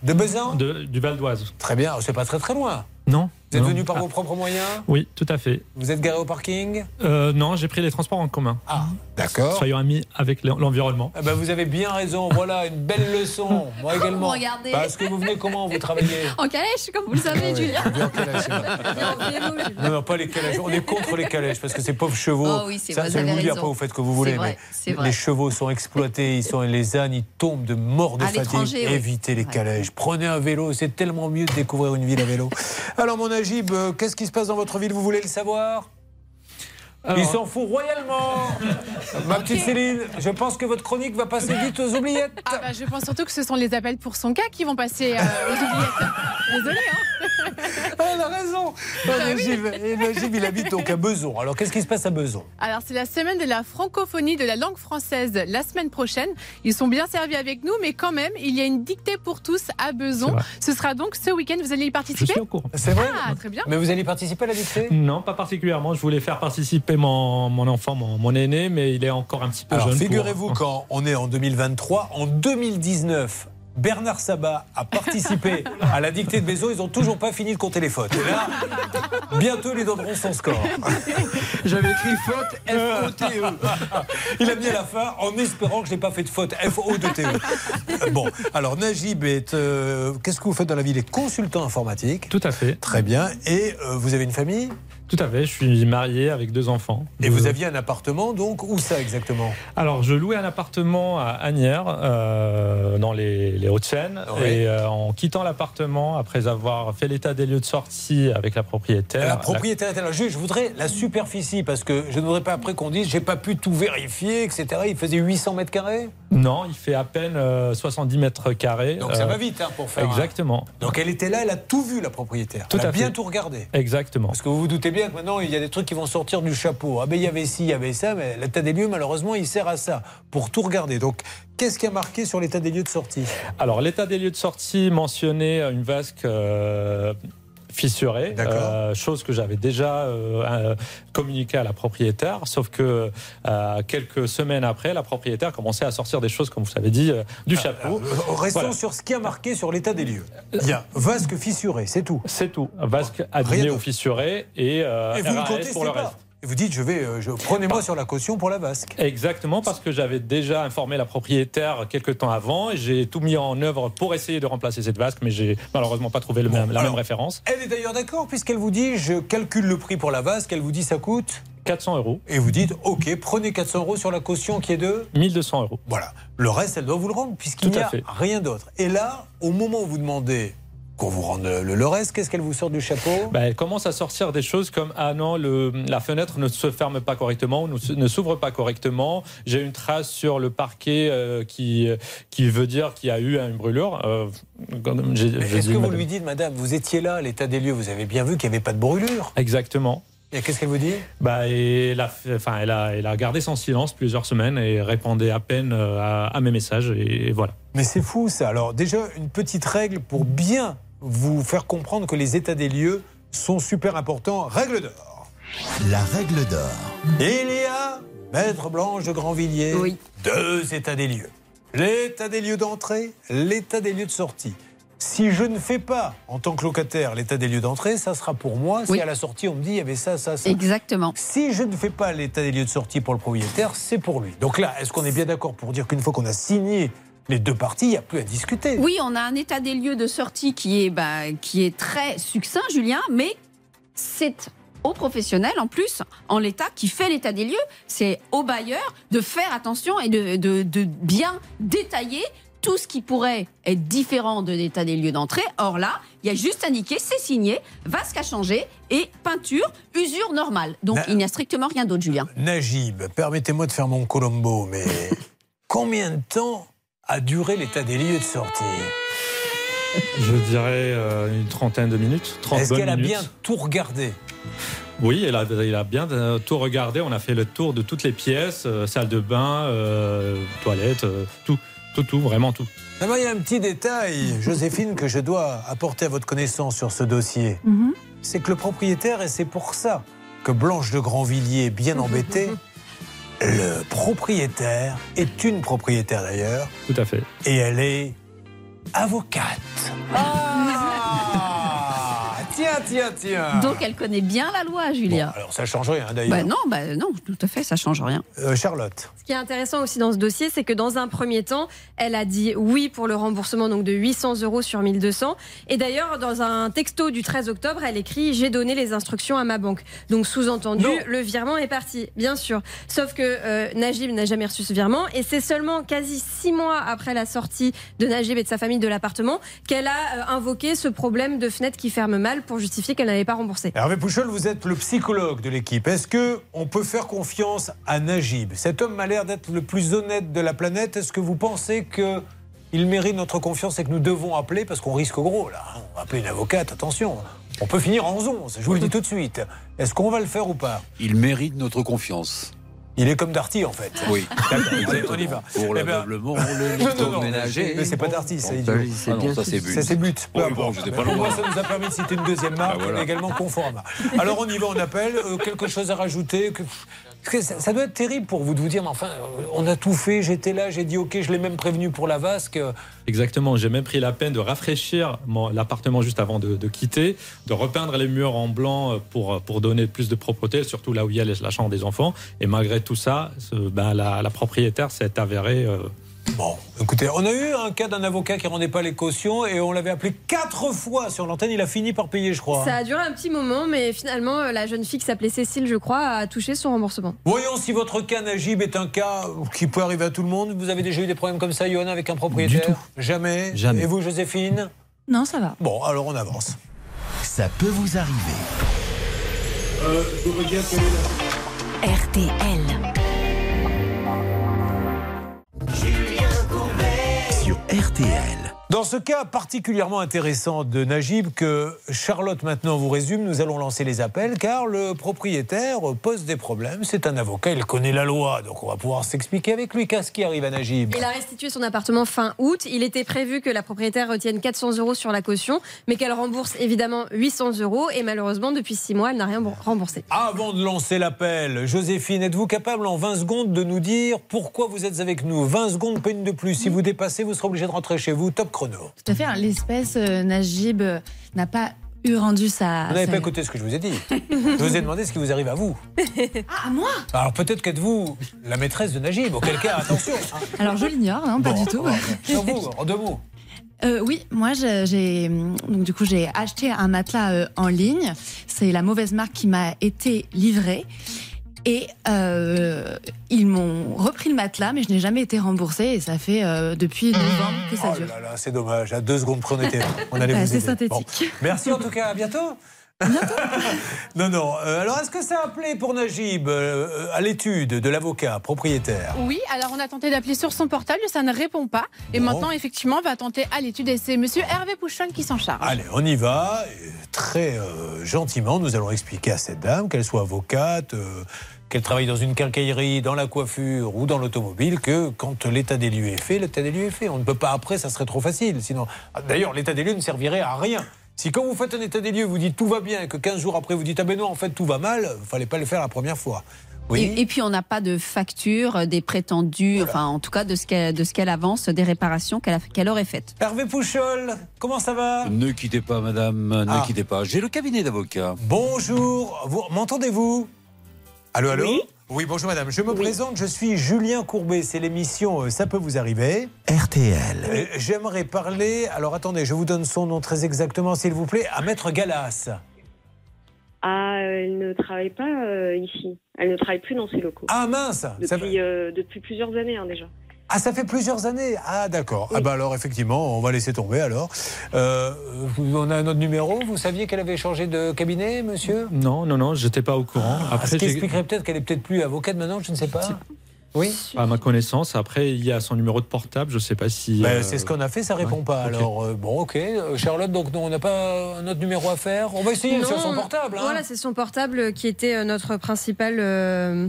De Besançon de, Du Val d'Oise. Très bien, c'est pas très très loin. Non. Vous êtes non. venu par Ah, vos propres moyens Oui, tout à fait. Vous êtes garé au parking Euh, non, j'ai pris les transports en commun. Ah, d'accord. Soyons amis avec l'en- l'environnement. Ah ben, vous avez bien raison, voilà une belle leçon. Moi également. Regardez. Parce que vous venez comment Vous travaillez *laughs* En calèche, comme vous le savez, Ouais, *laughs* Julien. Non, non, pas les calèches. On est contre les calèches parce que ces pauvres chevaux. Oh oui, c'est ça, vrai, ça vous vous raison. après, vous faites ce que vous voulez. C'est vrai, mais. Les chevaux sont exploités, ils sont, les ânes, ils tombent de mort de À fatigue. oui. Évitez les calèches. Prenez un vélo, c'est tellement mieux de découvrir une ville à vélo. Alors, mon Euh, qu'est-ce qui se passe dans votre ville? Vous voulez le savoir? Alors- Il s'en fout royalement. *laughs* Ma petite Céline, je pense que votre chronique va passer vite aux oubliettes. Ah bah, je pense surtout que ce sont les appels pour son cas qui vont passer euh, aux oubliettes. *laughs* Désolée, hein. *laughs* Elle a raison. Ah, Najib, et Najib, il habite donc à Beson. Alors, qu'est-ce qui se passe à Beson? Alors, c'est la semaine de la francophonie de la langue française la semaine prochaine. Ils sont bien servis avec nous, mais quand même, il y a une dictée pour tous à Beson. Ce sera donc ce week-end. Vous allez y participer Je suis au courant. C'est vrai? Ah, très bien. Mais vous allez participer à la dictée? Non, pas particulièrement. Je voulais faire participer mon, mon enfant, mon, mon aîné, mais il est encore un petit peu Alors, jeune. pour- figurez-vous, quand on est en 2023, en 2019, Bernard Sabat a participé à la dictée de Beson. Ils n'ont toujours pas fini de compter les fautes. Et là, bientôt, ils donneront son score. J'avais écrit faute F-O-T-E. *laughs* Il a mis à la fin en espérant que je n'ai pas fait de faute. F-O-T-E. Bon, alors Najib est. euh, Qu'est-ce que vous faites dans la vie? Il est consultant informatique. Tout à fait. Très bien. Et euh, vous avez une famille? Tout à fait, je suis marié avec deux enfants. Et vous aviez un appartement, donc où ça exactement? Alors, je louais un appartement à Agnières, euh, dans les, les Hauts-de-Seine. Oui. Et euh, en quittant l'appartement, après avoir fait l'état des lieux de sortie avec la propriétaire. La propriétaire là. Juge, je voudrais la superficie parce que je ne voudrais pas après qu'on dise j'ai pas pu tout vérifier, etc. Il faisait 800 mètres carrés? Non, il fait à peine euh, 70 mètres carrés. Donc ça Euh, va vite hein, pour faire. un- Exactement. Donc elle était là, elle a tout vu, la propriétaire. Tout elle a bien fait. tout regardé. Exactement. Parce que vous vous doutez bien que maintenant, il y a des trucs qui vont sortir du chapeau. Ah ben, il y avait ci, il y avait ça, mais l'état des lieux, malheureusement, il sert à ça, pour tout regarder. Donc, qu'est-ce qui a marqué sur l'état des lieux de sortie? Alors, l'état des lieux de sortie mentionnait une vasque euh, fissurée, euh, chose que j'avais déjà euh, euh, communiquée à la propriétaire, sauf que euh, quelques semaines après, la propriétaire commençait à sortir des choses, comme vous l'avez dit, euh, du chapeau. Euh, Restons Voilà. sur ce qui a marqué sur l'état des lieux. Il y a vasque fissuré, c'est tout. C'est tout. Vasque abîmée ou fissurée et, euh, Et vous RAS pour le pas. reste. Et vous dites, je vais, euh, je, prenez-moi sur la caution pour la vasque. Exactement, parce que j'avais déjà informé la propriétaire quelques temps avant et j'ai tout mis en œuvre pour essayer de remplacer cette vasque, mais j'ai malheureusement pas trouvé le même- la alors, même référence. Elle est d'ailleurs d'accord, puisqu'elle vous dit, je calcule le prix pour la vasque, elle vous dit, ça coûte 400 euros. Et vous dites, ok, prenez 400 euros sur la caution qui est de 1200 euros. Voilà. Le reste, elle doit vous le rendre, puisqu'il n'y a fait. rien d'autre. Et là, au moment où vous demandez qu'on vous rende le, le reste, qu'est-ce qu'elle vous sort du chapeau? Bah, elle commence à sortir des choses comme ah non le, la fenêtre ne se ferme pas correctement ne, s'ouvre pas correctement. J'ai une trace sur le parquet euh, qui qui veut dire qu'il y a eu une brûlure. Euh, Est-ce que vous madame- lui dites, madame, vous étiez là, l'état des lieux, vous avez bien vu qu'il n'y avait pas de brûlure Exactement. Et qu'est-ce qu'elle vous dit? Bah, et elle, a, enfin, elle, a, elle a gardé son silence plusieurs semaines et répondait à peine euh, à, à mes messages et, voilà. Mais c'est fou ça. Alors déjà, une petite règle pour bien vous faire comprendre que les états des lieux sont super importants. Règle d'or. La règle d'or. Il y a, Maître Blanche de Grandvilliers, deux états des lieux. L'état des lieux d'entrée, l'état des lieux de sortie. Si je ne fais pas, en tant que locataire, l'état des lieux d'entrée, ça sera pour moi. Si Oui. à la sortie, on me dit, il y avait ça, ça, ça. Exactement. Si je ne fais pas l'état des lieux de sortie pour le propriétaire, c'est pour lui. Donc là, est-ce qu'on est bien d'accord pour dire qu'une fois qu'on a signé les deux parties, il n'y a plus à discuter Oui, on a un état des lieux de sortie qui est, bah, qui est très succinct, Julien, mais c'est au professionnel en plus, en l'état, qui fait l'état des lieux. C'est au bailleur de faire attention et de, de- de bien détailler tout ce qui pourrait être différent de l'état des lieux d'entrée. Or là, il y a juste indiqué, c'est signé, vasque à changer et peinture, usure normale. Donc Na- il n'y a strictement rien d'autre, Julien. Najib, permettez-moi de faire mon Colombo, mais *laughs* combien de temps a duré l'état des lieux de sortie Je dirais euh, une trentaine de minutes. 30 Est-ce qu'elle a bien tout regardé? Oui, elle a, elle a bien euh, tout regardé. On a fait le tour de toutes les pièces, euh, salle de bain, euh, toilette, euh, tout, tout, tout, vraiment tout. D'abord, il y a un petit détail, Joséphine, que je dois apporter à votre connaissance sur ce dossier. C'est que le propriétaire, et c'est pour ça que Blanche de Grandvilliers est bien *laughs* embêtée, le propriétaire est une propriétaire d'ailleurs, Tout à fait. et elle est avocate. *laughs* Ah Tiens, tiens, tiens Donc elle connaît bien la loi, Julien. Alors ça change rien d'ailleurs. Bah non, bah non, tout à fait, ça change rien. Euh, Charlotte. Ce qui est intéressant aussi dans ce dossier, c'est que dans un premier temps, elle a dit oui pour le remboursement donc de 800 euros sur 1200. Et d'ailleurs, dans un texto du 13 octobre, elle écrit j'ai donné les instructions à ma banque. Donc sous-entendu, le virement est parti, bien sûr. Sauf que euh, Najib n'a jamais reçu ce virement et c'est seulement quasi six mois après la sortie de Najib et de sa famille de l'appartement qu'elle a euh, invoqué ce problème de fenêtre qui ferme mal pour justifier qu'elle n'avait pas remboursé. Hervé Pouchol, vous êtes le psychologue de l'équipe. Est-ce que on peut faire confiance à Najib? Cet homme m'a l'air d'être le plus honnête de la planète. Est-ce que vous pensez que il mérite notre confiance et que nous devons appeler? Parce qu'on risque gros là hein On va appeler une avocate. Attention, on peut finir en 11. Je vous le dis tout de suite. Est-ce qu'on va le faire ou pas? Il mérite notre confiance. Il est comme Darty en fait. Oui. On y va. Pour Eh ben, le *laughs* non, non, ménager. Mais c'est pas Darty, c'est idiot. c'est Ah bien ça, c'est But. Ça c'est but. Bon, pas loin. Ça nous a permis de citer une deuxième marque, Ah, voilà. mais également conforme. Alors on y va, on appelle. Euh, quelque chose à rajouter ça, doit être terrible pour vous de vous dire, mais enfin, euh, on a tout fait, j'étais là, j'ai dit ok, je l'ai même prévenu pour la vasque. Exactement, j'ai même pris la peine de rafraîchir l'appartement juste avant de, quitter, de repeindre les murs en blanc euh, pour, pour donner plus de propreté, surtout là où il y a la chambre des enfants. Et malgré tout ça, ben, la, la propriétaire s'est avérée euh, Bon, écoutez, on a eu un cas d'un avocat qui rendait pas les cautions et on l'avait appelé quatre fois sur l'antenne. Il a fini par payer, je crois. Ça a duré un petit moment, mais finalement, euh, la jeune fille qui s'appelait Cécile, je crois, a touché son remboursement. Voyons si votre cas, Najib, est un cas qui peut arriver à tout le monde. Vous avez déjà eu des problèmes comme ça, Johanna, avec un propriétaire Jamais Jamais. Et vous, Joséphine Non, ça va. Bon, alors on avance. Ça peut vous arriver. Sur RTL. RTL. Dans ce cas particulièrement intéressant de Najib, que Charlotte maintenant vous résume, nous allons lancer les appels car le propriétaire pose des problèmes. C'est un avocat, il connaît la loi, donc on va pouvoir s'expliquer avec lui. Qu'est-ce qui arrive à Najib? Il a restitué son appartement fin août. Il était prévu que la propriétaire retienne 400 euros sur la caution, mais qu'elle rembourse évidemment 800 euros. Et malheureusement, depuis 6 mois, elle n'a rien remboursé. Avant de lancer l'appel, Joséphine, êtes-vous capable en 20 secondes de nous dire pourquoi vous êtes avec nous? 20 secondes, pas une de plus. Si vous dépassez, vous serez obligé de rentrer chez vous. Top chrono. Tout à fait. hein, L'espèce euh, Najib euh, n'a pas eu rendu sa. Vous n'avez sa- pas écouté ce que je vous ai dit. Je vous ai demandé ce qui vous arrive à vous. *laughs* Ah, à moi? Alors peut-être qu'êtes-vous la maîtresse de Najib, auquel cas, attention. Alors je l'ignore, non, pas Bon, du tout. Sur vous, en deux mots. Euh, oui, moi j'ai donc du coup j'ai acheté un matelas euh, en ligne. C'est la mauvaise marque qui m'a été livrée. Et euh, ils m'ont repris le matelas, mais je n'ai jamais été remboursée. Et ça fait euh, depuis novembre que ça Oh dure. là là, c'est dommage. À deux secondes près, on était là. On allait Ouais, vous aider. synthétique. Bon. Merci en tout cas. À bientôt. *laughs* non, non. Euh, alors, est-ce que ça a appelé pour Najib euh, à l'étude de l'avocat propriétaire Oui, alors on a tenté d'appeler sur son portable, ça ne répond pas. Et Bon. maintenant, effectivement, on va tenter à l'étude et c'est monsieur Hervé Pouchon qui s'en charge. Allez, on y va. Et Très euh, gentiment, nous allons expliquer à cette dame, qu'elle soit avocate, euh, qu'elle travaille dans une quincaillerie, dans la coiffure ou dans l'automobile, que quand l'état des lieux est fait, l'état des lieux est fait. On ne peut pas après, ça serait trop facile. Sinon, Ah, d'ailleurs, l'état des lieux ne servirait à rien. Si quand vous faites un état des lieux, vous dites tout va bien et que 15 jours après vous dites ah ben non, en fait tout va mal, il fallait pas le faire la première fois. Oui. Et, et puis on n'a pas de facture des prétendus, enfin en tout cas de ce qu'elle de ce qu'elle avance, des réparations qu'elle a- qu'elle aurait faites. Hervé Pouchol, comment ça va? Ne quittez pas, madame, ne Ah. quittez pas. J'ai le cabinet d'avocat. Bonjour, vous m'entendez-vous? Allô, allô oui. bonjour madame. Je me présente, je suis Julien Courbet. C'est l'émission euh, Ça peut vous arriver. RTL. Euh, J'aimerais parler, alors attendez, je vous donne son nom très exactement, s'il vous plaît, à Maître Galas. Ah, elle ne travaille pas euh, ici. Elle ne travaille plus dans ces locaux. Ah mince ça Depuis, euh, depuis plusieurs années hein, déjà. Ah, ça fait plusieurs années Ah, d'accord. Ah, bah alors, effectivement, on va laisser tomber alors. Euh, on a un autre numéro. Vous saviez qu'elle avait changé de cabinet, monsieur? Non, non, non, j'étais pas au courant. Ah, Ce Après, qui expliquerait peut-être qu'elle est peut-être plus avocate maintenant, je ne sais pas. Oui à ma connaissance, après, il y a son numéro de portable, je sais pas si. Ben, euh, C'est ce qu'on a fait, ça répond ouais, pas. Alors, euh, bon, ok. Charlotte, donc non, on n'a pas un autre numéro à faire. On va essayer sur son portable. hein. Voilà, c'est son portable qui était notre principale euh,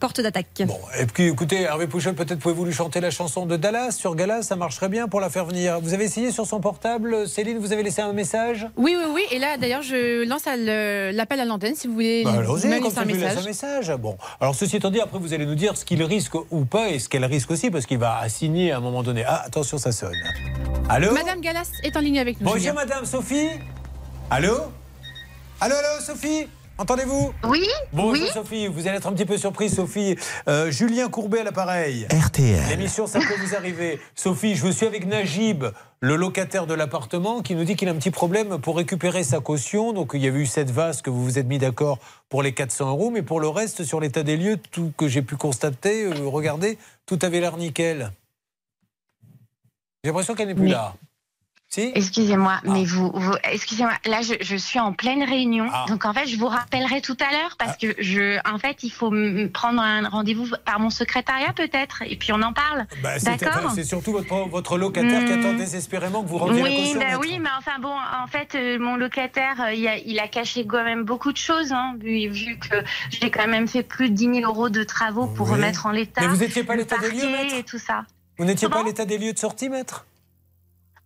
porte d'attaque. Et puis, écoutez, Hervé Pouchol, peut-être pouvez-vous lui chanter la chanson de Dallas sur Galas, ça marcherait bien pour la faire venir. Vous avez essayé sur son portable, Céline, vous avez laissé un message? Oui, oui, oui. Et là, d'ailleurs, je lance l'appel à l'antenne si vous voulez Bah, ça, un je lui laisse message. un message. Bon, alors ceci étant dit, après vous allez nous dire ce qu'il risque ou pas et ce qu'elle risque aussi, parce qu'il va assigner à un moment donné. Ah, attention, ça sonne. Allô? Madame Galas est en ligne avec nous. Bonjour, Julien. Madame Sophie Allô? Allô, allô, Sophie? Entendez-vous? Oui Bonjour oui. Sophie, vous allez être un petit peu surprise Sophie. Euh, Julien Courbet à l'appareil. RTL. L'émission ça peut vous arriver. Sophie, je suis avec Najib, le locataire de l'appartement, qui nous dit qu'il a un petit problème pour récupérer sa caution. Donc il y avait eu cette vase que vous vous êtes mis d'accord pour les 400 euros, mais pour le reste, sur l'état des lieux, tout que j'ai pu constater, euh, regardez, tout avait l'air nickel. J'ai l'impression qu'elle n'est plus là. Si Excusez-moi, mais vous, vous- excusez-moi, là je, je suis en pleine réunion, Ah. donc en fait je vous rappellerai tout à l'heure parce que je, en fait il faut prendre un rendez-vous par mon secrétariat peut-être et puis on en parle. Bah, D'accord. c'est surtout votre, votre locataire qui Hmm. attend désespérément que vous rendiez la Oui, caution. bah oui, mais enfin bon, en fait, euh, mon locataire, euh, il, a, il a caché quand même beaucoup de choses, hein, vu, vu que j'ai quand même fait plus de 10 000 euros de travaux pour Oui. remettre en l'état. Mais vous étiez pas l'état des lieux, maître et tout ça. Vous n'étiez pas l'état des lieux de sortie, maître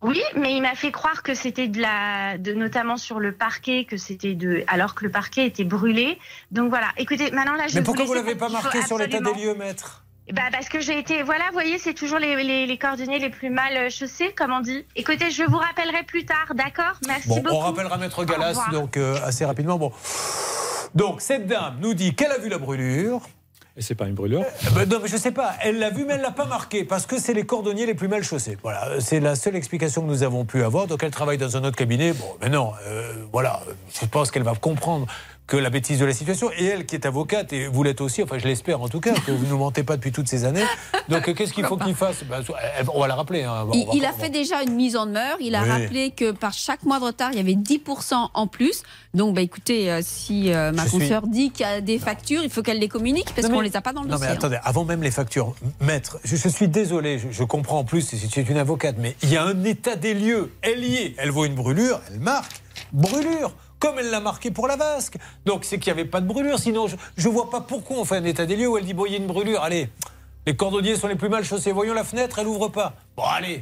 Oui, mais il m'a fait croire que c'était de la, de, notamment sur le parquet, que c'était de, alors que le parquet était brûlé. Donc voilà. Écoutez, maintenant là, je Mais pourquoi vous vous l'avez pas marqué sur l'état des lieux, maître? Bah parce que j'ai été, voilà, vous voyez, c'est toujours les, les, les coordonnées les plus mal chaussées, comme on dit. Écoutez, je vous rappellerai plus tard, d'accord? Merci Bon, beaucoup. on rappellera Maître Galas, donc euh, assez rapidement. Bon. Donc, cette dame nous dit qu'elle a vu la brûlure, Et c'est pas une brûlure Euh, bah non, mais je sais pas. Elle l'a vu, mais elle l'a pas marqué parce que c'est les cordonniers les plus mal chaussés. Voilà, euh, c'est la seule explication que nous avons pu avoir. Donc elle travaille dans un autre cabinet. Bon, mais non, euh, voilà, je pense qu'elle va comprendre que la bêtise de la situation. Et elle, qui est avocate, et vous l'êtes aussi, enfin je l'espère en tout cas, que vous ne mentez pas depuis toutes ces années. Donc *laughs* qu'est-ce qu'il faut qu'il fasse? Bah, On va la rappeler. hein. Il, On va- il a fait déjà une mise en demeure. Il a Oui. rappelé que par chaque mois de retard, il y avait 10% en plus. Donc, bah, écoutez, euh, si euh, ma suis- consoeur dit qu'il y a des factures, il faut qu'elle les communique parce qu'on mais- les a pas dans le Non mais dossier. hein. attendez, avant même les factures, maître, je, je suis désolé, je, je comprends en plus si tu es une avocate, mais il y a un état des lieux. Elle y est, elle voit une brûlure, elle marque brûlure. Comme elle l'a marqué pour la vasque. Donc c'est qu'il n'y avait pas de brûlure. Sinon, je ne vois pas pourquoi on fait un état des lieux où elle dit bon, il une brûlure. Allez, les cordonniers sont les plus mal chaussés. Voyons la fenêtre, elle ouvre pas. Bon, allez,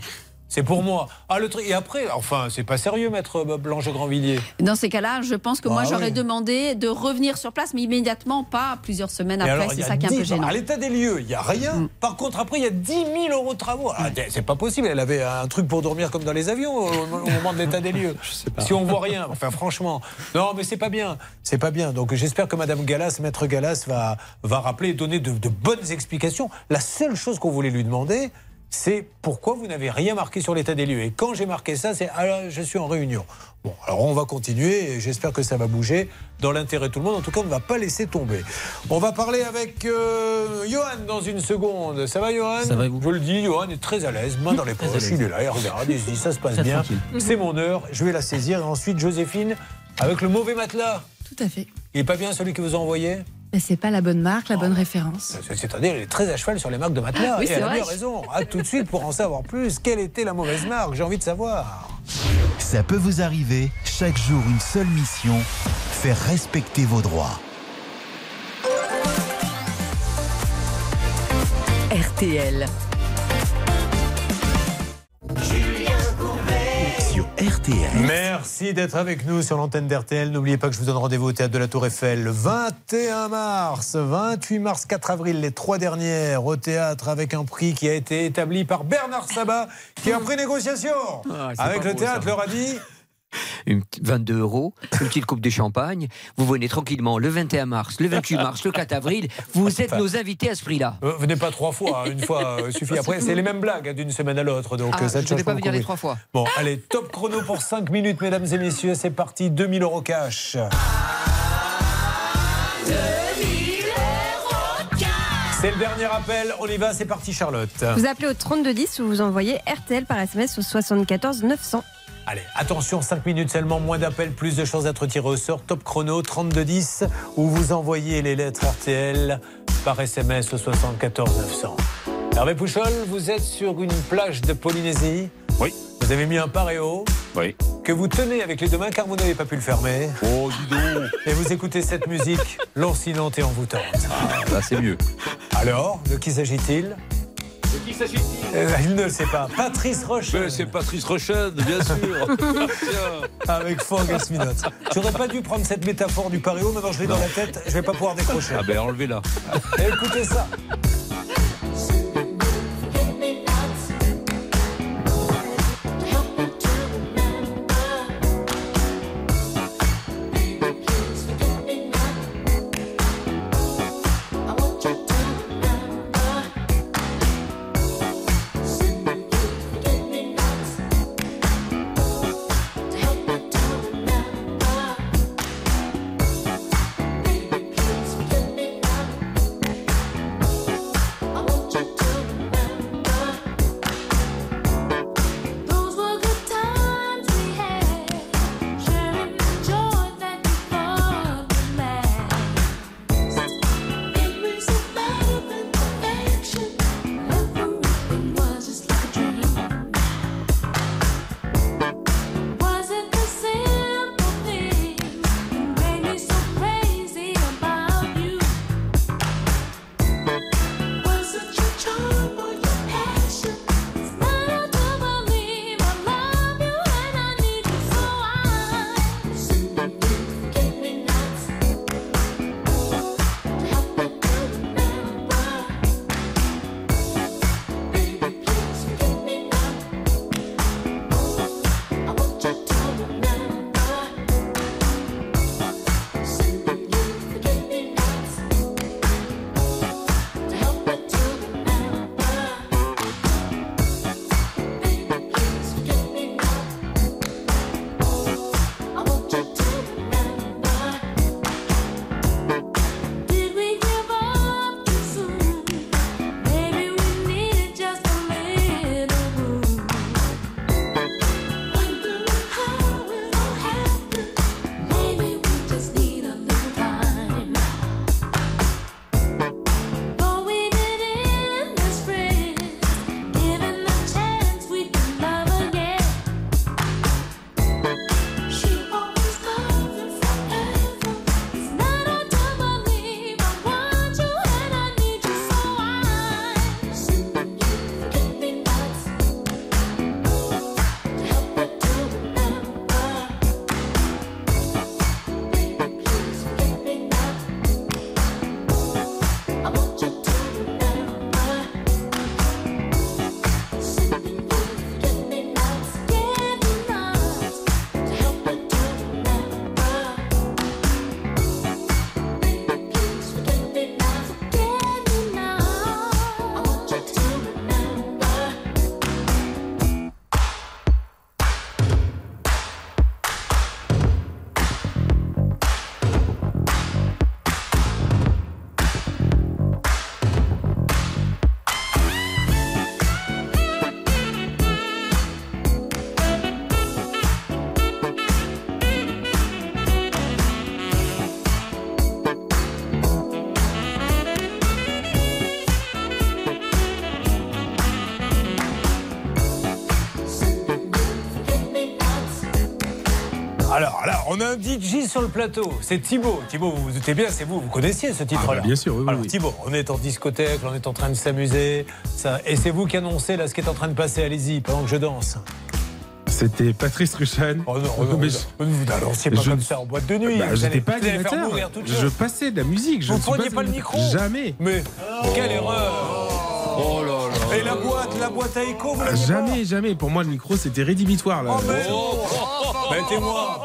c'est pour moi. Ah, le truc. Et après, enfin, c'est pas sérieux, maître Blanche Grandvilliers. Dans ces cas-là, je pense que moi, Ah j'aurais oui. demandé de revenir sur place, mais immédiatement, pas plusieurs semaines Et après. C'est ça qui est un 10 peu gênant. À l'état des lieux, il n'y a rien. Par contre, après, il y a 10 000 euros de travaux. Ah, c'est pas possible. Elle avait un truc pour dormir comme dans les avions au, au moment de l'état des lieux. *laughs* Si on voit rien, enfin, franchement. Non, mais c'est pas bien. C'est pas bien. Donc, j'espère que Madame Gallas, Maître Gallas, va, va rappeler et donner de, de bonnes explications. La seule chose qu'on voulait lui demander, c'est pourquoi vous n'avez rien marqué sur l'état des lieux. Et quand j'ai marqué ça, c'est ah là, je suis en réunion. Bon, alors on va continuer et j'espère que ça va bouger dans l'intérêt de tout le monde. En tout cas, on ne va pas laisser tomber. On va parler avec euh, Johan dans une seconde. Ça va, Johan? Ça va, vous? Je le dis, Johan est très à l'aise, main dans les *laughs* Très à poches. l'aise. Il est là, il regarde, il se dit ça se passe bien. C'est mon heure, je vais la saisir. Et ensuite, Joséphine, avec le mauvais matelas. Tout à fait. Il n'est pas bien celui que vous a envoyé Mais c'est pas la bonne marque, la bonne référence. C'est- C'est-à-dire, il est très à cheval sur les marques de matelas. Oui, et c'est elle a bien raison. Ah, tout de suite, pour en savoir plus, quelle était la mauvaise marque J'ai envie de savoir. Ça peut vous arriver, chaque jour une seule mission, faire respecter vos droits. RTL. RTL. Merci d'être avec nous sur l'antenne d'RTL. N'oubliez pas que je vous donne rendez-vous au théâtre de la Tour Eiffel le 21 mars, 28 mars, 4 avril, les trois dernières au théâtre avec un prix qui a été établi par Bernard Sabat qui est en pré-négociation. Ah, c'est avec le beau, théâtre ça. leur a dit Une petite 22 euros, une petite coupe de champagne. Vous venez tranquillement le 21 mars, le 28 mars, le 4 avril. Vous êtes nos invités à ce prix-là. Euh, Venez pas trois fois, hein, une fois euh, suffit. Après, c'est les mêmes blagues hein, d'une semaine à l'autre, donc Ah, euh, ça ne change pas venir les trois fois. Bon, allez, top chrono pour 5 minutes, mesdames et messieurs. C'est parti, 2000 euros cash. C'est le dernier appel. On y va, c'est parti, Charlotte. Vous appelez au 3210 ou vous envoyez RTL par SMS au 74 900. Allez, attention, 5 minutes seulement, moins d'appels, plus de chances d'être tiré au sort. Top chrono 3210 où vous envoyez les lettres RTL par SMS au 74 900. Hervé Pouchol, vous êtes sur une plage de Polynésie. Oui. Vous avez mis un paréo. Oui. Que vous tenez avec les deux mains car vous n'avez pas pu le fermer. Oh, dis donc. Et vous écoutez cette musique *laughs* lancinante et envoûtante. Ah, là, c'est mieux. Alors, de qui s'agit-il? De qui s'agit-il Euh, Il ne le sait pas. Patrice Roche. Mais C'est Patrice Rochade, bien sûr. *laughs* Tiens. Avec Forgas Minot. J'aurais pas dû prendre cette métaphore du paréo, maintenant je l'ai dans la tête, je vais pas pouvoir décrocher. Ah ben enlevez-la. Écoutez ça. On a un DJ sur le plateau. C'est Thibaut. Thibaut, vous vous doutez bien, c'est vous. Vous connaissiez ce titre-là. Ah, bah, bien sûr, oui, oui, Alors, oui. Thibaut, on est en discothèque, on est en train de s'amuser. Ça, et c'est vous qui annoncez là ce qui est en train de passer. Allez-y, pendant que je danse. C'était Patrice Ruchan. Oh non, oh non, Mais vous- je- vous n'annonciez pas je- comme ça en boîte de nuit. Bah, Vous J'étais allez- pas vous allez faire animateur. mourir toute Je passais de la musique. Je Vous ne suis preniez pas le micro Jamais. Mais quelle erreur Oh là là. Et la boîte, la boîte à écho, vous Ah, pas Jamais, jamais. Pour moi, le micro, c'était rédhibitoire. Là. Oh, mais Mettez-moi À l'instant,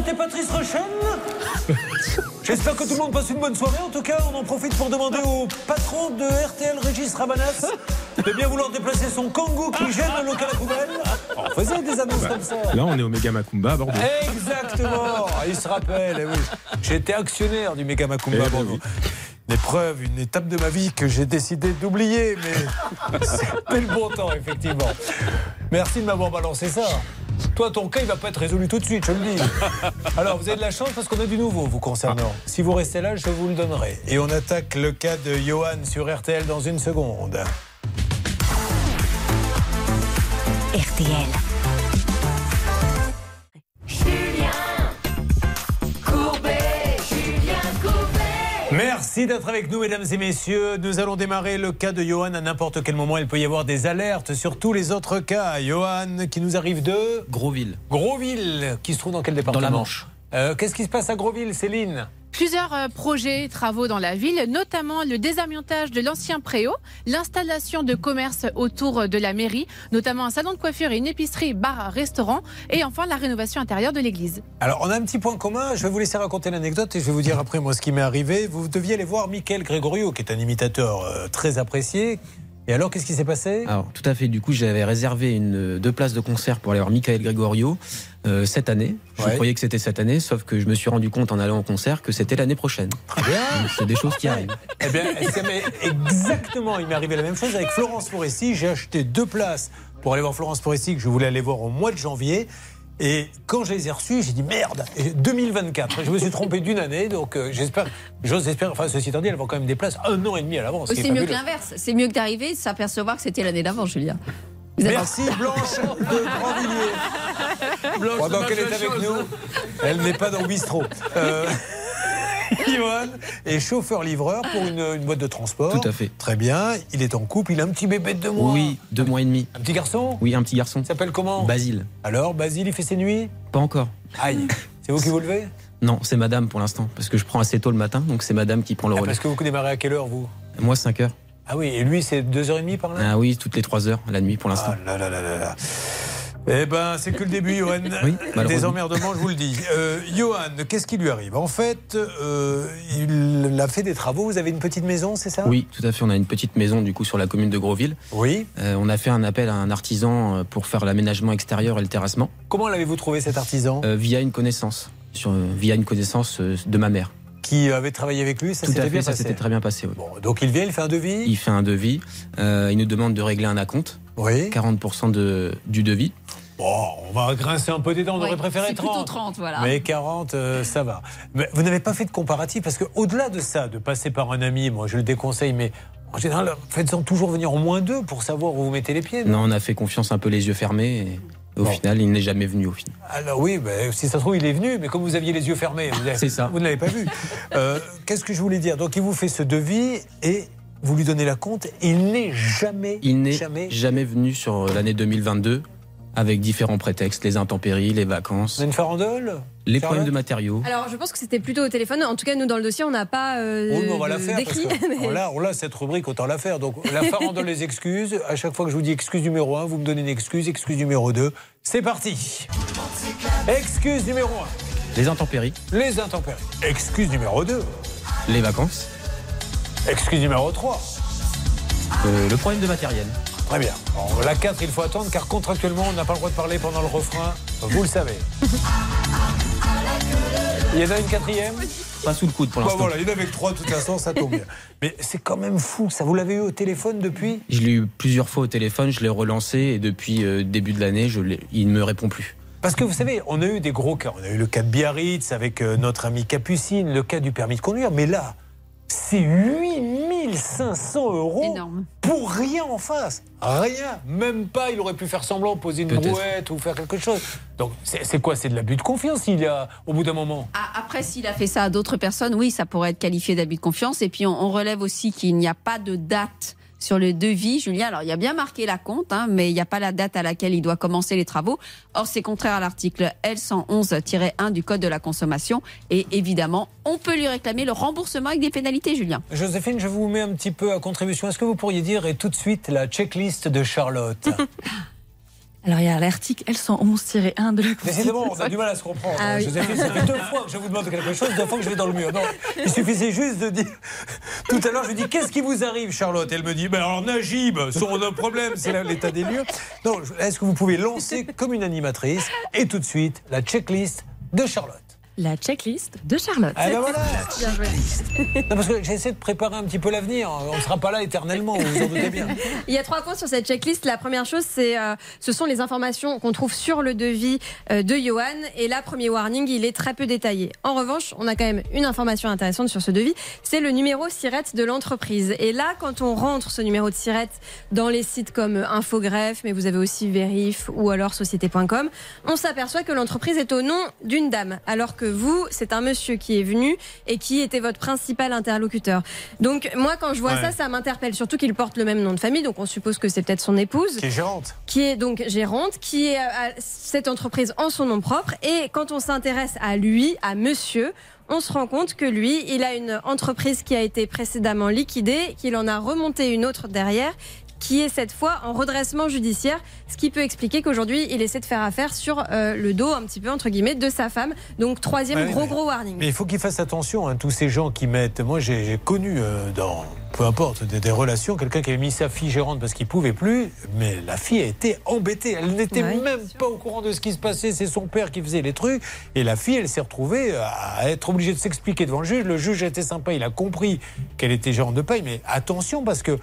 c'était Patrice Rochen *laughs* J'espère que tout le monde passe une bonne soirée. En tout cas, on en profite pour demander au patron de RTL, Régis Rabanas, de bien vouloir déplacer son kangou qui gêne le local à poubelle. On faisait des annonces comme ça. Là, on est au Méga Macumba à Bordeaux. Exactement Il se rappelle, eh oui. J'étais actionnaire du Méga Macumba à Eh ben Bordeaux. Une épreuve, une étape de ma vie que j'ai décidé d'oublier, mais *laughs* c'était le bon temps, effectivement. Merci de m'avoir balancé ça. Toi, ton cas, il va pas être résolu tout de suite, je le dis. *laughs* Alors, vous avez de la chance parce qu'on a du nouveau vous concernant. Si vous restez là, je vous le donnerai. Et on attaque le cas de Johan sur RTL dans une seconde. RTL. Merci d'être avec nous, mesdames et messieurs. Nous allons démarrer le cas de Johan. À n'importe quel moment, il peut y avoir des alertes sur tous les autres cas. Johan, qui nous arrive de Grosville. Groville, qui se trouve dans quel département Dans la Manche. Euh, Qu'est-ce qui se passe à Groville, Céline? Plusieurs euh, projets, travaux dans la ville, notamment le désamiantage de l'ancien préau, l'installation de commerces autour de la mairie, notamment un salon de coiffure et une épicerie, bar, restaurant, et enfin la rénovation intérieure de l'église. Alors, on a un petit point commun. Je vais vous laisser raconter l'anecdote et je vais vous dire après, moi, ce qui m'est arrivé. Vous deviez aller voir Michael Gregorio, qui est un imitateur euh, très apprécié. Et alors, qu'est-ce qui s'est passé? Alors, tout à fait. Du coup, j'avais réservé une, deux places de concert pour aller voir Michael Gregorio euh, cette année. Je Ouais. croyais que c'était cette année, sauf que je me suis rendu compte en allant au concert que c'était l'année prochaine. Très bien. C'est des choses qui arrivent. Eh bien, exactement, il m'est arrivé la même chose avec Florence Foresti. J'ai acheté deux places pour aller voir Florence Foresti que je voulais aller voir au mois de janvier. Et quand je les ai reçues, j'ai dit merde, et 2024. Je me suis trompé d'une année, donc euh, j'espère, j'ose espérer, enfin ceci étant dit, elle va quand même des places un an et demi à l'avance. C'est mieux que l'inverse. C'est mieux que d'arriver, s'apercevoir que c'était l'année d'avant, Julien. Merci Blanche de Grandvilliers. *laughs* Pendant qu'elle est avec nous, elle n'est pas dans le bistrot. Euh, *laughs* Johan est chauffeur-livreur pour une, une boîte de transport. Tout à fait. Très bien. Il est en couple. Il a un petit bébé de deux mois. Oui, deux mois et demi. Un petit garçon Oui, un petit garçon. Il s'appelle comment Basile. Alors, Basile, il fait ses nuits Pas encore. Aïe. C'est vous qui vous levez Non, c'est madame pour l'instant, parce que je prends assez tôt le matin, donc c'est madame qui prend le Ah, relais. Parce que vous démarrez à quelle heure, vous Moi, 5 heures. Ah oui, et lui, c'est 2h30 par là Ah oui, toutes les 3 heures, la nuit pour l'instant. Ah là là là là là. Eh ben, c'est que le début, Johan. *laughs* Oui, Des emmerdements, je vous le dis. Euh, Johan, qu'est-ce qui lui arrive? En fait, euh, il a fait des travaux. Vous avez une petite maison, c'est ça? Oui, tout à fait. On a une petite maison du coup sur la commune de Grosville. Oui. Euh, on a fait un appel à un artisan pour faire l'aménagement extérieur et le terrassement. Comment l'avez-vous trouvé cet artisan? Via une connaissance, sur, via une connaissance de ma mère. Qui avait travaillé avec lui Ça Tout s'était à bien fait, ça passé s'était très bien passé. oui. Bon, donc il vient, il fait un devis Il fait un devis. euh, il nous demande de régler un acompte. Oui. 40% de, du devis. Bon, on va grincer un peu des dents, on Ouais, aurait préféré c'est 30. plutôt 30, voilà. Mais 40, euh, ça va. Mais vous n'avez pas fait de comparatif parce qu'au-delà de ça, de passer par un ami, moi je le déconseille, mais en général, faites-en toujours venir au moins deux pour savoir où vous mettez les pieds. Non, on a fait confiance un peu les yeux fermés. Et au Bon. final, il n'est jamais venu au final. Alors oui, ben, si ça se trouve, il est venu, mais comme vous aviez les yeux fermés, vous, avez- C'est ça. vous ne l'avez pas vu. *laughs* Euh, Qu'est-ce que je voulais dire Donc il vous fait ce devis et vous lui donnez la compte. Il n'est jamais, Il n'est jamais. jamais venu sur l'année 2022 avec différents prétextes, les intempéries, les vacances, On a une farandole les Charlotte problèmes de matériaux. Alors, je pense que c'était plutôt au téléphone. En tout cas, nous, dans le dossier, on n'a pas euh, Oh, mais on va la faire parce d'écrit. que *laughs* mais- on l'a, on l'a, cette rubrique, autant la faire. Donc la farandole les excuses. À chaque fois que je vous dis excuse numéro 1, vous me donnez une excuse, excuse numéro 2. C'est parti. Excuse numéro 1, Les intempéries, les intempéries. Excuse numéro 2, les vacances, excuse numéro 3. euh, le problème de matériel. Très bien. Bon, la 4, il faut attendre car contractuellement, on n'a pas le droit de parler pendant le refrain. Vous le savez. *laughs* Il y en a une quatrième? Pas sous le coude pour Bah l'instant. voilà, il y en avait que trois, de toute façon, ça tombe bien. *laughs* Mais c'est quand même fou, ça. Vous l'avez eu au téléphone depuis? Je l'ai eu plusieurs fois au téléphone, je l'ai relancé et depuis euh, début de l'année, je il ne me répond plus. Parce que vous savez, on a eu des gros cas. On a eu le cas de Biarritz avec euh, notre ami Capucine, le cas du permis de conduire. Mais là, C'est 8500 euros pour rien en face. Rien. Même pas, il aurait pu faire semblant, poser une brouette ou faire quelque chose. Donc, c'est c'est quoi? C'est de l'abus de confiance il y a, au bout d'un moment? Ah, Après, s'il a fait ça à d'autres personnes, oui, ça pourrait être qualifié d'abus de confiance. Et puis, on, on relève aussi qu'il n'y a pas de date sur le devis, Julien. Alors, il y a bien marqué la compte, hein, mais il n'y a pas la date à laquelle il doit commencer les travaux. Or, c'est contraire à l'article L111-1 du Code de la consommation. Et évidemment, on peut lui réclamer le remboursement avec des pénalités, Julien. Joséphine, je vous mets un petit peu à contribution. Est-ce que vous pourriez dire et tout de suite la checklist de Charlotte? *laughs* Alors, il y a l'article L111-1 de la Décidément, on a du mal à se comprendre. Ah oui. Joséphine, ça fait deux fois que je vous demande quelque chose, deux fois que je vais dans le mur. Non, il suffisait juste de dire. *laughs* Tout à l'heure, je lui dis Qu'est-ce qui vous arrive, Charlotte? Elle me dit ben Alors, Najib, son problème, c'est là l'état des lieux. Non, est-ce que vous pouvez lancer comme une animatrice et tout de suite la checklist de Charlotte? La checklist de Charlotte. Ah ben voilà. Bien joué. Non, parce que j'essaie de préparer un petit peu l'avenir. On ne sera pas là éternellement, vous vous en doutez bien. *laughs* Il y a trois points sur cette checklist. La première chose, c'est, euh, ce sont les informations qu'on trouve sur le devis euh, de Johan. Et là, premier warning, il est très peu détaillé. En revanche, on a quand même une information intéressante sur ce devis. C'est le numéro SIRET de l'entreprise. Et là, quand on rentre ce numéro de SIRET dans les sites comme Infogreffe, mais vous avez aussi Verif ou alors Société.com, on s'aperçoit que l'entreprise est au nom d'une dame, alors que vous, c'est un monsieur qui est venu et qui était votre principal interlocuteur. Donc moi, quand je vois Ouais. ça, ça m'interpelle. Surtout qu'il porte le même nom de famille, donc on suppose que c'est peut-être son épouse Qui est gérante. qui est donc gérante, qui est à cette entreprise en son nom propre. Et quand on s'intéresse à lui, à monsieur, on se rend compte que lui, il a une entreprise qui a été précédemment liquidée, qu'il en a remonté une autre derrière qui est cette fois en redressement judiciaire, ce qui peut expliquer qu'aujourd'hui il essaie de faire affaire sur euh, le dos un petit peu entre guillemets de sa femme. Donc troisième Ouais, gros mais- gros warning. Mais il faut qu'il fasse attention, hein, tous ces gens qui mettent. Moi, j'ai connu euh, dans, peu importe, des, des relations, quelqu'un qui avait mis sa fille gérante parce qu'il pouvait plus, mais la fille a été embêtée. Elle n'était Ouais, même pas au courant de ce qui se passait. C'est son père qui faisait les trucs. Et la fille, elle s'est retrouvée à être obligée de s'expliquer devant le juge. Le juge était sympa, il a compris qu'elle était gérante de paille. Mais attention, parce que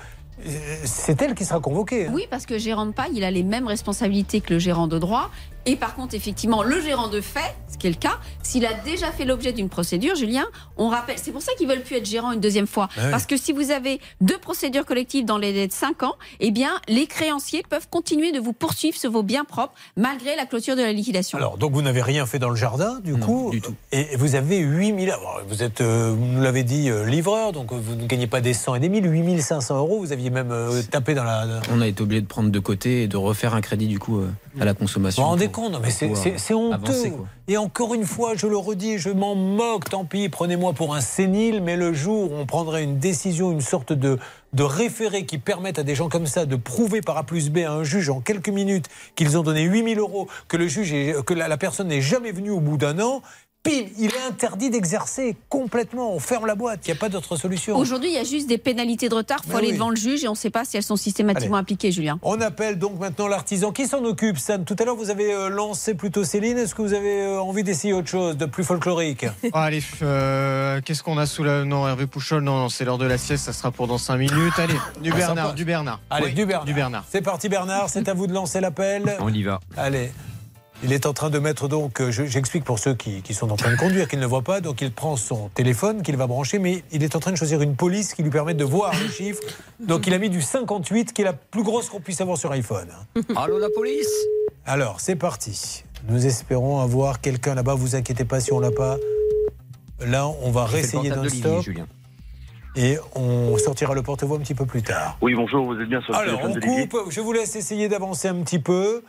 c'est elle qui sera convoquée. hein. Oui, parce que gérant de paille, il a les mêmes responsabilités que le gérant de droit. Et par contre, effectivement, le gérant de fait, ce qui est le cas, s'il a déjà fait l'objet d'une procédure, Julien, on rappelle, c'est pour ça qu'ils veulent plus être gérant une deuxième fois. Ah. Parce que si vous avez deux procédures collectives dans les délais de 5 ans, eh bien, les créanciers peuvent continuer de vous poursuivre sur vos biens propres malgré la clôture de la liquidation. Alors, donc vous n'avez rien fait dans le jardin, du coup du tout. Et vous avez 8000. alors, Vous êtes, euh, vous nous l'avez dit, euh, livreur, donc vous ne gagnez pas des 100 et des 1000, 8500 euros. Vous aviez même euh, tapé dans la. On a été obligé de prendre de côté et de refaire un crédit du coup euh, à la Vous consommation. vous rendez pour- compte Non, mais c'est- honteux. quoi. Et encore une fois, je le redis, je m'en moque, tant pis, prenez-moi pour un sénile, mais le jour où on prendrait une décision, une sorte de, de référé qui permette à des gens comme ça de prouver par A plus B à un juge en quelques minutes qu'ils ont donné 8000 euros, que le juge, est- que la, la personne n'est jamais venue au bout d'un an, pim, il est interdit d'exercer complètement. On ferme la boîte, il n'y a pas d'autre solution. Aujourd'hui, il y a juste des pénalités de retard. Il faut Mais aller oui. devant le juge et on ne sait pas si elles sont systématiquement Allez. appliquées, Julien. On appelle donc maintenant l'artisan. Qui s'en occupe, Sam? Tout à l'heure, vous avez euh, lancé plutôt Céline. Est-ce que vous avez euh, envie d'essayer autre chose, de plus folklorique? *laughs* Ah, allez, euh, qu'est-ce qu'on a sous la. Non, Hervé Pouchol, non, non, c'est l'heure de la sieste, ça sera pour dans 5 minutes. Allez, du Ah, Bernard, sympa. du Bernard. Allez, Oui, du Bernard. Du Bernard. C'est parti, Bernard. C'est à vous de lancer l'appel. On y va. Allez. Il est en train de mettre donc, euh, je- j'explique pour ceux qui, qui sont en train de conduire, qui ne le voient pas, donc il prend son téléphone qu'il va brancher, mais il est en train de choisir une police qui lui permet de voir les chiffres. Donc il a mis du 58, qui est la plus grosse qu'on puisse avoir sur iPhone. Allô la police? Alors, c'est parti. Nous espérons avoir quelqu'un là-bas, vous inquiétez pas si on l'a pas. Là, on va réessayer d'Olivier, non-stop. Julien. Et on sortira le porte-voix un petit peu plus tard. Oui, bonjour, vous êtes bien sur le Alors, téléphone on coupe. Je vous laisse essayer d'avancer un petit peu.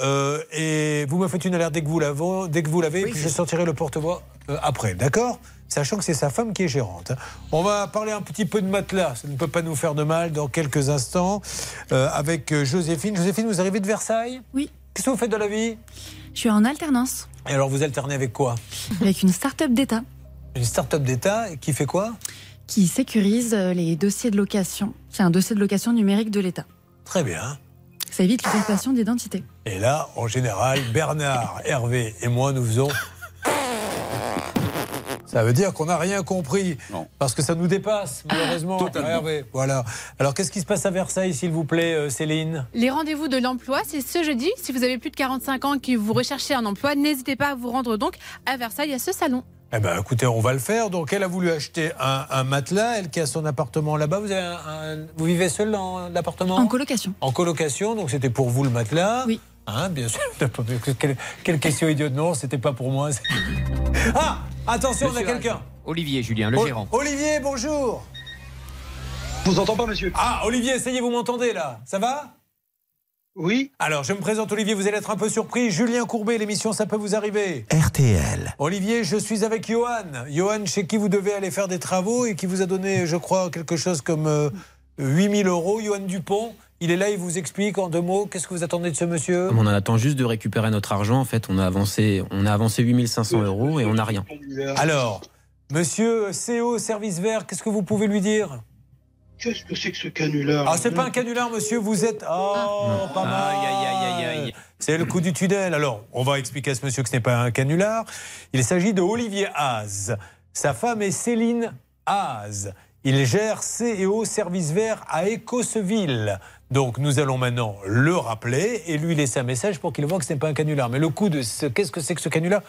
Euh, et vous me faites une alerte dès que vous l'avez, dès que vous l'avez, puis je sortirai le porte-voix euh, après, d'accord? Sachant que c'est sa femme qui est gérante. hein. On va parler un petit peu de matelas, ça ne peut pas nous faire de mal dans quelques instants, euh, avec Joséphine. Joséphine, vous arrivez de Versailles? Oui. Qu'est-ce que vous faites de la vie? Je suis en alternance Et alors, vous alternez avec quoi? Avec une start-up d'État Une start-up d'État qui fait quoi? Qui sécurise les dossiers de location. C'est un dossier de location numérique de l'État. Très bien. Ça évite l'usurpation d'identité. Et là, en général, Bernard, Hervé et moi, nous faisons. Ça veut dire qu'on n'a rien compris. Parce que ça nous dépasse, malheureusement. Totalement. Hervé. Voilà. Alors, qu'est-ce qui se passe à Versailles, s'il vous plaît, euh, Céline Les rendez-vous de l'emploi, c'est ce jeudi. Si vous avez plus de 45 ans et que vous recherchez un emploi, n'hésitez pas à vous rendre donc à Versailles à ce salon. Eh ben, écoutez, on va le faire. Donc, elle a voulu acheter un, un matelas. Elle qui a son appartement là-bas. Vous, avez un- un- vous vivez seul dans l'appartement? En colocation. En colocation. Donc, c'était pour vous le matelas. Oui. Hein, bien sûr. Quelle, quelle question idiote. Non, c'était pas pour moi. *laughs* Ah Attention, on a quelqu'un. Olivier, Julien, le O- gérant. Olivier, bonjour. Je vous entends pas, monsieur. Ah, Olivier, essayez, vous m'entendez là Ça va? Oui. Alors, je me présente, Olivier, vous allez être un peu surpris. Julien Courbet, l'émission Ça peut vous arriver. RTL. Olivier, je suis avec Johan. Johan, chez qui vous devez aller faire des travaux et qui vous a donné, je crois, quelque chose comme euh, 8000 euros. Johan Dupont, il est là, il vous explique en deux mots. Qu'est-ce que vous attendez de ce monsieur On en attend juste de récupérer notre argent. En fait, on a avancé, on a avancé 8500 euros et on n'a rien. Alors, monsieur CO Service Vert, qu'est-ce que vous pouvez lui dire Qu'est-ce que c'est que ce canular Ah, c'est pas un canular, monsieur, vous êtes. Oh, pas mal. C'est le coup du tunnel. Alors, on va expliquer à ce monsieur que ce n'est pas un canular. Il s'agit de Olivier Haas. Sa femme est Céline Haas. Il gère CEO Service Vert à Écosseville. Donc, nous allons maintenant le rappeler et lui laisser un message pour qu'il voit que ce n'est pas un canular. Mais le coup de ce. Qu'est-ce que c'est que ce canular?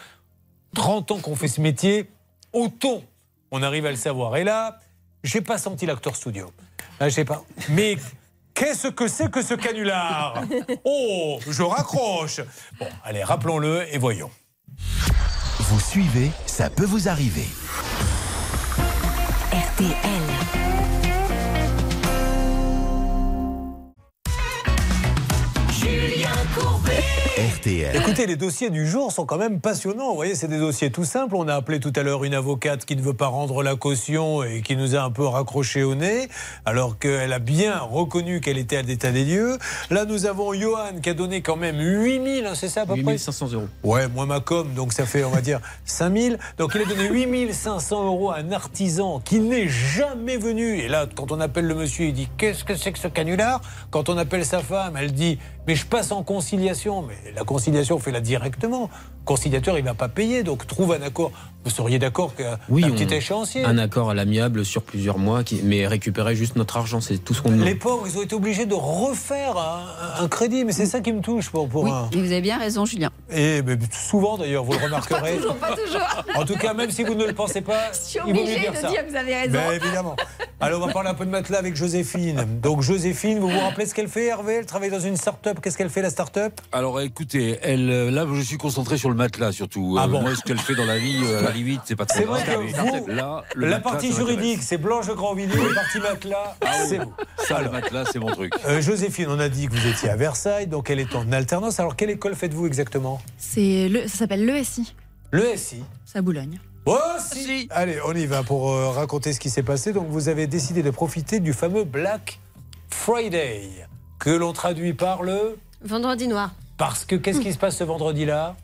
30 ans qu'on fait ce métier, au ton, on arrive à le savoir. Et là, j'ai pas senti l'acteur studio. Là, je sais pas. Mais qu'est-ce que c'est que ce canular? Oh, je raccroche. Bon, allez, rappelons-le et voyons. Vous suivez, ça peut vous arriver. RTL. RTL. Écoutez, les dossiers du jour sont quand même passionnants. Vous voyez, c'est des dossiers tout simples. On a appelé tout à l'heure une avocate qui ne veut pas rendre la caution et qui nous a un peu raccroché au nez, alors qu'elle a bien reconnu qu'elle était à l'état des lieux. Là, nous avons Johan qui a donné quand même 8000, hein, c'est ça à peu près 8500 euros. Ouais, moi ma com, donc ça fait, on va dire, 5000. Donc il a donné 8500 euros à un artisan qui n'est jamais venu. Et là, quand on appelle le monsieur, il dit Qu'est-ce que c'est que ce canular? Quand on appelle sa femme, elle dit Mais je passe en Mais la conciliation, fait-la directement. Conciliateur, il ne va pas payer. Donc trouve un accord. Vous seriez d'accord qu'un Oui, petit échéancier Un accord à l'amiable sur plusieurs mois, qui, mais récupérer juste notre argent, c'est tout ce qu'on demande. Les pauvres, ils ont été obligés de refaire un, un crédit. Mais c'est ça qui me touche pour, pour un. Et vous avez bien raison, Julien. Et mais souvent d'ailleurs, vous le remarquerez. toujours, pas toujours. En tout cas, même si vous ne le pensez pas, Je suis il vaut mieux obligée dire de ça. dire que vous avez raison. Ben, évidemment. Alors, on va parler un peu de matelas avec Joséphine. Donc, Joséphine, vous vous rappelez ce qu'elle fait, Hervé? Elle travaille dans une start-up. Qu'est-ce qu'elle fait, la start-up? Alors écoutez, elle, là je suis concentré sur le matelas surtout. Ah Euh, bon Moi ce qu'elle fait dans la vie, euh, à la limite, c'est pas très C'est grave. vrai que mais vous, là, le la partie juridique, c'est Blanche Grandvilliers. La partie matelas, Ah c'est vous. Ça, le matelas, c'est mon truc. Euh, Joséphine, on a dit que vous étiez à Versailles, donc elle est en alternance. Alors, quelle école faites-vous exactement? C'est le, ça s'appelle l'ESI. Le SI. C'est à Boulogne. Oh, si. Allez, on y va pour euh, raconter ce qui s'est passé. Donc, vous avez décidé de profiter du fameux Black Friday, que l'on traduit par le. Vendredi noir. Parce que qu'est-ce qui se passe ce vendredi-là?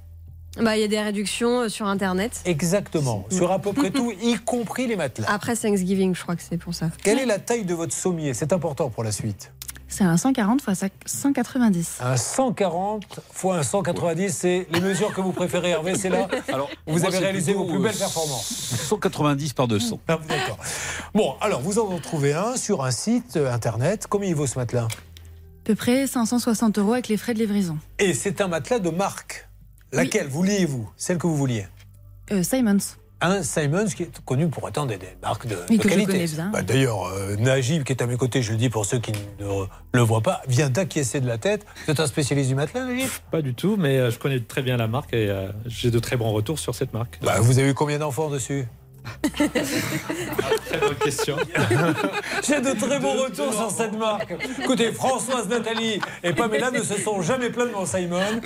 Bah, il y a des réductions euh, sur Internet. Exactement. Sur à peu près *laughs* tout, y compris les matelas. Après Thanksgiving, je crois que c'est pour ça. Quelle est la taille de votre sommier? C'est important pour la suite. C'est un 140 x 190. Un 140 fois un 190, c'est les mesures que vous préférez, Hervé, c'est là. *laughs* Alors, vous moi, avez réalisé vos plus belles euh, performances. 190 par 200. Ah, D'accord. Bon, alors vous en trouvez un sur un site euh, internet. Combien il vaut ce matelas? À peu près 560 euros avec les frais de livraison. Et c'est un matelas de marque. Laquelle vouliez-vous? Celle que vous vouliez Euh, Simons. un Simons qui est connu pour être des, des marques de, Oui, de qualité. Bah, D'ailleurs, euh, Najib, qui est à mes côtés, je le dis pour ceux qui ne le voient pas, vient d'acquiescer de la tête. Vous êtes un spécialiste du matelas, Najib? Pas du tout, mais euh, je connais très bien la marque et euh, j'ai de très bons retours sur cette marque. bah, Vous avez eu combien d'enfants dessus? *laughs* Très bonne question. *laughs* J'ai de très bons retours sur cette marque. Écoutez, Françoise, Nathalie et Pamela ne se sont jamais plaints de mon Simon.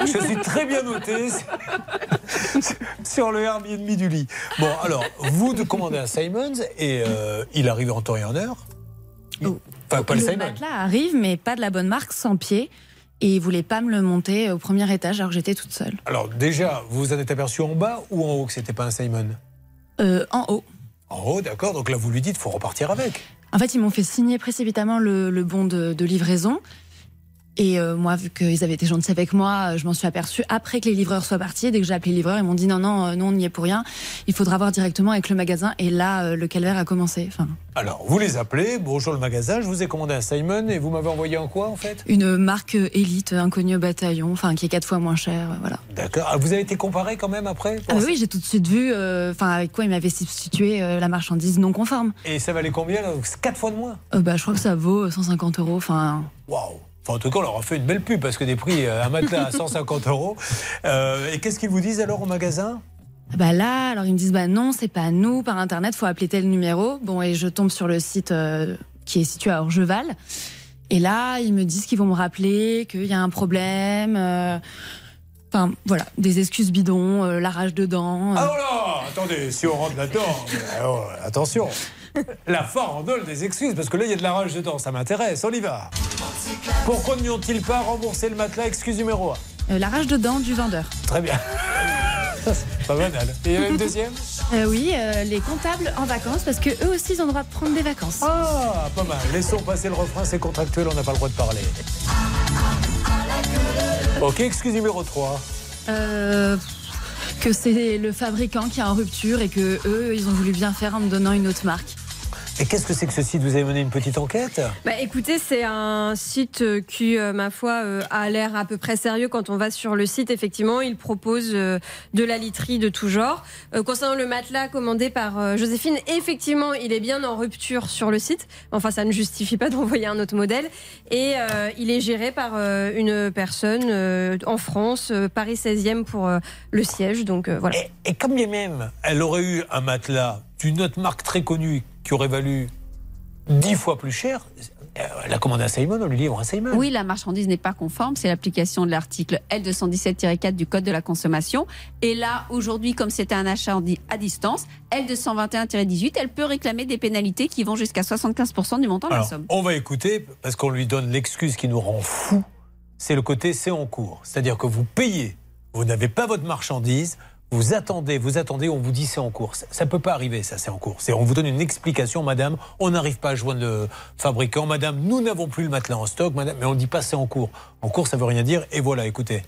Je suis très bien noté sur le Airbnb du lit. Bon, alors, vous de commander un Simons et euh, il arrive en temps et en heure Enfin, pas le le Simon. matelas arrive, mais pas de la bonne marque, sans pied. Et il voulait pas me le monter au premier étage alors que j'étais toute seule. Alors, déjà, vous vous en êtes aperçu en bas ou en haut que c'était pas un Simon? Euh, en haut. En haut, d'accord. Donc là, vous lui dites, faut repartir avec. En fait, ils m'ont fait signer précipitamment le, le bon de, de livraison. Et euh, moi, vu qu'ils avaient été gentils avec moi, euh, je m'en suis aperçue après que les livreurs soient partis. Dès que j'ai appelé les livreurs, ils m'ont dit non, non, euh, nous on n'y est pour rien. Il faudra voir directement avec le magasin. Et là, le calvaire a commencé. Enfin, Alors, vous les appelez, bonjour le magasin, je vous ai commandé un Simon et vous m'avez envoyé en quoi en fait? Une marque élite, inconnue au bataillon, enfin qui est quatre fois moins chère. Voilà. D'accord. Ah, vous avez été comparé quand même après Ah oui, j'ai tout de suite vu, euh, enfin avec quoi ils m'avaient substitué euh, la marchandise non conforme. Et ça valait combien là? Quatre fois de moins? Euh, bah, je crois que ça vaut 150 euros. Enfin, Waouh Enfin, en tout cas, on leur a fait une belle pub parce que des prix, euh, un matelas à 150 euros. Euh, et qu'est-ce qu'ils vous disent alors au magasin? Bah là, alors ils me disent bah non, c'est pas nous par internet, faut appeler tel numéro. Bon et je tombe sur le site euh, qui est situé à Orgeval. Et là, ils me disent qu'ils vont me rappeler qu'il y a un problème. euh, Enfin voilà, des excuses bidons, euh, la rage dedans. euh. Ah oh là Attendez, si on rentre là-dedans, oh, attention La farandole des excuses, parce que là, il y a de la rage dedans, ça m'intéresse, on y va Pourquoi n'y ont-ils pas remboursé le matelas Excuse numéro 1 Euh, la rage dedans du vendeur. Très bien. pas banal. Et il y une deuxième Euh, oui, euh, les comptables en vacances parce que eux aussi ils ont le droit de prendre des vacances. Ah, pas mal. Laissons passer le refrain, c'est contractuel, on n'a pas le droit de parler. Ok, excuse numéro 3. Euh, que c'est le fabricant qui est en rupture et que eux ils ont voulu bien faire en me donnant une autre marque. Et qu'est-ce que c'est que ce site? Vous avez mené une petite enquête? Bah, écoutez, c'est un site euh, qui, euh, ma foi, euh, a l'air à peu près sérieux. Quand on va sur le site, effectivement, il propose euh, de la literie de tout genre. Concernant le matelas commandé par Joséphine, effectivement, il est bien en rupture sur le site. Enfin, ça ne justifie pas *laughs* d'envoyer un autre modèle. Et il est géré par une personne en France, Paris 16e pour le siège. Donc voilà. Et comme bien même, elle aurait eu un matelas d'une autre marque très connue qui aurait valu 10 fois plus cher, euh, elle a commandé un Simon, on lui livre un Simon. Oui, la marchandise n'est pas conforme. C'est l'application de l'article L217-4 du Code de la consommation. Et là, aujourd'hui, comme c'était un achat à distance, L221-18, elle peut réclamer des pénalités qui vont jusqu'à 75% du montant de la somme. on va écouter, parce qu'on lui donne l'excuse qui nous rend fou, c'est le côté c'est en cours. C'est-à-dire que vous payez, vous n'avez pas votre marchandise, vous attendez, vous attendez, on vous dit c'est en cours. Ça ne peut pas arriver, ça, c'est en cours. On vous donne une explication, madame, on n'arrive pas à joindre le fabricant, madame, nous n'avons plus le matelas en stock, madame, mais on ne dit pas c'est en cours. En cours, ça veut rien dire, et voilà, écoutez.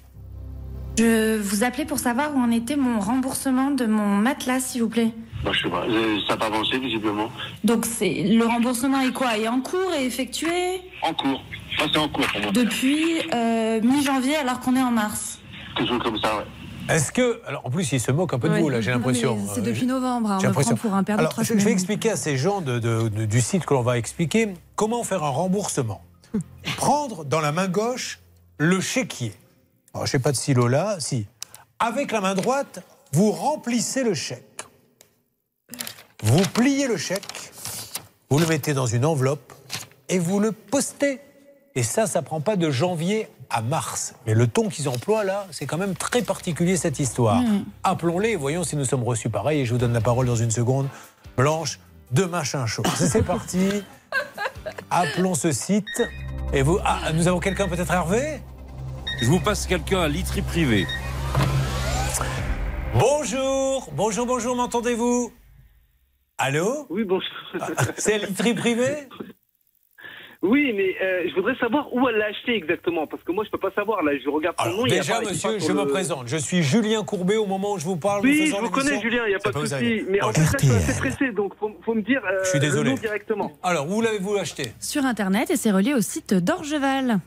Je vous appelais pour savoir où en était mon remboursement de mon matelas, s'il vous plaît. Bah, je sais pas, euh, ça n'a pas avancé visiblement. Donc c'est le remboursement est quoi? Est en cours et effectué? En cours. Ça, c'est en cours pour moi. depuis euh, mi-janvier alors qu'on est en mars. Quelque chose comme ça, ouais. Est-ce que. Alors, en plus, il se moque un peu de vous, là, j'ai l'impression. C'est Euh, depuis novembre, hein, J'ai on me prend l'impression. pour un père de Alors, trois je, je vais expliquer à ces gens de- de- de- du site que l'on va expliquer comment faire un remboursement. *laughs* Prendre dans la main gauche le chéquier. Alors, je n'ai pas de silo là, si. Avec la main droite, vous remplissez le chèque. Vous pliez le chèque, vous le mettez dans une enveloppe et vous le postez. Et ça, ça prend pas de janvier à mars. Mais le ton qu'ils emploient là, c'est quand même très particulier cette histoire. Mm. Appelons-les et voyons si nous sommes reçus pareil. Et je vous donne la parole dans une seconde. Blanche de machin chaud. *laughs* C'est parti. Appelons ce site. Et vous, ah, nous avons quelqu'un peut-être Hervé? Je vous passe quelqu'un à literie privée. Bonjour, bonjour, bonjour, m'entendez-vous? Allô? Oui, bonjour. C'est la literie privée Oui, mais euh, je voudrais savoir où elle l'a acheté exactement, parce que moi je peux pas savoir. Là, je regarde son nom. il y a Déjà, monsieur, je me le- présente. Je suis Julien Courbet au moment où je vous parle. Oui, je vous connais, Julien, il n'y a pas de souci. Mais en fait, je suis assez pressé, donc faut, faut me dire euh, Je suis désolé. le nom directement. Alors, où l'avez-vous acheté? Sur internet et c'est relié au site d'Orgeval.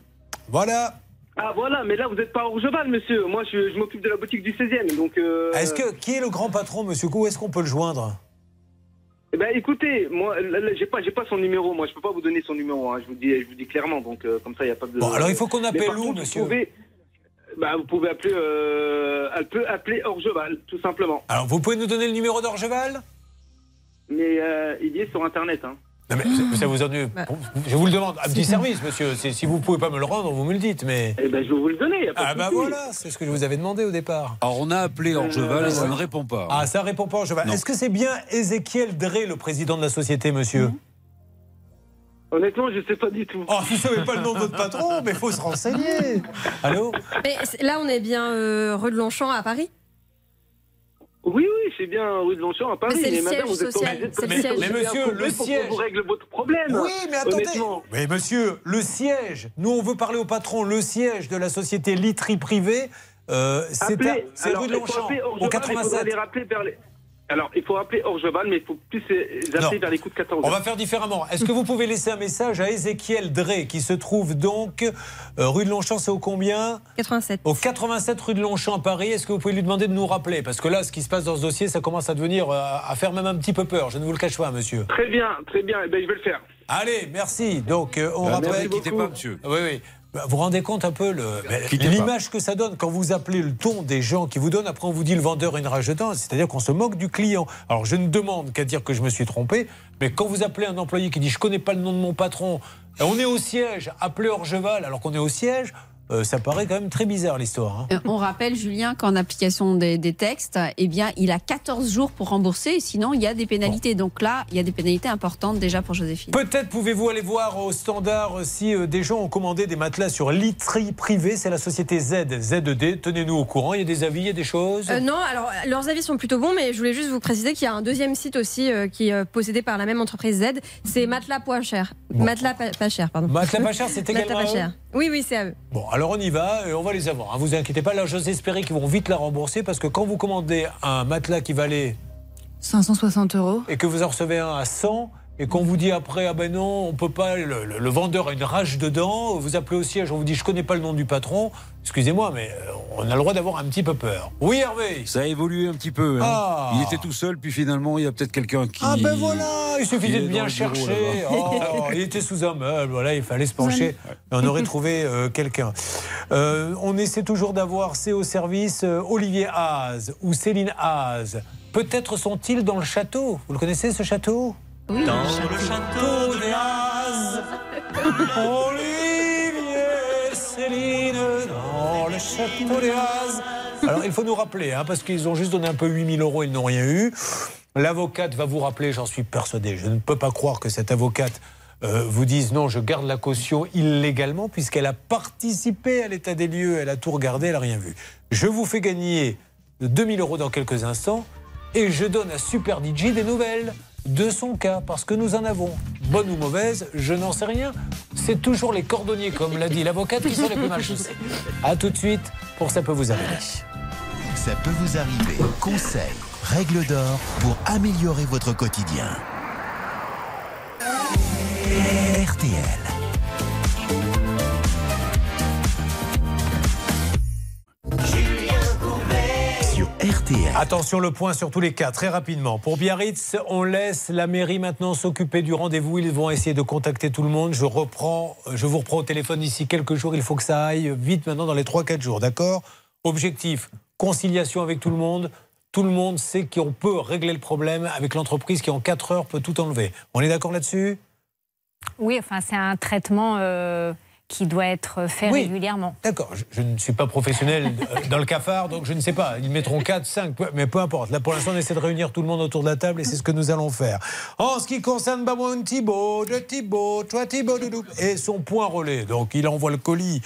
Voilà. Ah voilà, mais là vous n'êtes pas à Orgeval, monsieur. Moi, je, je m'occupe de la boutique du 16e, donc. euh, Est-ce que qui est le grand patron, monsieur Cou Est-ce qu'on peut le joindre? Eh ben, écoutez, moi, j'ai pas, j'ai pas son numéro. Moi, je peux pas vous donner son numéro. hein, je vous dis, je vous dis clairement. Donc, euh, comme ça, il y a pas de. Bon, alors, il faut qu'on appelle où, contre, vous monsieur pouvez- bah, vous pouvez appeler. euh, elle peut appeler Orgeval, tout simplement. Alors, vous pouvez nous donner le numéro d'Orgeval? Mais euh, il y est sur Internet. Hein. Non, mais ça vous ennuie. Bah. Je vous le demande. Un petit service, monsieur. Si vous pouvez pas me le rendre, vous me le dites. Mais. Eh ben, je vais vous le donner. Ah bah voilà, c'est ce que je vous avais demandé au départ. Alors, on a appelé Orgeval et ça ouais. ne répond pas. Ah, ça répond pas, Orgeval. Est-ce que c'est bien Ézéchiel Drey, le président de la société, monsieur Honnêtement, je sais pas du tout. Oh, vous savez pas le nom de votre patron, mais faut se renseigner. *laughs* Allô Mais là, on est bien euh, rue de Longchamp à Paris Oui, oui, c'est bien rue de Longchamp à Paris. Mais madame, siège vous êtes social, obligé de Mais GPA monsieur, le siège. vous règle votre problème. Oui, mais attendez. Mais monsieur, le siège, nous on veut parler au patron, le siège de la société Litry privée, euh, c'est rue de Longchamp, appeler au Orgeval, Il faudra 87. les rappeler vers les... Alors, il faut rappeler Orgeval, mais il faut plus les appeler Non. vers les coups de 14 On va faire différemment. Est-ce que vous pouvez laisser un message à Ézéchiel Drey, qui se trouve donc euh, rue de Longchamp, c'est au combien 87. Au 87 rue de Longchamp à Paris. Est-ce que vous pouvez lui demander de nous rappeler? Parce que là, ce qui se passe dans ce dossier, ça commence à devenir, euh, à faire même un petit peu peur. Je ne vous le cache pas, monsieur. Très bien, très bien. Eh ben, je vais le faire. Allez, merci. Donc, euh, on Ah, rappelle. Quittez beaucoup. pas, monsieur. Oui, oui. Bah, Vous vous rendez compte un peu l'image que ça donne quand vous appelez le ton des gens qui vous donnent, après on vous dit le vendeur a une rage de dents, c'est-à-dire qu'on se moque du client. Alors je ne demande qu'à dire que je me suis trompé, mais quand vous appelez un employé qui dit je connais pas le nom de mon patron, on est au siège, appelez Orgeval alors qu'on est au siège, euh, ça paraît quand même très bizarre l'histoire. hein. Euh, On rappelle, Julien, qu'en application des, des textes, eh bien, il a 14 jours pour rembourser, sinon il y a des pénalités. Donc là, il y a des pénalités importantes déjà pour Joséphine. Peut-être pouvez-vous aller voir au standard si euh, des gens ont commandé des matelas sur literie privée, c'est la société Z, ZD, tenez-nous au courant, il y a des avis, il y a des choses? Euh, non, alors leurs avis sont plutôt bons, mais je voulais juste vous préciser qu'il y a un deuxième site aussi euh, qui est possédé par la même entreprise Z. C'est Matelas Cher. Matelas pas, pas cher, pardon. Matelas pas cher, *laughs* c'est Matelas également pas à eux? Cher. Oui, oui, c'est à eux. Bon, alors on y va et on va les avoir. Hein, vous inquiétez pas, là j'ose espérer qu'ils vont vite la rembourser parce que quand vous commandez un matelas qui valait 560 euros. et que vous en recevez un à 100 et qu'on vous dit après ah ben non on peut pas le, le- le vendeur a une rage dedans vous appelez au siège on vous dit je connais pas le nom du patron excusez-moi mais euh, on a le droit d'avoir un petit peu peur oui Hervé Ça a évolué un petit peu. hein. Ah. Il était tout seul, puis finalement, il y a peut-être quelqu'un qui. ah ben voilà il suffisait de bien le bureau, chercher là-bas. Oh, il était sous un meuble voilà il fallait se pencher et on aurait trouvé euh, quelqu'un Euh, on essaie toujours d'avoir c'est au service euh, Olivier Haas ou Céline Haas peut-être sont-ils dans le château? Vous le connaissez ce château? Oui, dans le château des Haas Olivier Céline dans le château des Haas alors il faut nous rappeler hein, parce qu'ils ont juste donné un peu 8000 euros ils n'ont rien eu. L'avocate va vous rappeler j'en suis persuadé je ne peux pas croire que cette avocate euh, vous dise non, je garde la caution illégalement puisqu'elle a participé à l'état des lieux, elle a tout regardé, elle n'a rien vu. Je vous fais gagner 2000 euros dans quelques instants et je donne à Super DJ des nouvelles de son cas parce que nous en avons. Bonne ou mauvaise, je n'en sais rien. C'est toujours les cordonniers, comme l'a dit l'avocate, qui sont les plus mal chaussés. A tout de suite pour Ça peut vous arriver. Ça peut vous arriver. Conseils, règles d'or pour améliorer votre quotidien. RTL. RTL. Attention, le point sur tous les cas, très rapidement. Pour Biarritz, on laisse la mairie maintenant s'occuper du rendez-vous. Ils vont essayer de contacter tout le monde. Je reprends, je vous reprends au téléphone d'ici quelques jours. Il faut que ça aille vite maintenant dans les 3-4 jours, d'accord? Objectif, conciliation avec tout le monde. Tout le monde sait qu'on peut régler le problème avec l'entreprise qui en 4 heures peut tout enlever. On est d'accord là-dessus? Oui, enfin, c'est un traitement euh, qui doit être fait Oui. régulièrement. D'accord, je, je ne suis pas professionnel euh, dans le cafard, donc je ne sais pas. Ils mettront 4, 5, mais peu importe. Là, pour l'instant, on essaie de réunir tout le monde autour de la table et c'est ce que nous allons faire. En ce qui concerne Babouane Thibault, de Thibault, toi Thibault, doudou, et son point relais. Donc, il envoie le colis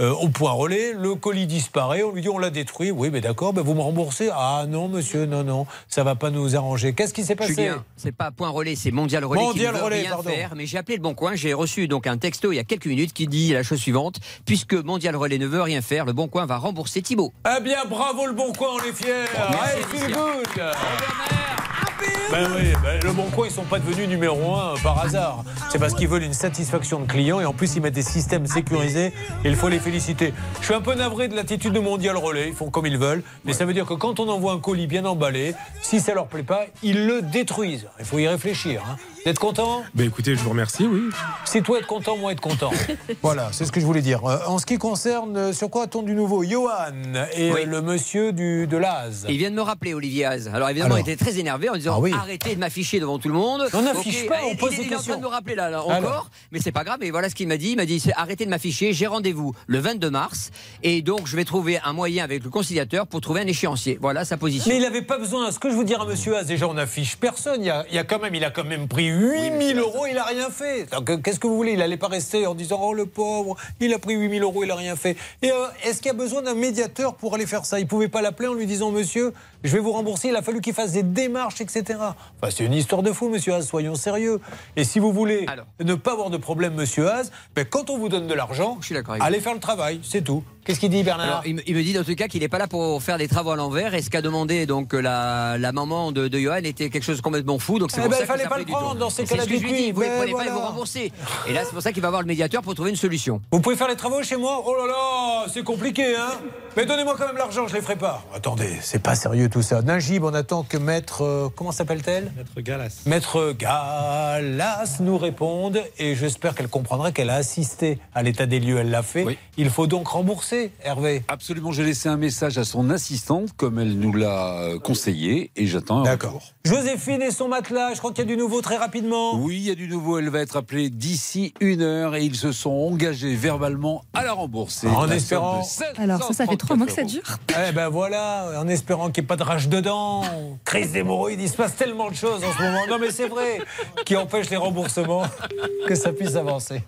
euh, au point relais, le colis disparaît, on lui dit on l'a détruit. Oui, mais d'accord, ben vous me remboursez. Ah non, monsieur, non, non, ça va pas nous arranger. Qu'est-ce qui s'est passé c'est pas point relais, c'est mondial relais Mondial qui Relais, rien pardon. faire. Mais j'ai appelé le Bon Coin, j'ai reçu donc un texto il y a quelques minutes qui dit la chose suivante puisque mondial relais ne veut rien faire, le Bon Coin va rembourser Thibault. Eh bien, bravo le bon coin, on est fiers. merci, Ben oui, ben le bon coin, ils sont pas devenus numéro un euh, par hasard. C'est parce qu'ils veulent une satisfaction de clients et en plus ils mettent des systèmes sécurisés. Et il faut les féliciter. Je suis un peu navré de l'attitude de Mondial Relais. Ils font comme ils veulent, mais ça veut dire que quand on envoie un colis bien emballé, si ça leur plaît pas, ils le détruisent. Il faut y réfléchir. Hein. Vous êtes content Ben écoutez, je vous remercie, oui. Si toi être content, moi être content. *laughs* voilà, c'est ce que je voulais dire. Euh, En ce qui concerne, euh, sur quoi a-t-on du nouveau? Johan et euh, le monsieur du, de l'Az. Il vient de me rappeler, Olivier Az. Alors évidemment, Alors. il était très énervé en disant Ah oui. arrêtez de m'afficher devant tout le monde. On n'affiche pas, on pose il, des il est en train questions. de me rappeler là, là, Alors. encore, mais c'est pas grave. Et voilà ce qu'il m'a dit. Il m'a dit c'est arrêtez de m'afficher. J'ai rendez-vous le 22 mars et donc je vais trouver un moyen avec le conciliateur pour trouver un échéancier. Voilà sa position. Mais il n'avait pas besoin. Ce que je veux dire à Monsieur Haas, déjà on n'affiche personne. Il y, a, il y a quand même, il a quand même pris 8000 euros, il a rien fait. Qu'est-ce que vous voulez? Il n'allait pas rester en disant oh le pauvre, il a pris 8000 euros, il a rien fait. Et euh, est-ce qu'il y a besoin d'un médiateur pour aller faire ça? Il pouvait pas l'appeler en lui disant Monsieur, je vais vous rembourser. Il a fallu qu'il fasse des démarches, etc. Enfin, c'est une histoire de fou, monsieur Haas, soyons sérieux. Et si vous voulez ne pas avoir de problème, monsieur Haas, ben, quand on vous donne de l'argent, allez faire le travail, c'est tout. Qu'est-ce qu'il dit, Bernard Alors, il, me- dit dans tout cas qu'il n'est pas là pour faire des travaux à l'envers. Et ce qu'a demandé donc la, la maman de, de Johan était quelque chose de complètement fou. Donc c'est Eh ben, ça que fallait ça pas le prendre dans ces Et c'est cas-là ce que je lui. Vous ne Ben, prenez pas et voilà. vous remboursez. Et là, c'est pour ça qu'il va voir le médiateur pour trouver une solution. Vous pouvez faire les travaux chez moi? Oh là là, c'est compliqué, hein Mais donnez-moi quand même l'argent, je les ferai pas. Attendez, c'est pas sérieux tout ça. Najib, on attend que maître. euh, comment s'appelle-t-elle? Maître Galas. Maître Galas nous réponde et j'espère qu'elle comprendra qu'elle a assisté à l'état des lieux, elle l'a fait. Il faut donc rembourser, Hervé. Absolument, j'ai laissé un message à son assistante, comme elle nous l'a euh, conseillé, et j'attends un D'accord. Joséphine et son matelas, je crois qu'il y a du nouveau très rapidement. Oui, il y a du nouveau. Elle va être appelée d'ici une heure et ils se sont engagés verbalement à la rembourser. En La espérant- Alors, ça, ça fait trois mois que ça 734 dure. Eh ben voilà, en espérant qu'il n'y ait pas de rage dedans, crise d'hémorroïdes, il se passe tellement de choses en ce moment. Non mais c'est vrai, qui empêche les remboursements, que ça puisse avancer.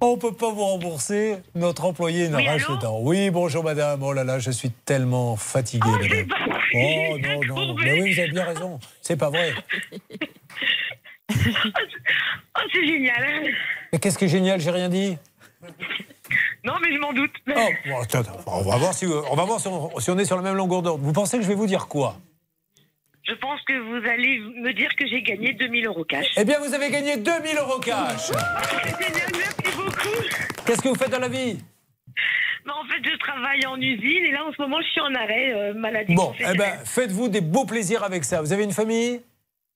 On ne peut pas vous rembourser, notre employé a une Oui, rage dedans. Oui, bonjour madame, oh là là, je suis tellement fatigué. madame. Oh non, non, mais oui, vous avez bien raison, c'est pas vrai. *laughs* Oh, c'est génial. Mais qu'est-ce qui est génial, j'ai rien dit Non, mais je m'en doute. Oh, bon, attends, attends, on va voir, si, on, va voir si, on, si on est sur la même longueur d'ordre. Vous pensez que je vais vous dire quoi? Je pense que vous allez me dire que j'ai gagné 2000 euros cash. Eh bien, vous avez gagné 2000 euros cash. Merci beaucoup. Qu'est-ce que vous faites dans la vie? Mais en fait, je travaille en usine et là, en ce moment, je suis en arrêt euh, maladie. Bon, eh ben, faites-vous des beaux plaisirs avec ça. Vous avez une famille?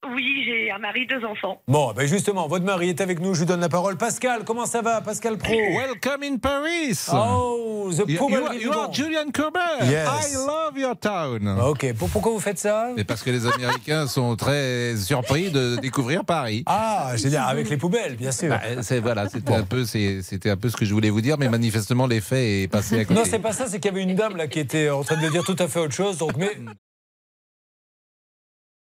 Oui, j'ai un mari, deux enfants. Bon, ben justement, votre mari est avec nous, je lui donne la parole. Pascal, comment ça va, Pascal Pro? Welcome in Paris. Oh, the You- poubelle you are- you are Julian Courbet. Yes. I love your town. Ok, pour- pourquoi vous faites ça? Mais parce que les Américains sont très surpris de découvrir Paris. Ah, dire, avec les poubelles, bien sûr. Bah, c'est voilà, c'était un peu, c'était un peu ce que je voulais vous dire, mais manifestement l'effet est passé à côté. Non, c'est pas ça, c'est qu'il y avait une dame là qui était en train de dire tout à fait autre chose. Donc, mais